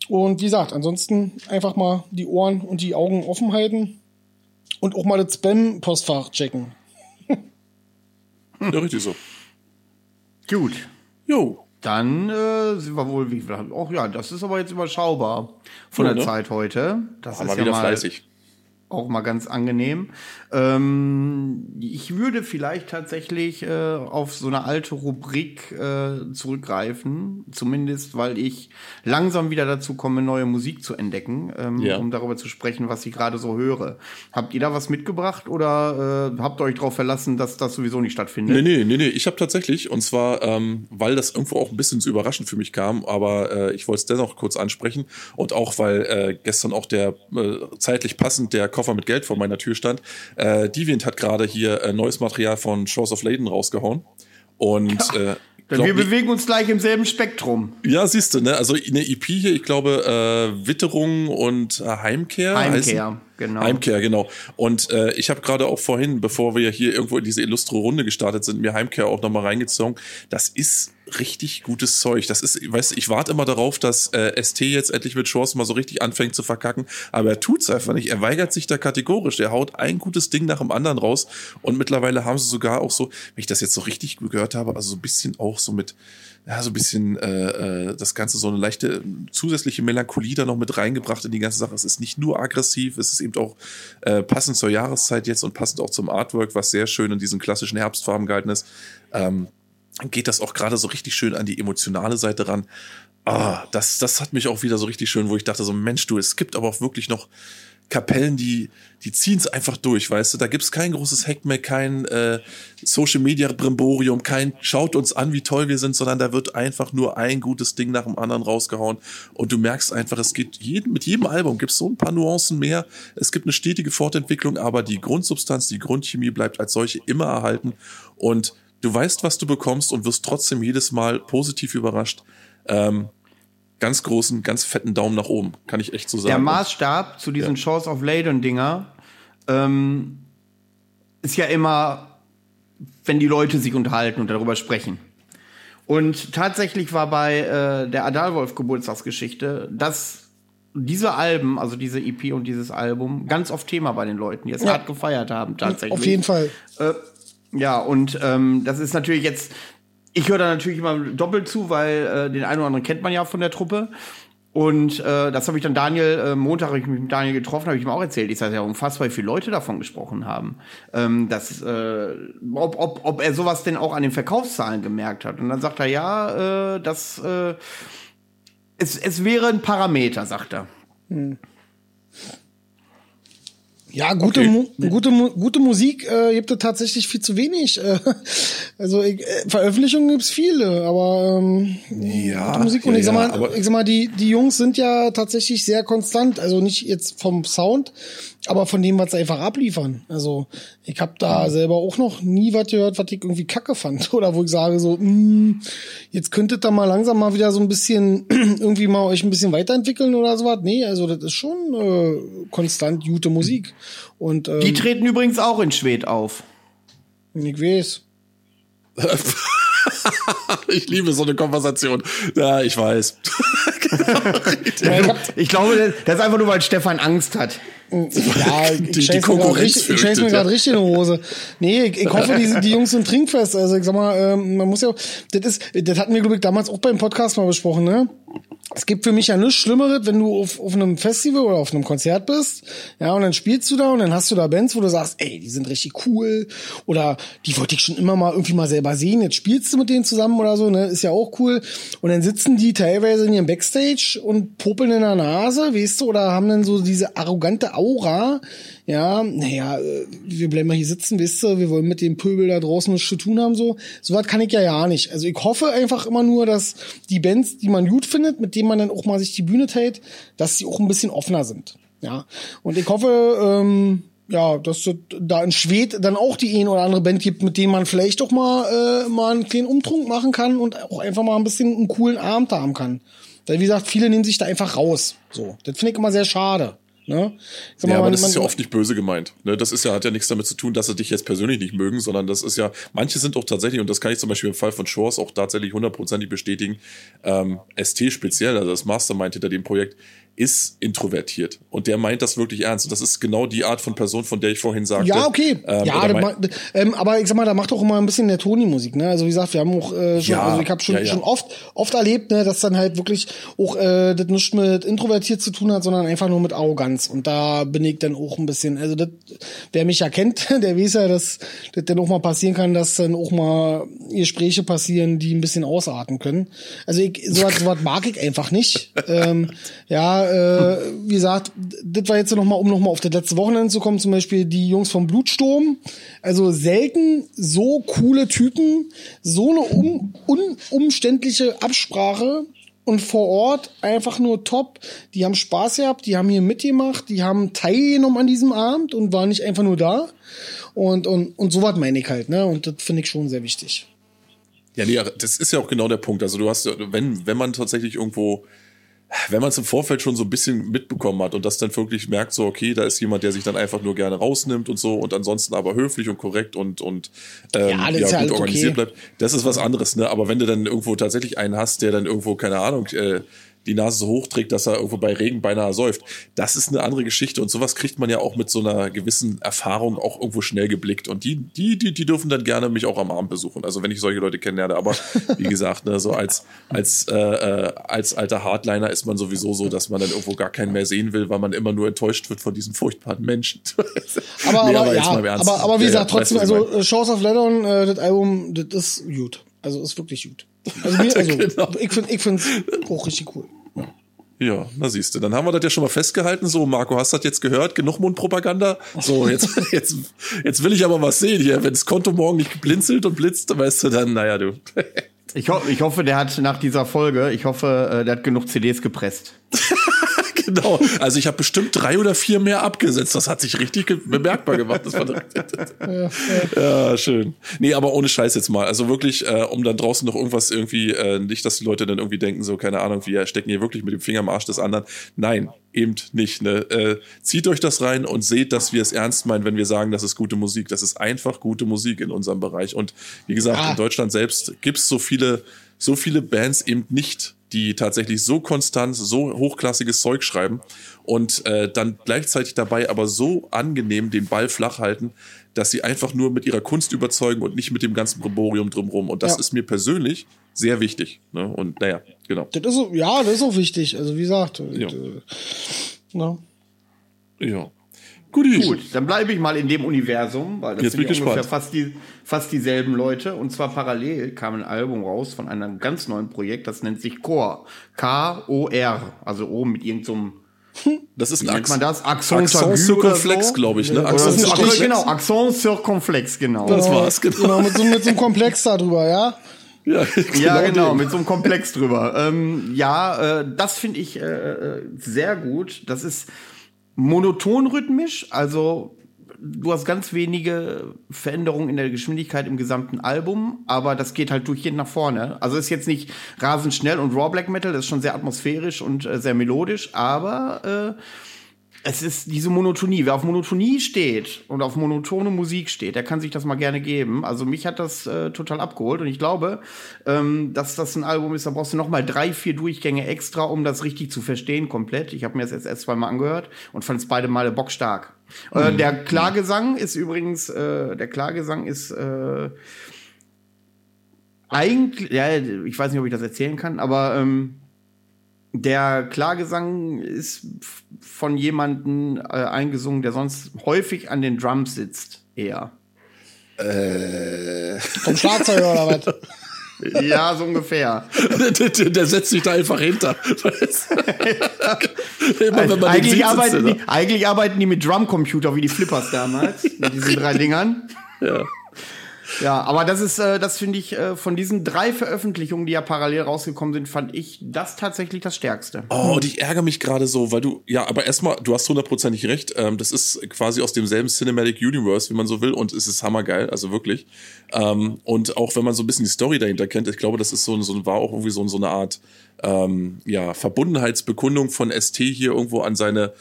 Und wie gesagt, ansonsten einfach mal die Ohren und die Augen offen halten und auch mal das Spam-Postfach checken. Ja, richtig so. Gut. Jo. Dann äh, sind wir wohl, wie viel haben Oh ja, das ist aber jetzt überschaubar von Ja, der ne? Zeit heute. Das War ist mal ja wieder mal fleißig. auch mal ganz angenehm. Ähm, ich würde vielleicht tatsächlich äh, auf so eine alte Rubrik äh, zurückgreifen, zumindest weil ich langsam wieder dazu komme, neue Musik zu entdecken, ähm, Ja. um darüber zu sprechen, was ich gerade so höre. Habt ihr da was mitgebracht oder äh, habt ihr euch darauf verlassen, dass das sowieso nicht stattfindet? Nee, nee, nee, nee. Ich habe tatsächlich, und zwar, ähm, weil das irgendwo auch ein bisschen zu überraschend für mich kam, aber äh, ich wollte es dennoch kurz ansprechen und auch, weil äh, gestern auch der äh, zeitlich passend der Koffer mit Geld vor meiner Tür stand. Äh, Deviant hat gerade hier äh, neues Material von Shores of Laden rausgehauen. Und äh, Denn glaub wir bewegen uns gleich im selben Spektrum. ja, siehst du, ne? Also eine EP hier, ich glaube, äh, Witterung und äh, Heimkehr. Heimkehr, heißen- genau. Heimkehr, genau. Und äh, ich habe gerade auch vorhin, bevor wir hier irgendwo in diese illustre Runde gestartet sind, mir Heimkehr auch nochmal reingezogen. Das ist richtig gutes Zeug. Das ist, weißt ich warte immer darauf, dass äh, ST jetzt endlich mit Chance mal so richtig anfängt zu verkacken, aber er tut's einfach nicht. Er weigert sich da kategorisch. Der haut ein gutes Ding nach dem anderen raus und mittlerweile haben sie sogar auch so, wenn ich das jetzt so richtig gehört habe, also so ein bisschen auch so mit ja, so ein bisschen äh, äh, das Ganze so eine leichte zusätzliche Melancholie da noch mit reingebracht in die ganze Sache. Es ist nicht nur aggressiv, es ist eben auch äh, passend zur Jahreszeit jetzt und passend auch zum Artwork, was sehr schön in diesen klassischen Herbstfarben gehalten ist. Ähm, geht das auch gerade so richtig schön an die emotionale Seite ran. Ah, das, das hat mich auch wieder so richtig schön, wo ich dachte so, Mensch, du, es gibt aber auch wirklich noch Kapellen, die, die ziehen es einfach durch, weißt du? Da gibt's kein großes Hackmack, kein äh, Social Media Brimborium, kein schaut uns an, wie toll wir sind, sondern da wird einfach nur ein gutes Ding nach dem anderen rausgehauen. Und du merkst einfach, es geht jeden, mit jedem Album gibt's so ein paar Nuancen mehr. Es gibt eine stetige Fortentwicklung, aber die Grundsubstanz, die Grundchemie bleibt als solche immer erhalten. Und du weißt, was du bekommst und wirst trotzdem jedes Mal positiv überrascht. Ähm, ganz großen, ganz fetten Daumen nach oben, kann ich echt so sagen. Der Maßstab zu diesen Shores of Leyden-Dinger ähm, ist ja immer, wenn die Leute sich unterhalten und darüber sprechen. Und tatsächlich war bei äh, der Adalwolf-Geburtstagsgeschichte, dass diese Alben, also diese EP und dieses Album, ganz oft Thema bei den Leuten, die es Ja. hart gefeiert haben, tatsächlich. Auf jeden Fall. Äh, ja, und ähm, das ist natürlich jetzt, ich höre da natürlich immer doppelt zu, weil äh, den einen oder anderen kennt man ja von der Truppe. Und äh, das habe ich dann Daniel, äh, Montag habe ich mich mit Daniel getroffen, habe ich ihm auch erzählt. Ich sage ja unfassbar, wie viele Leute davon gesprochen haben. Ähm, dass, äh, ob, ob, ob er sowas denn auch an den Verkaufszahlen gemerkt hat. Und dann sagt er, ja, äh, das äh, es, es wäre ein Parameter, sagt er. Ja, gute, Okay. Mu gute, Mu gute Musik äh, gibt es tatsächlich viel zu wenig. Äh, also äh, Veröffentlichungen gibt's viele, aber ähm, Ja, gute Musik. Und ja, ich sag mal, ich sag mal, die die Jungs sind ja tatsächlich sehr konstant. Also nicht jetzt vom Sound, aber von dem, was sie einfach abliefern. Also ich habe da selber auch noch nie was gehört, was ich irgendwie kacke fand oder wo ich sage so, mh, jetzt könntet ihr mal langsam mal wieder so ein bisschen irgendwie mal euch ein bisschen weiterentwickeln oder sowas. Nee, also das ist schon äh, konstant gute Musik. Und ähm, Die treten übrigens auch in Schwed auf. ich weiß. ich liebe so eine Konversation. Ja, ich weiß. Hab, Ich glaube, das ist einfach nur, weil Stefan Angst hat. Ja, ich die, mir gerade richtig, ich scheiß mir gerade richtig in die Hose. Nee, ich, ich hoffe, die, die Jungs sind trinkfest. Also ich sag mal, ähm, man muss ja, das ist, das hatten wir, glaube ich, damals auch beim Podcast mal besprochen, ne? Es gibt für mich ja nichts Schlimmeres, wenn du auf, auf einem Festival oder auf einem Konzert bist, ja, und dann spielst du da und dann hast du da Bands, wo du sagst, ey, die sind richtig cool oder die wollte ich schon immer mal irgendwie mal selber sehen, jetzt spielst du mit denen zusammen oder so, ne, ist ja auch cool. Und dann sitzen die teilweise in ihrem Backstage und popeln in der Nase, weißt du, oder haben dann so diese arrogante Aura, ja, naja, äh, wir bleiben mal hier sitzen, wisst ihr, wir wollen mit dem Pöbel da draußen was zu tun haben, so. Sowas kann ich ja ja nicht. Also ich hoffe einfach immer nur, dass die Bands, die man gut findet, mit denen man dann auch mal sich die Bühne teilt, dass sie auch ein bisschen offener sind. Ja. Und ich hoffe, ähm, ja, dass es da in Schwed dann auch die ein oder andere Band gibt, mit denen man vielleicht doch mal, äh, mal einen kleinen Umtrunk machen kann und auch einfach mal ein bisschen einen coolen Abend haben kann. Weil, wie gesagt, viele nehmen sich da einfach raus. So. Das finde ich immer sehr schade. Ne? Mal, ja, aber das man, ist ja oft nicht böse gemeint. Ne? Das ist ja, hat ja nichts damit zu tun, dass sie dich jetzt persönlich nicht mögen, sondern das ist ja, manche sind auch tatsächlich, und das kann ich zum Beispiel im Fall von Shores auch tatsächlich hundertprozentig bestätigen, ähm, ST speziell, also das Mastermind hinter dem Projekt, ist introvertiert und der meint das wirklich ernst. Und das ist genau die Art von Person, von der ich vorhin sagte. Ja, okay. Ähm, ja, ma ähm, aber ich sag mal, da macht auch immer ein bisschen der Toni Musik. Ne? Also wie gesagt, wir haben auch äh, schon, ja, also ich habe schon, ja, ja. schon oft, oft erlebt, ne, dass dann halt wirklich auch äh, das nicht mit introvertiert zu tun hat, sondern einfach nur mit Arroganz. Und da bin ich dann auch ein bisschen. Also das, wer mich ja kennt, der weiß ja, dass das dann auch mal passieren kann, dass dann auch mal Gespräche passieren, die ein bisschen ausarten können. Also ich, sowas, sowas mag ich einfach nicht. ähm, ja äh, wie gesagt, das war jetzt nochmal, um nochmal auf das letzte Wochenende zu kommen, zum Beispiel die Jungs vom Blutsturm. Also selten so coole Typen, so eine um, unumständliche Absprache und vor Ort einfach nur top. Die haben Spaß gehabt, die haben hier mitgemacht, die haben teilgenommen an diesem Abend und waren nicht einfach nur da. Und, und, und so was meine ich halt, ne? Und das finde ich schon sehr wichtig. Ja, nee, das ist ja auch genau der Punkt. Also du hast, wenn, wenn man tatsächlich irgendwo wenn man es im Vorfeld schon so ein bisschen mitbekommen hat und das dann wirklich merkt, so, okay, da ist jemand, der sich dann einfach nur gerne rausnimmt und so und ansonsten aber höflich und korrekt und, und ähm, ja, ja, gut organisiert okay. bleibt, das ist was anderes, ne? Aber wenn du dann irgendwo tatsächlich einen hast, der dann irgendwo, keine Ahnung, äh, die Nase so hoch trägt, dass er irgendwo bei Regen beinahe säuft. Das ist eine andere Geschichte und sowas kriegt man ja auch mit so einer gewissen Erfahrung auch irgendwo schnell geblickt und die, die, die, die dürfen dann gerne mich auch am Abend besuchen. Also wenn ich solche Leute kennenlerne, aber wie gesagt, ne, so als, als, äh, äh, als alter Hardliner ist man sowieso so, dass man dann irgendwo gar keinen mehr sehen will, weil man immer nur enttäuscht wird von diesen furchtbaren Menschen. aber, nee, aber, aber, ja, aber, aber wie gesagt, ja, trotzdem, also äh, Shows of Leather, äh, das Album, das ist gut. Also ist wirklich gut. Also, mir, also genau. ich finde ich finde auch richtig cool. Ja, na siehst du, dann haben wir das ja schon mal festgehalten. So, Marco, hast du das jetzt gehört? Genug Mundpropaganda? So, jetzt, jetzt, jetzt will ich aber was sehen hier. Wenn das Konto morgen nicht blinzelt und blitzt, weißt du dann, naja, du. Ich, ho ich hoffe, der hat nach dieser Folge, ich hoffe, äh, der hat genug CDs gepresst. genau. Also ich habe bestimmt drei oder vier mehr abgesetzt. Das hat sich richtig bemerkbar gemacht. Das war ja, ja, schön. Nee, aber ohne Scheiß jetzt mal. Also wirklich, äh, um dann draußen noch irgendwas irgendwie, äh, nicht, dass die Leute dann irgendwie denken, so, keine Ahnung, wir stecken hier wirklich mit dem Finger am Arsch des anderen. Nein, eben nicht. Ne? Äh, zieht euch das rein und seht, dass wir es ernst meinen, wenn wir sagen, das ist gute Musik. Das ist einfach gute Musik in unserem Bereich. Und wie gesagt, ah. in Deutschland selbst gibt's so viele, so viele Bands eben nicht die tatsächlich so konstant, so hochklassiges Zeug schreiben und äh, dann gleichzeitig dabei aber so angenehm den Ball flach halten, dass sie einfach nur mit ihrer Kunst überzeugen und nicht mit dem ganzen Proborium drumherum. Und das ja. ist mir persönlich sehr wichtig. Ne? Und naja, genau. Das ist, ja, das ist auch wichtig. Also wie gesagt, ja. Und, äh, na. ja. Guti. Gut, dann bleibe ich mal in dem Universum, weil das Jetzt sind ungefähr fast, die, fast dieselben Leute. Und zwar parallel kam ein Album raus von einem ganz neuen Projekt, das nennt sich Core. K-O-R. Also O mit irgendeinem so das ist ein Wie nennt man das? Axon, Axon Circumflex, so? glaube ich, ne? Axon Circumflex. Genau, Axon Circumflex, genau. Das war's, genau. genau mit, so, mit so einem Komplex da drüber, ja? Ja, genau, ja, genau mit so einem Komplex drüber. Ähm, ja, äh, das finde ich äh, äh sehr gut. Das ist monoton rhythmisch, also du hast ganz wenige Veränderungen in der Geschwindigkeit im gesamten Album, aber das geht halt durchgehend nach vorne. Also ist jetzt nicht rasend schnell und Raw Black Metal, das ist schon sehr atmosphärisch und äh, sehr melodisch, aber äh, es ist diese Monotonie. Wer auf Monotonie steht und auf monotone Musik steht, der kann sich das mal gerne geben. Also mich hat das äh, total abgeholt und ich glaube, ähm, dass das ein Album ist, da brauchst du noch mal drei, vier Durchgänge extra, um das richtig zu verstehen komplett. Ich habe mir das jetzt erst zweimal angehört und fand es beide Male bockstark. Äh, mhm. Äh, der Klagesang ist übrigens, äh, der Klagesang ist äh, eigentlich, ja, ich weiß nicht, ob ich das erzählen kann, aber ähm, der Klagesang ist von jemandem äh, eingesungen, der sonst häufig an den Drums sitzt, eher. Äh. Vom Schlagzeuger oder was? Ja, so ungefähr. der, der, der, setzt sich da einfach hinter. Immer, wenn man eigentlich, sieht, arbeiten die, eigentlich arbeiten die mit Drumcomputer wie die Flippers damals, mit diesen drei Dingern. Ja. Ja, aber das ist, äh, das finde ich, äh, von diesen drei Veröffentlichungen, die ja parallel rausgekommen sind, fand ich das tatsächlich das Stärkste. Oh, und ich ärgere mich gerade so, weil du, ja, aber erstmal, du hast hundertprozentig recht, ähm, das ist quasi aus demselben Cinematic Universe, wie man so will, und es ist hammergeil, also wirklich. Ähm, und auch wenn man so ein bisschen die Story dahinter kennt, ich glaube, das ist so, so war auch irgendwie so, so eine Art, ähm, ja, Verbundenheitsbekundung von ST hier irgendwo an seine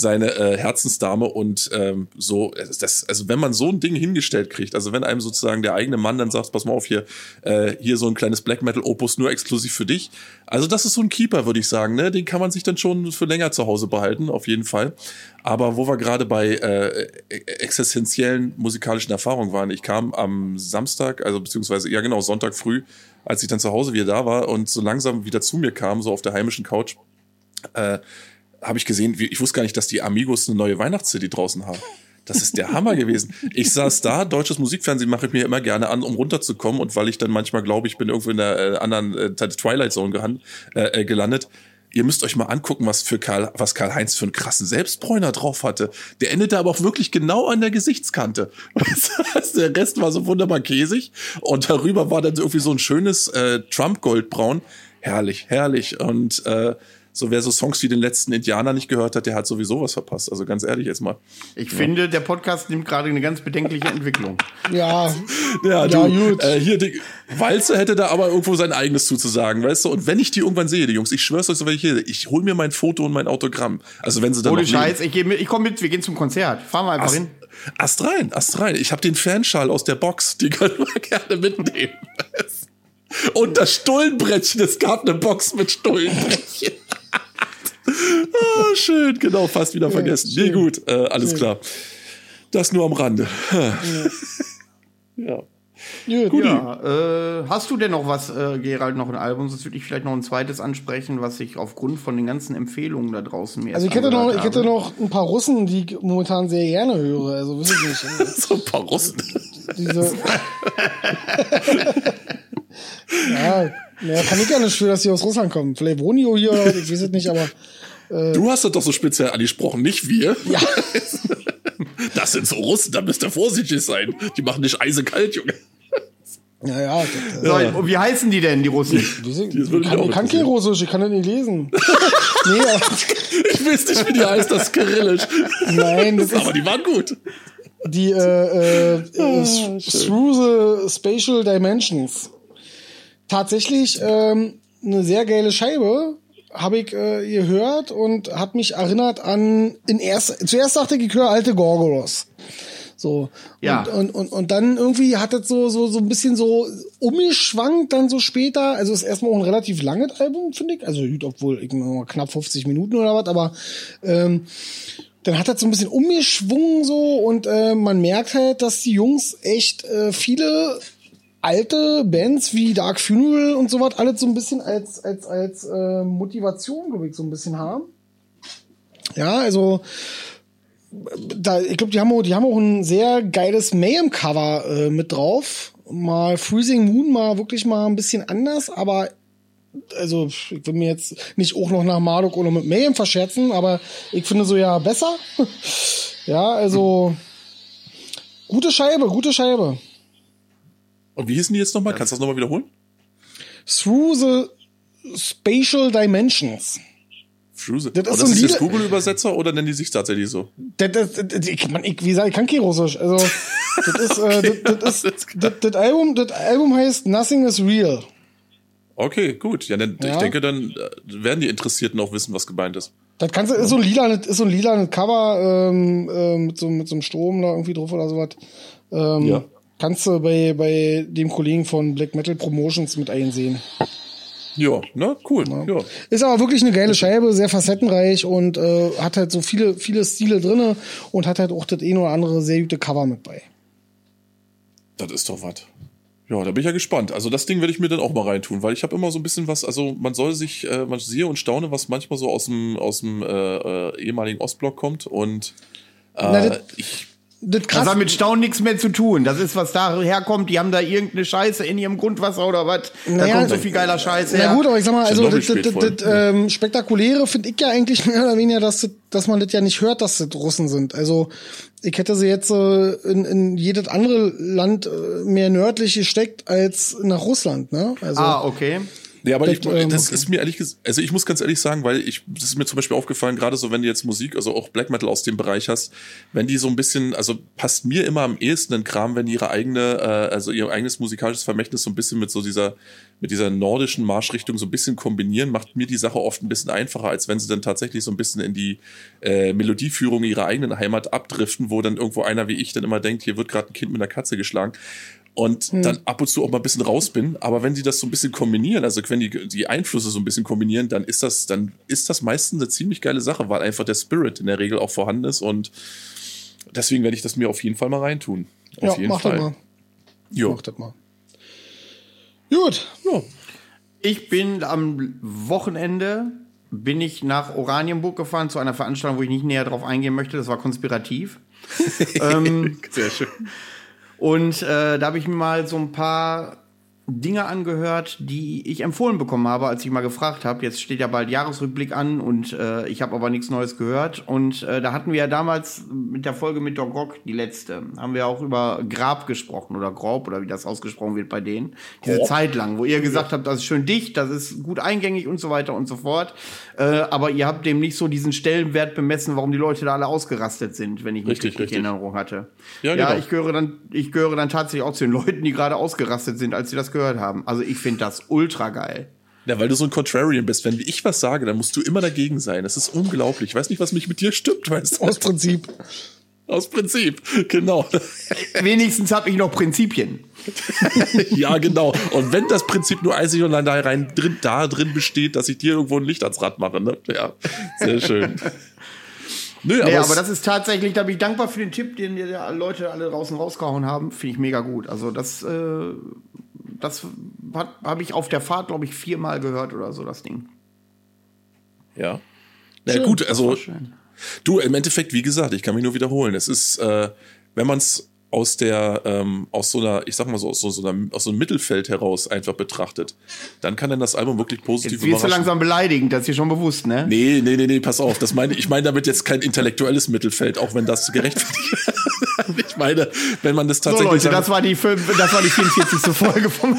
seine äh, Herzensdame und ähm, so, das, also wenn man so ein Ding hingestellt kriegt, also wenn einem sozusagen der eigene Mann dann sagt, pass mal auf hier, äh, hier so ein kleines Black Metal Opus nur exklusiv für dich, also das ist so ein Keeper, würde ich sagen, ne, den kann man sich dann schon für länger zu Hause behalten, auf jeden Fall. Aber wo wir gerade bei äh, existenziellen musikalischen Erfahrungen waren, ich kam am Samstag, also beziehungsweise ja genau Sonntag früh, als ich dann zu Hause wieder da war und so langsam wieder zu mir kam, so auf der heimischen Couch. Äh, habe ich gesehen, ich wusste gar nicht, dass die Amigos eine neue Weihnachts-CD draußen haben. Das ist der Hammer gewesen. Ich saß da, deutsches Musikfernsehen mache ich mir immer gerne an, um runterzukommen. Und weil ich dann manchmal glaube, ich bin irgendwo in der äh, anderen äh, Twilight Zone gehan, äh, äh, gelandet. Ihr müsst euch mal angucken, was für Karl, was Karl Heinz für einen krassen Selbstbräuner drauf hatte. Der endete aber auch wirklich genau an der Gesichtskante. der Rest war so wunderbar käsig und darüber war dann irgendwie so ein schönes äh, Trump Goldbraun. Herrlich, herrlich und äh, so wer so Songs wie den letzten Indianer nicht gehört hat, der hat sowieso was verpasst. Also ganz ehrlich jetzt mal. Ich ja. finde, der Podcast nimmt gerade eine ganz bedenkliche Entwicklung. ja. Ja, du, ja, gut. Äh, hier, die, Walze hätte da aber irgendwo sein eigenes zuzusagen, weißt du? Und wenn ich die irgendwann sehe, die Jungs, ich schwör's euch so, wenn ich hier, ich hol mir mein Foto und mein Autogramm. Also wenn sie dann Ohne Scheiß, ich, geh mit, ich komm mit, wir gehen zum Konzert. Fahren wir einfach Ast, hin. Ast rein, Ast rein. Ich habe den Fanschal aus der Box, die können wir gerne mitnehmen. Und das Stullenbrettchen, es gab eine Box mit Stullenbrettchen oh, schön, genau, fast wieder vergessen. Ja, nee, gut, äh, alles schön. klar. Das nur am Rande. ja. Gut, ja, äh, hast du denn noch was, äh, Gerald, noch ein Album? Sonst würde ich vielleicht noch ein zweites ansprechen, was ich aufgrund von den ganzen Empfehlungen da draußen mir Also ich hätte noch, habe. ich hätte noch ein paar Russen, die ich momentan sehr gerne höre. Also weiß ich nicht. so ein paar Russen. Diese. ja, ja, kann ich gar nicht für, dass sie aus Russland kommen. Vielleicht wohnen die hier, ich weiß es nicht, aber äh, du hast das doch so speziell angesprochen, nicht wir. Ja. Das sind so Russen, da müsst ihr vorsichtig sein. Die machen nicht eisekalt, Junge. Ja, ja. Das, so, äh, wie heißen die denn, die Russen? Die, sind, die ich, kann, ich kann kein Russisch, ich kann das nicht lesen. nee, ich weiß nicht, wie die heißt, das Kyrillisch. Nein, das aber ist, die waren gut. Die, äh, äh, oh, Through the Spatial Dimensions. Tatsächlich ähm, eine sehr geile Scheibe habe ich äh, gehört und hat mich erinnert an in erst zuerst dachte ich, ich höre alte Gorgoros. So. Ja. Und, und, und, und dann irgendwie hat es so, so, so ein bisschen so umgeschwankt dann so später. Also ist erstmal auch ein relativ langes Album, finde ich. Also obwohl ich mal knapp 50 Minuten oder was, aber ähm, dann hat das so ein bisschen umgeschwungen so und äh, man merkt halt, dass die Jungs echt äh, viele alte Bands wie Dark Funeral und so was alles so ein bisschen als als als äh, Motivation glaube ich so ein bisschen haben. Ja, also da ich glaube, die haben auch, die haben auch ein sehr geiles Mayhem Cover äh, mit drauf. Mal Freezing Moon mal wirklich mal ein bisschen anders, aber also ich will mir jetzt nicht auch noch nach Marduk oder mit Mayhem verscherzen, aber ich finde so ja besser. ja, also gute Scheibe, gute Scheibe. Und wie hießen die jetzt nochmal? Kannst du das nochmal wiederholen? Through the Spatial Dimensions. Through the, das ist, das ist jetzt Google-Übersetzer oder nennen die sich tatsächlich so? Das, das, das, ich, man, ich, wie gesagt, ich kann kein Russisch. Also, das ist, äh, das, das, das, das, Album, das Album heißt Nothing is Real. Okay, gut. Ja, dann, ja. ich denke, dann äh, werden die Interessierten auch wissen, was gemeint ist. Das kannst du, ist so ein lila, ist so ein lila Cover ähm, äh, mit, so, mit so einem Strom da irgendwie drauf oder sowas. Ähm, ja. Kannst du bei, bei dem Kollegen von Black Metal Promotions mit einsehen. Ja, ne, cool. Ja. ja. Ist aber wirklich eine geile Scheibe, sehr facettenreich und äh, hat halt so viele, viele Stile drinne und hat halt auch das ein oder andere sehr gute Cover mit bei. Das ist doch was. Ja, da bin ich ja gespannt. Also das Ding werde ich mir dann auch mal reintun, weil ich habe immer so ein bisschen was, also man soll sich, äh, man sehe und staune, was manchmal so aus dem, aus dem äh, äh, ehemaligen Ostblock kommt und äh, Na, ich das, krass. das hat mit Staunen nichts mehr zu tun. Das ist, was da herkommt. Die haben da irgendeine Scheiße in ihrem Grundwasser oder was. Naja, da kommt so viel geiler Scheiße her. Na gut, aber ich sag mal, also das, das, das, das ähm, Spektakuläre finde ich ja eigentlich mehr oder weniger, dass, dass man das ja nicht hört, dass das Russen sind. Also ich hätte sie jetzt äh, in, in jedes andere Land äh, mehr nördlich gesteckt als nach Russland. Ne? Also, ah, okay. Ja, aber ich, ähm, das okay. ist mir ehrlich gesagt, also ich muss ganz ehrlich sagen, weil ich, das ist mir zum Beispiel aufgefallen, gerade so, wenn du jetzt Musik, also auch Black Metal aus dem Bereich hast, wenn die so ein bisschen, also passt mir immer am ehesten ein Kram, wenn die ihre eigene, äh, also ihr eigenes musikalisches Vermächtnis so ein bisschen mit so dieser, mit dieser nordischen Marschrichtung so ein bisschen kombinieren, macht mir die Sache oft ein bisschen einfacher, als wenn sie dann tatsächlich so ein bisschen in die äh, Melodieführung ihrer eigenen Heimat abdriften, wo dann irgendwo einer wie ich dann immer denkt, hier wird gerade ein Kind mit einer Katze geschlagen und hm. dann ab und zu auch mal ein bisschen raus bin. Aber wenn die das so ein bisschen kombinieren, also wenn die die Einflüsse so ein bisschen kombinieren, dann ist das, dann ist das meistens eine ziemlich geile Sache, weil einfach der Spirit in der Regel auch vorhanden ist und deswegen werde ich das mir auf jeden Fall mal reintun. Auf ja, jeden mach Fall. das mal. Jo. Mach das mal. Gut. Ja. Ich bin am Wochenende bin ich nach Oranienburg gefahren zu einer Veranstaltung, wo ich nicht näher drauf eingehen möchte. Das war konspirativ. ähm, Sehr schön. Und äh, da habe ich mir mal so ein paar Dinge angehört, die ich empfohlen bekommen habe, als ich mal gefragt habe. Jetzt steht ja bald Jahresrückblick an und äh, ich habe aber nichts Neues gehört. Und äh, da hatten wir ja damals mit der Folge mit Dogok, die letzte, haben wir auch über Grab gesprochen oder Grob oder wie das ausgesprochen wird bei denen. Diese Grob. Zeit lang, wo ihr gesagt habt, das ist schön dicht, das ist gut eingängig und so weiter und so fort. Äh, aber ihr habt dem nicht so diesen Stellenwert bemessen, warum die Leute da alle ausgerastet sind, wenn ich mich richtig, richtig in Erinnerung hatte. Ja, ja genau. ich gehöre dann, ich gehöre dann tatsächlich auch zu den Leuten, die gerade ausgerastet sind, als sie das gehört haben. Also ich finde das ultra geil. Ja, weil du so ein Contrarian bist. Wenn ich was sage, dann musst du immer dagegen sein. Das ist unglaublich. Ich weiß nicht, was mich mit dir stimmt, weißt du? Aus Prinzip. Aus Prinzip, genau. Wenigstens habe ich noch Prinzipien. ja, genau. Und wenn das Prinzip nur einzig und allein da rein drin, da drin besteht, dass ich dir irgendwo ein Licht ans Rad mache, ne? Ja, sehr schön. Nö, nee, aber, aber das ist tatsächlich, da bin ich dankbar für den Tipp, den die Leute alle draußen rausgehauen haben. Finde ich mega gut. Also das, äh, das habe ich auf der Fahrt, glaube ich, viermal gehört oder so, das Ding. Ja. Na ja, gut, also du, im Endeffekt, wie gesagt, ich kann mich nur wiederholen. Es ist, äh, wenn man es aus der, ähm, aus so einer, ich sag mal so, aus so, so, einer, aus so einem Mittelfeld heraus einfach betrachtet, dann kann dann das Album wirklich positiv jetzt wirst du langsam beleidigend, das ist dir schon bewusst, ne? Nee, nee, nee, nee, pass auf. Das meine, ich meine damit jetzt kein intellektuelles Mittelfeld, auch wenn das gerechtfertigt Ich meine, wenn man das tatsächlich. So Leute, das war die, fünf, das war die 44. Folge vom.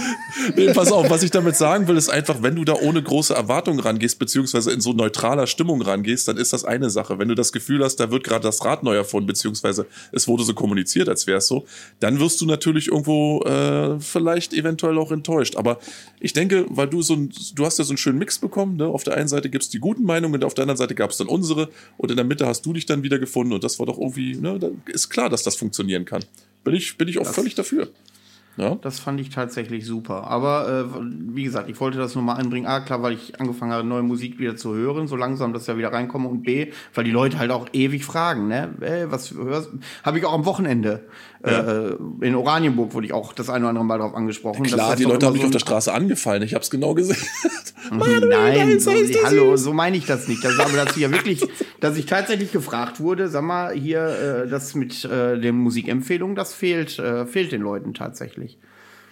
nee, pass auf, was ich damit sagen will, ist einfach, wenn du da ohne große Erwartungen rangehst, beziehungsweise in so neutraler Stimmung rangehst, dann ist das eine Sache. Wenn du das Gefühl hast, da wird gerade das Rad neu erfunden, beziehungsweise es wurde so kommuniziert, als wäre es so, dann wirst du natürlich irgendwo äh, vielleicht eventuell auch enttäuscht. Aber ich denke, weil du so ein, du hast ja so einen schönen Mix bekommen, ne? Auf der einen Seite gibt's die guten Meinungen und auf der anderen Seite gab's dann unsere und in der Mitte hast du dich dann wieder gefunden und das war doch irgendwie, ne, ist klar, dass das funktionieren kann. Bin ich, bin ich auch das, völlig dafür. Ja? Das fand ich tatsächlich super. Aber äh, wie gesagt, ich wollte das nur mal anbringen. A, klar, weil ich angefangen habe, neue Musik wieder zu hören, so langsam, dass ich ja wieder reinkomme. Und B, weil die Leute halt auch ewig fragen, ne? Ey, was hörst Habe ich auch am Wochenende. Ja. Äh, in Oranienburg wurde ich auch das eine oder andere Mal darauf angesprochen. Klar, die Leute haben mich so auf der Straße angefallen. Ich habe es genau gesehen. Manuel, Nein, so, hallo, so meine ich das nicht. Das, aber dazu ja wirklich, dass ich tatsächlich gefragt wurde, sag mal, hier, äh, das mit äh, den Musikempfehlungen, das fehlt, äh, fehlt den Leuten tatsächlich.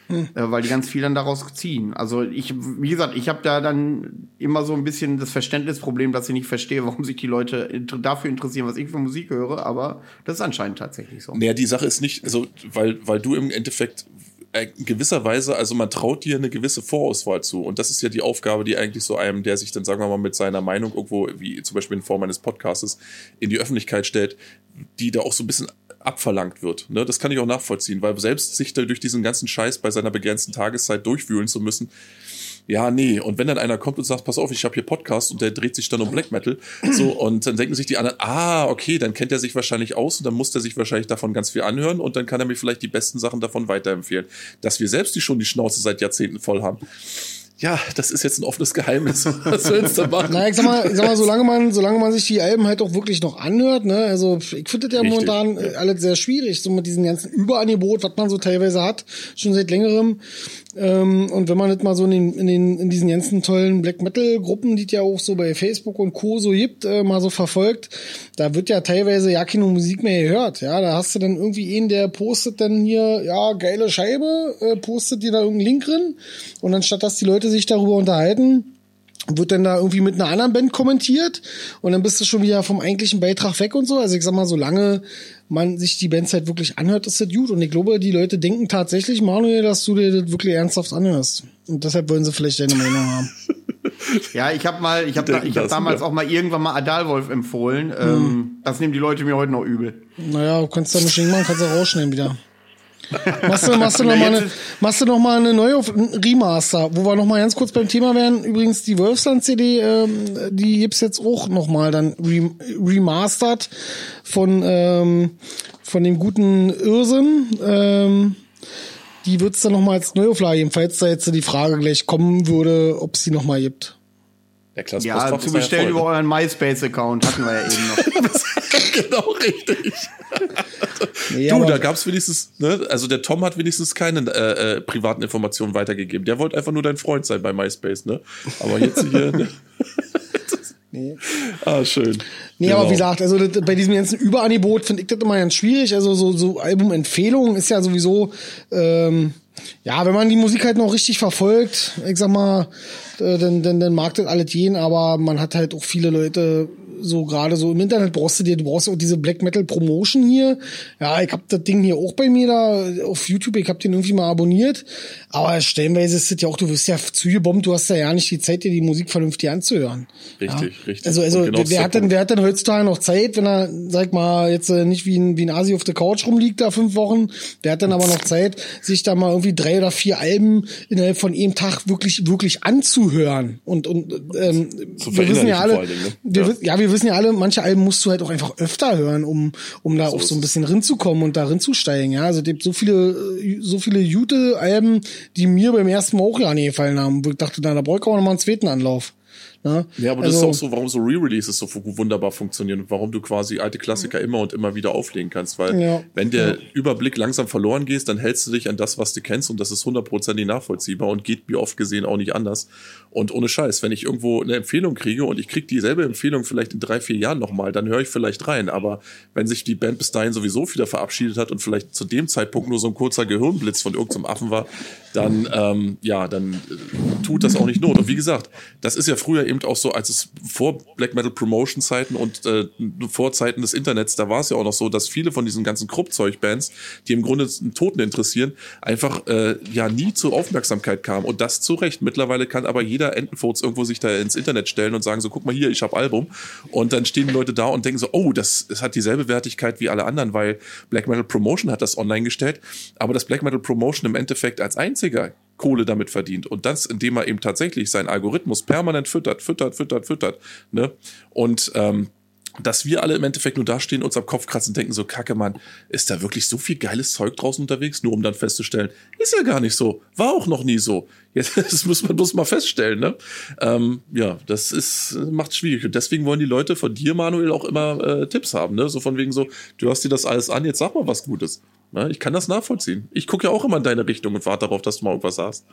Hm. Äh, weil die ganz viel dann daraus ziehen. Also ich, wie gesagt, ich habe da dann immer so ein bisschen das Verständnisproblem, dass ich nicht verstehe, warum sich die Leute dafür interessieren, was ich für Musik höre, aber das ist anscheinend tatsächlich so. Naja, die Sache ist nicht, also, weil, weil du im Endeffekt äh, in gewisser Weise, also man traut dir eine gewisse Vorauswahl zu. Und das ist ja die Aufgabe, die eigentlich so einem, der sich dann, sagen wir mal, mit seiner Meinung irgendwo, wie zum Beispiel in Form eines Podcastes, in die Öffentlichkeit stellt, die da auch so ein bisschen abverlangt wird. Ne? Das kann ich auch nachvollziehen, weil selbst sich da durch diesen ganzen Scheiß bei seiner begrenzten Tageszeit durchwühlen zu müssen, ja, nee. Und wenn dann einer kommt und sagt, pass auf, ich habe hier Podcast und der dreht sich dann um Black Metal, so und dann denken sich die anderen, ah, okay, dann kennt er sich wahrscheinlich aus und dann muss er sich wahrscheinlich davon ganz viel anhören und dann kann er mir vielleicht die besten Sachen davon weiterempfehlen. Dass wir selbst die schon die Schnauze seit Jahrzehnten voll haben ja, das ist jetzt ein offenes Geheimnis. Was willst du machen? Na, ich sag mal, ich sag mal, solange man, solange man sich die Alben halt auch wirklich noch anhört, ne, also ich finde das ja Richtig. momentan äh, alles sehr schwierig, so mit diesem ganzen Überangebot, was man so teilweise hat, schon seit längerem. Ähm, und wenn man das mal so in, den, in, den, in diesen ganzen tollen Black Metal Gruppen, die es ja auch so bei Facebook und Co. so gibt, äh, mal so verfolgt, da wird ja teilweise ja keine Musik mehr gehört. Ja, da hast du dann irgendwie einen, der postet dann hier, ja, geile Scheibe, äh, postet dir da irgendeinen Link drin. Und anstatt dass die Leute sich darüber unterhalten, wird dann da irgendwie mit einer anderen Band kommentiert und dann bist du schon wieder vom eigentlichen Beitrag weg und so. Also ich sag mal, solange man sich die Bands halt wirklich anhört, ist das gut. Und ich glaube, die Leute denken tatsächlich, Manuel, dass du dir das wirklich ernsthaft anhörst. Und deshalb wollen sie vielleicht deine Meinung haben. Ja, ich habe mal, ich habe da, ich hab damals auch mal irgendwann mal Adalwolf empfohlen. Hm. Ähm, das nehmen die Leute mir heute noch übel. Naja, du kannst da nicht machen, kannst du rausschneiden wieder. Machst du, machst du noch mal eine, machst du noch mal eine neue Remaster, wo wir noch mal ganz kurz beim Thema wären. Übrigens die Wolfsland CD, ähm, die gibt's jetzt auch noch mal dann remastered von ähm, von dem guten Irrsinn. Ähm, die wird's dann noch mal als Neuauflage geben, falls da jetzt die Frage gleich kommen würde, ob es die noch mal gibt. Ja, klar, ja zu bestellen ja über euren MySpace-Account hatten wir ja eben noch. genau richtig. Nee, du, da gab's wenigstens, ne, also der Tom hat wenigstens keine äh, äh, privaten Informationen weitergegeben. Der wollte einfach nur dein Freund sein bei MySpace, ne? Aber jetzt hier. ne? Nee. Ah, schön. Nee, genau. aber wie gesagt, also das, bei diesem ganzen Überangebot finde ich das immer ganz schwierig. Also so, so Albumempfehlungen ist ja sowieso, ähm, ja, wenn man die Musik halt noch richtig verfolgt, ich sag mal, äh, dann, dann, dann mag das alles gehen, aber man hat halt auch viele Leute, so gerade so im Internet brauchst du dir, du brauchst auch diese Black Metal Promotion hier. Ja, ich hab das Ding hier auch bei mir da auf YouTube, ich hab den irgendwie mal abonniert. Aber stellenweise ist es ja auch, du wirst ja zugebombt, du hast ja ja nicht die Zeit, dir die Musik vernünftig anzuhören. Richtig, ja. richtig. Also, also genau wer, hat denn, wer hat denn heutzutage noch Zeit, wenn er, sag mal, jetzt äh, nicht wie ein, wie ein Asi auf der Couch rumliegt da fünf Wochen, der hat dann aber noch Zeit, sich da mal irgendwie drei oder vier Alben innerhalb von einem Tag wirklich, wirklich anzuhören. Und, und ähm, wir wissen ja alle, Dingen, ne? wir, ja. ja, wir wissen ja alle, manche Alben musst du halt auch einfach öfter hören, um, um da so auch so ein bisschen rinzukommen und da rinzusteigen. Ja, also es gibt so viele, so viele gute Alben, die mir beim ersten Mal auch ja nie gefallen haben, wo ich dachte, na, da brauche ich auch noch mal einen zweiten Anlauf. Ne? Ja, aber also, das ist also auch so, warum so Re-Releases so wunderbar funktionieren und warum du quasi alte Klassiker immer und immer wieder auflegen kannst, weil ja, wenn der ja. Überblick langsam verloren geht, dann hältst du dich an das, was du kennst und das ist hundertprozentig nachvollziehbar und geht mir oft gesehen auch nicht anders. Und ohne Scheiß, wenn ich irgendwo eine Empfehlung kriege und ich kriege dieselbe Empfehlung vielleicht in drei, vier Jahren nochmal, dann höre ich vielleicht rein. Aber wenn sich die Band bis dahin sowieso wieder verabschiedet hat und vielleicht zu dem Zeitpunkt nur so ein kurzer Gehirnblitz von irgendeinem Affen war, dann ähm, ja, dann äh, tut das auch nicht Not. Und wie gesagt, das ist ja früher eben auch so, als es vor Black Metal Promotion Zeiten und äh, vor Zeiten des Internets, da war es ja auch noch so, dass viele von diesen ganzen Kruppzeug-Bands, die im Grunde einen Toten interessieren, einfach äh, ja nie zur Aufmerksamkeit kamen. Und das zu Recht. Mittlerweile kann aber jeder Entenfurz irgendwo sich da ins Internet stellen und sagen so, guck mal hier, ich habe Album. Und dann stehen die Leute da und denken so, oh, das, das hat dieselbe Wertigkeit wie alle anderen, weil Black Metal Promotion hat das online gestellt. Aber das Black Metal Promotion im Endeffekt als einziger Kohle damit verdient. Und das, indem er eben tatsächlich seinen Algorithmus permanent füttert, füttert, füttert, füttert. Ne? Und ähm, dass wir alle im Endeffekt nur da stehen, uns am Kopf kratzen und denken so, kacke, Mann, ist da wirklich so viel geiles Zeug draußen unterwegs, nur um dann festzustellen, ist ja gar nicht so, war auch noch nie so. Jetzt, das muss man bloß mal feststellen, ne? Ähm, ja, das ist, macht schwierig. Und deswegen wollen die Leute von dir, Manuel, auch immer äh, Tipps haben, ne? So von wegen so, du hast dir das alles an, jetzt sag mal was Gutes. Ne? Ich kann das nachvollziehen. Ich gucke ja auch immer in deine Richtung und warte darauf, dass du mal irgendwas sagst.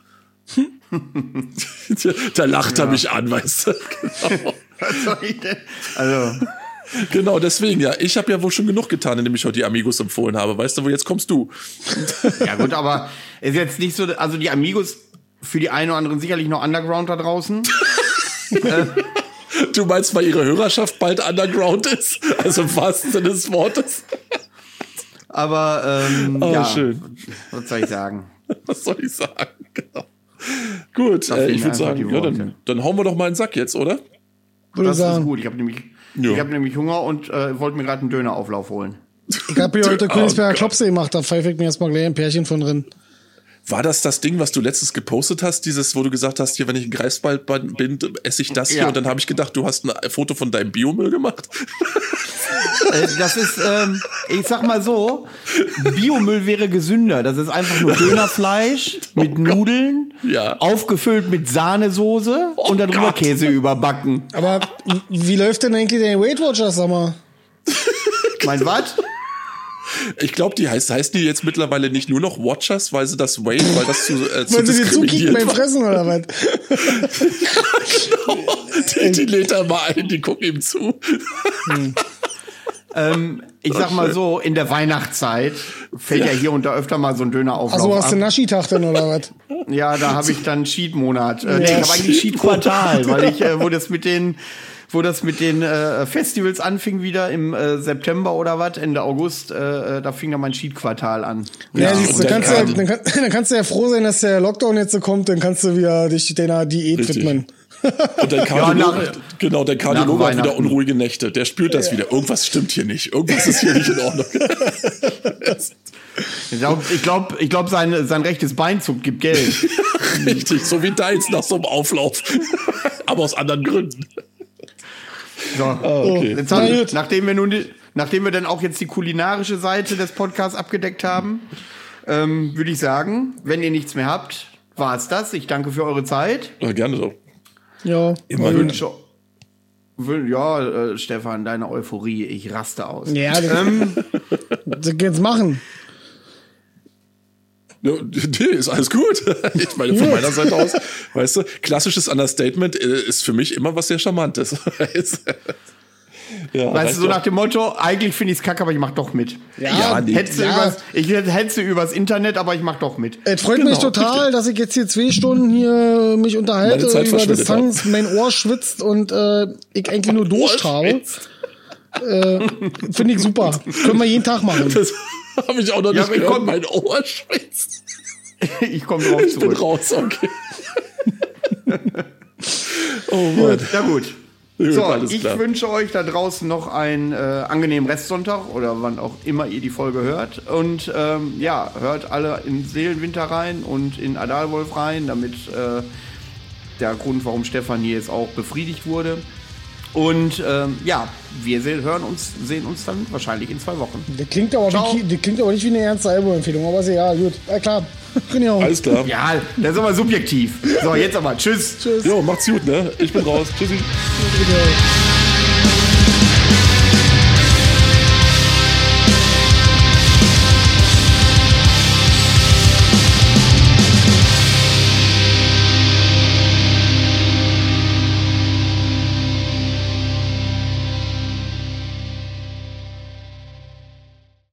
da lacht ja. er mich an, weißt du. Genau. Was soll ich denn? Also. Genau, deswegen ja. Ich habe ja wohl schon genug getan, indem ich heute die Amigos empfohlen habe. Weißt du, wo jetzt kommst du? Ja gut, aber ist jetzt nicht so, also die Amigos für die einen oder anderen sicherlich noch Underground da draußen. du meinst, weil ihre Hörerschaft bald Underground ist? Also im wahrsten Sinne des Wortes. Aber ähm, oh, ja, schön. was soll ich sagen? Was soll ich sagen? Genau. Gut, äh, ich würde sagen, ja, dann, dann hauen wir doch mal einen Sack jetzt, oder? Würde das sagen. ist gut. Ich habe nämlich, ja. ich hab nämlich Hunger und äh, wollte mir gerade einen Dönerauflauf holen. Ich habe hier heute Königsberger oh, Klopse gemacht, da pfeife ich mir erstmal gleich ein Pärchen von drin. War das das Ding, was du letztens gepostet hast, dieses, wo du gesagt hast, hier, wenn ich ein Greifswald bin, esse ich das hier ja. und dann habe ich gedacht, du hast ein Foto von deinem Biomüll gemacht? Äh, das ist, ähm, ich sag mal so, Biomüll wäre gesünder. Das ist einfach nur Dönerfleisch oh mit Nudeln, ja. aufgefüllt mit Sahnesoße oh und darüber Gott. Käse überbacken. Aber wie läuft denn eigentlich der Weight Watchers, sag mal? mein was? Ich glaube, die heißt, heißt die jetzt mittlerweile nicht nur noch Watchers, weil sie das Wayne, weil das zu, äh, zu Weil sie dir zukicken beim Fressen oder was? genau. Die, die lädt er mal ein, die gucken ihm zu. Hm. ähm, ich sag mal so, in der Weihnachtszeit fällt ja, ja hier und da öfter mal so ein Döner auf. Also hast du Naschi-Tag denn oder was? Ja, da habe ich dann Cheat-Monat. Äh, ja. Nee, ich habe eigentlich Cheat-Quartal, weil ich, äh, wo das mit den wo das mit den äh, Festivals anfing wieder im äh, September oder was, Ende August, äh, äh da fing dann mein Cheat-Quartal an. Ja, ja siehst, dann, kannst du, dann, kann, dann, kannst du ja froh sein, dass der Lockdown jetzt so kommt, dann kannst du wieder dich deiner Diät Richtig. widmen. Und dein Kardiologe, ja, genau, dein Kardiologe hat wieder unruhige Nächte. Der spürt das ja. wieder. Irgendwas stimmt hier nicht. Irgendwas ist hier nicht in Ordnung. Ich glaube, ich glaub, ich glaub, sein, sein rechtes Beinzug gibt Geld. Richtig, so wie deins nach so einem Auflauf. Aber aus anderen Gründen. So, oh, okay. jetzt haben, nachdem wir nun die, nachdem wir dann auch jetzt die kulinarische Seite des Podcasts abgedeckt haben, ähm, würde ich sagen, wenn ihr nichts mehr habt, war es das. Ich danke für eure Zeit. Ja, gerne doch. Ja, immer wünsche, ja, äh, Stefan, deine Euphorie, ich raste aus. Ja, das, ähm, das jetzt machen. Nee, ist alles gut. Ich meine, von meiner Seite aus, weißt du, klassisches Understatement äh, ist für mich immer was sehr Charmantes. Ja, weißt du, so nach dem Motto, eigentlich finde ich es kacke, aber ich mach doch mit. Ja, ja, nee. hetze ja. Übers, ich hetze übers Internet, aber ich mach doch mit. Es freut genau, mich total, richtig. dass ich jetzt hier zwei Stunden hier mich unterhalte über Distanz, mein Ohr schwitzt und äh, ich eigentlich nur Durst habe. Äh, finde ich super. Können wir jeden Tag machen. Das habe ich auch noch nicht gehört. Komm, mein Ohr schwitzt. ich komme drauf zurück. Ich bin raus, okay. oh Mann. Ja gut. So, ich wünsche euch da draußen noch einen äh, angenehmen Restsonntag oder wann auch immer ihr die Folge hört. Und ähm, ja, hört alle in Seelenwinter rein und in Adalwolf rein, damit äh, der Grund, warum Stefan hier jetzt auch befriedigt wurde. Und ähm, ja, wir sehen, hören uns, sehen uns dann wahrscheinlich in zwei Wochen. Das klingt aber, wie, das klingt aber nicht wie eine ernste Albumempfehlung, aber sehr, ja, gut. Ja, klar. Alles klar. Ja, das ist aber subjektiv. So, jetzt aber. Tschüss. Tschüss. Jo, macht's gut, ne? Ich bin raus. Tschüssi.